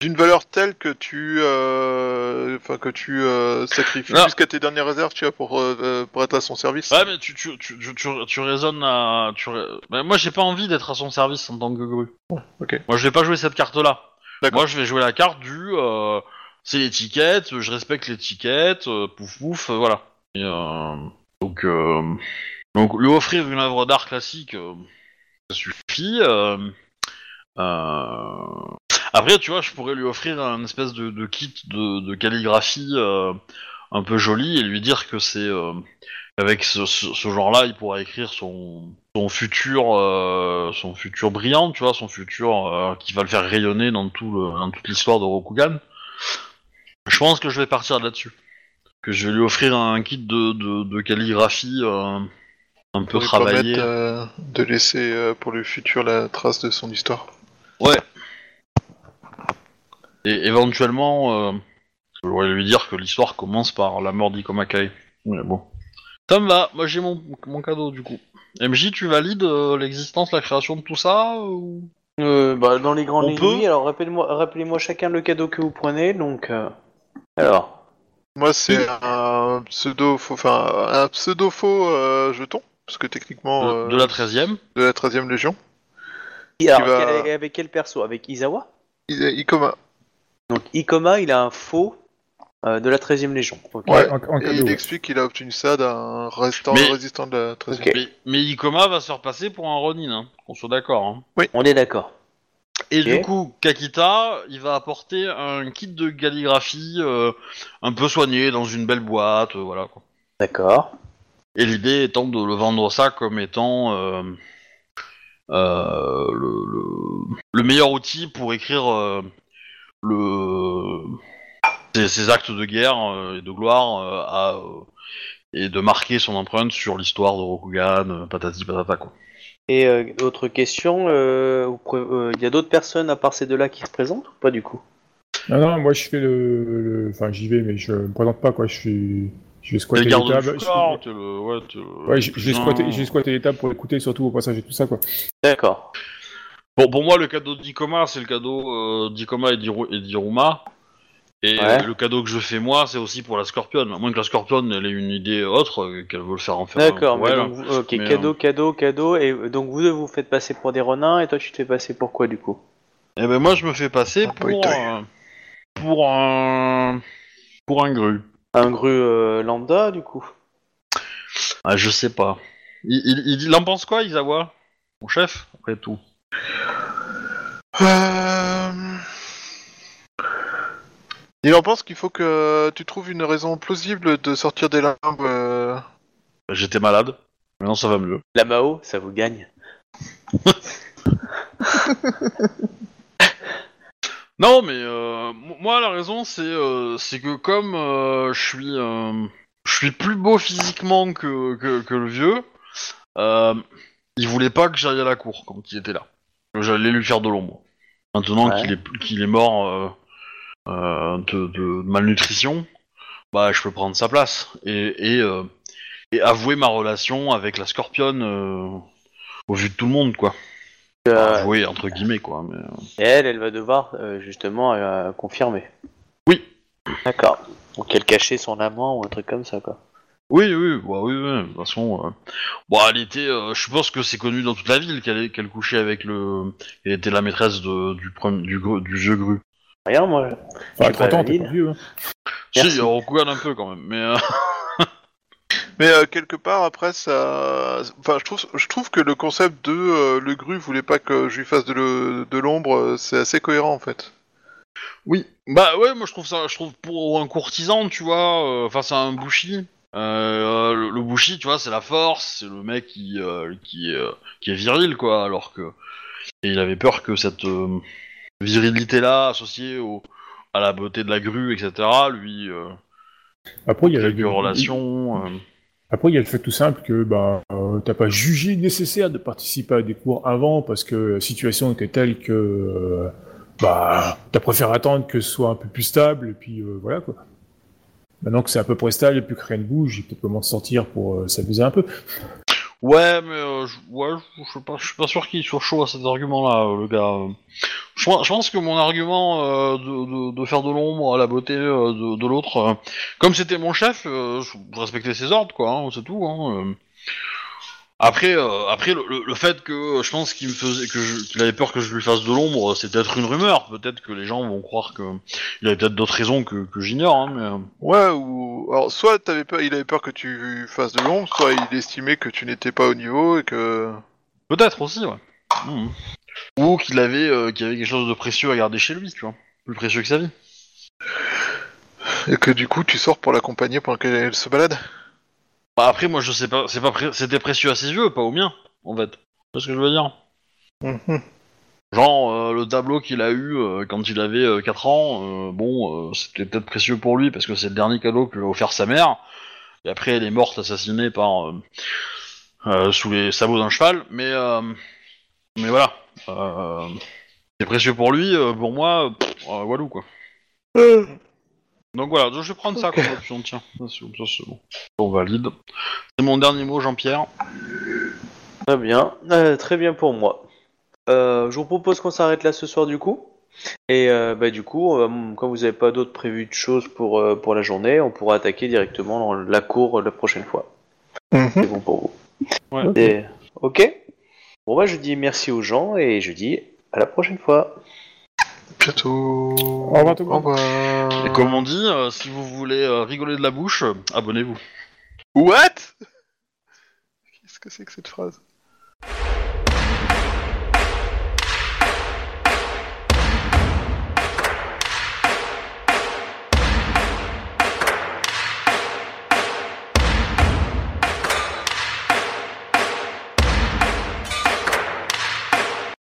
d'une valeur telle que tu, enfin que tu sacrifies jusqu'à tes dernières réserves, tu vois, pour pour être à son service. Ouais, mais tu, tu, tu, tu, tu, raisonnes à. Tu, moi, j'ai pas envie d'être à son service en tant que gru. ok. Moi, je vais pas jouer cette carte-là. D'accord. Moi, je vais jouer la carte du. c'est l'étiquette, je respecte l'étiquette, euh, pouf pouf, euh, voilà. Et, euh, donc, donc, lui offrir une œuvre d'art classique, euh, ça suffit. euh, euh, Après, tu vois, je pourrais lui offrir un espèce de, kit de, de calligraphie euh, un peu joli et lui dire que c'est. euh, avec ce, ce, genre-là, il pourra écrire son, futur, euh, son futur brillant, tu vois, son futur qui va le faire rayonner dans tout toute l'histoire de Rokugan. Je pense que je vais partir là-dessus. Que je vais lui offrir un kit de, de, de calligraphie euh, un peu permettre euh, de laisser euh, pour le futur la trace de son histoire. Ouais. Et éventuellement, euh, je pourrais lui dire que l'histoire commence par la mort d'Ikomakai. Mais bon. Ça me va, moi j'ai mon, mon cadeau du coup. MJ, tu valides euh, l'existence, la création de tout ça ou... Euh, bah, dans les grandes lignes. Alors, rappelez-moi, rappelez-moi chacun le cadeau que vous prenez. Donc, euh, alors, Moi, c'est un pseudo, faux, enfin un pseudo faux euh, jeton, parce que techniquement de, euh, de la 13ème de la 13e légion. Et alors, va- quel- avec quel perso? Avec Izawa? I- Ikoma. Donc, Ikoma, il a un faux euh, de la 13ème Légion. Ouais. En, en Et il ouais. explique qu'il a obtenu ça d'un résistant, Mais- résistant de la 13e. Ok. mais, mais Ikoma va se faire passer pour un Ronin, hein, qu'on soit d'accord. Hein. On est d'accord. Et du coup, Kakita, il va apporter un kit de calligraphie euh, un peu soigné dans une belle boîte, euh, voilà quoi. D'accord. Et l'idée étant de le vendre ça comme étant euh, euh, le, le- le meilleur outil pour écrire euh, le ses, ses actes de guerre euh, et de gloire euh, à, euh, et de marquer son empreinte sur l'histoire de Rokugan, euh, patati patata quoi. Et euh, autre question, euh, euh, il y a d'autres personnes à part ces deux-là qui se présentent ou pas du coup? Non, non, moi je fais le. le- Enfin, j'y vais, mais je me présente pas, quoi. Je suis. Je vais squatter le les tables. du corps, t'es le ouais, t'es le- Ouais, je je vais Non. squatter, je vais squatter les tables pour écouter, surtout au passage et tout ça, quoi. D'accord. Bon, pour moi, le cadeau d'Ikoma, c'est le cadeau euh, d'Ikoma et d'Iru- et d'Iruma. Et Ouais. euh, le cadeau que je fais moi, c'est aussi pour la Scorpion. À moins que la Scorpion elle ait une idée autre, euh, qu'elle veut le faire en faire. un D'accord, pour mais donc, vous- ok, Mais, cadeau, euh, cadeau, cadeau, et donc vous deux vous faites passer pour des renins, et toi tu te fais passer pour quoi du coup? Et ben moi, je me fais passer Un pour poitoy. euh, pour un pour un gru. Un gru euh, lambda du coup Ah, je sais pas. Il, il, il, il en pense quoi, Isawa? Mon chef, après tout. Euh, Il en pense qu'il faut que tu trouves une raison plausible de sortir des limbes. euh, J'étais malade. Maintenant, ça va mieux. La Mao, ça vous gagne. Non, mais euh, moi la raison c'est euh, c'est que comme euh, je suis euh, je suis plus beau physiquement que, que, que le vieux, euh, il voulait pas que j'aille à la cour quand il était là. J'allais lui faire de l'ombre. Maintenant Ouais. qu'il est qu'il est mort de, de malnutrition, bah je peux prendre sa place et et, et avouer ma relation avec la Scorpionne au vu de tout le monde quoi. Euh, entre guillemets quoi. Mais, euh, et elle, elle va devoir euh, justement euh, confirmer. Oui. D'accord. Donc elle cachait son amant ou un truc comme ça quoi. Oui, oui, bah oui, oui, de toute façon. euh, Bon, elle était. euh, je pense que c'est connu dans toute la ville qu'elle couchait avec le. Elle était la maîtresse de, du, premier, du, gru- du vieux gru. Rien, moi. Enfin, suis pas 30 ans, t'es valide. pas vieux. Hein. Merci. Si, on regarde un peu quand même, mais euh, Mais euh, quelque part après ça, enfin je trouve, je trouve que le concept de euh, le gru voulait pas que je lui fasse de, le- de l'ombre, euh, c'est assez cohérent en fait. oui. Bah ouais, moi je trouve ça, je trouve pour un courtisan, tu vois, euh, face à un bushi, euh, le, le bushi, tu vois, c'est la force, c'est le mec qui euh, qui, est, euh, qui est viril, quoi, alors que et il avait peur que cette euh, virilité-là associée au à la beauté de la grue, etc., lui, euh, Après, il y a quelques relations. euh, Après, il y a le fait tout simple que bah, euh, t'as pas jugé nécessaire de participer à des cours avant parce que la situation était telle que euh, bah, t'as préféré attendre que ce soit un peu plus stable et puis euh, voilà quoi. Maintenant que c'est à peu près stable et plus que rien ne bouge, il peut-être moment de sortir pour s'amuser un peu. Ouais, mais euh, je, ouais, je, suis pas, je suis pas sûr qu'il soit chaud à cet argument-là, euh, le gars. Je, pense- je pense que mon argument euh, de, de, de faire de l'ombre à la beauté euh, de, de l'autre, euh, comme c'était mon chef, je respectais ses ordres, quoi. hein, c'est tout. Hein. Après, euh, après le, le- le fait que je pense qu'il me faisait, que je- qu'il avait peur que je lui fasse de l'ombre, c'est peut-être une rumeur. Peut-être que les gens vont croire que il avait peut-être d'autres raisons que, que j'ignore. Hein, mais euh, Ouais, ou alors soit t'avais peur, il avait peur que tu fasses de l'ombre, soit il estimait que tu n'étais pas au niveau et que. peut-être aussi, ouais. Mhm. Ou qu'il avait, euh, qu'il avait quelque chose de précieux à garder chez lui, tu vois, plus précieux que sa vie. Et que du coup tu sors pour l'accompagner pendant qu'elle se balade. Bah après, moi, je sais pas, c'est pas, pré- c'était précieux à ses yeux, pas au mien, en fait. C'est ce que je veux dire? Mhm. Genre, euh, le tableau qu'il a eu euh, quand il avait euh, 4 ans, euh, bon, c'était peut-être précieux pour lui parce que c'est le dernier cadeau que lui a offert sa mère. Et après, elle est morte assassinée par sous les sabots d'un cheval. Mais, euh, mais voilà, c'est précieux pour lui. pour moi, pff, walou quoi. Donc voilà, donc je vais prendre ça comme option. Tiens, ça c'est ça, c'est bon. On valide. C'est mon dernier mot, Jean-Pierre. Très bien, Euh, très bien pour moi. Euh, je vous propose qu'on s'arrête là ce soir du coup. Et euh, bah, du coup, euh, comme vous n'avez pas d'autres prévues de choses pour, euh, pour la journée, on pourra attaquer directement dans la cour euh, la prochaine fois. C'est bon pour vous. Ouais. Et- ok Bon bah je dis merci aux gens et je dis à la prochaine fois. Bientôt. Au revoir, tout le Au monde. revoir. Et euh, comme on dit, euh, si vous voulez euh, rigoler de la bouche, abonnez-vous. What? Qu'est-ce que c'est que cette phrase?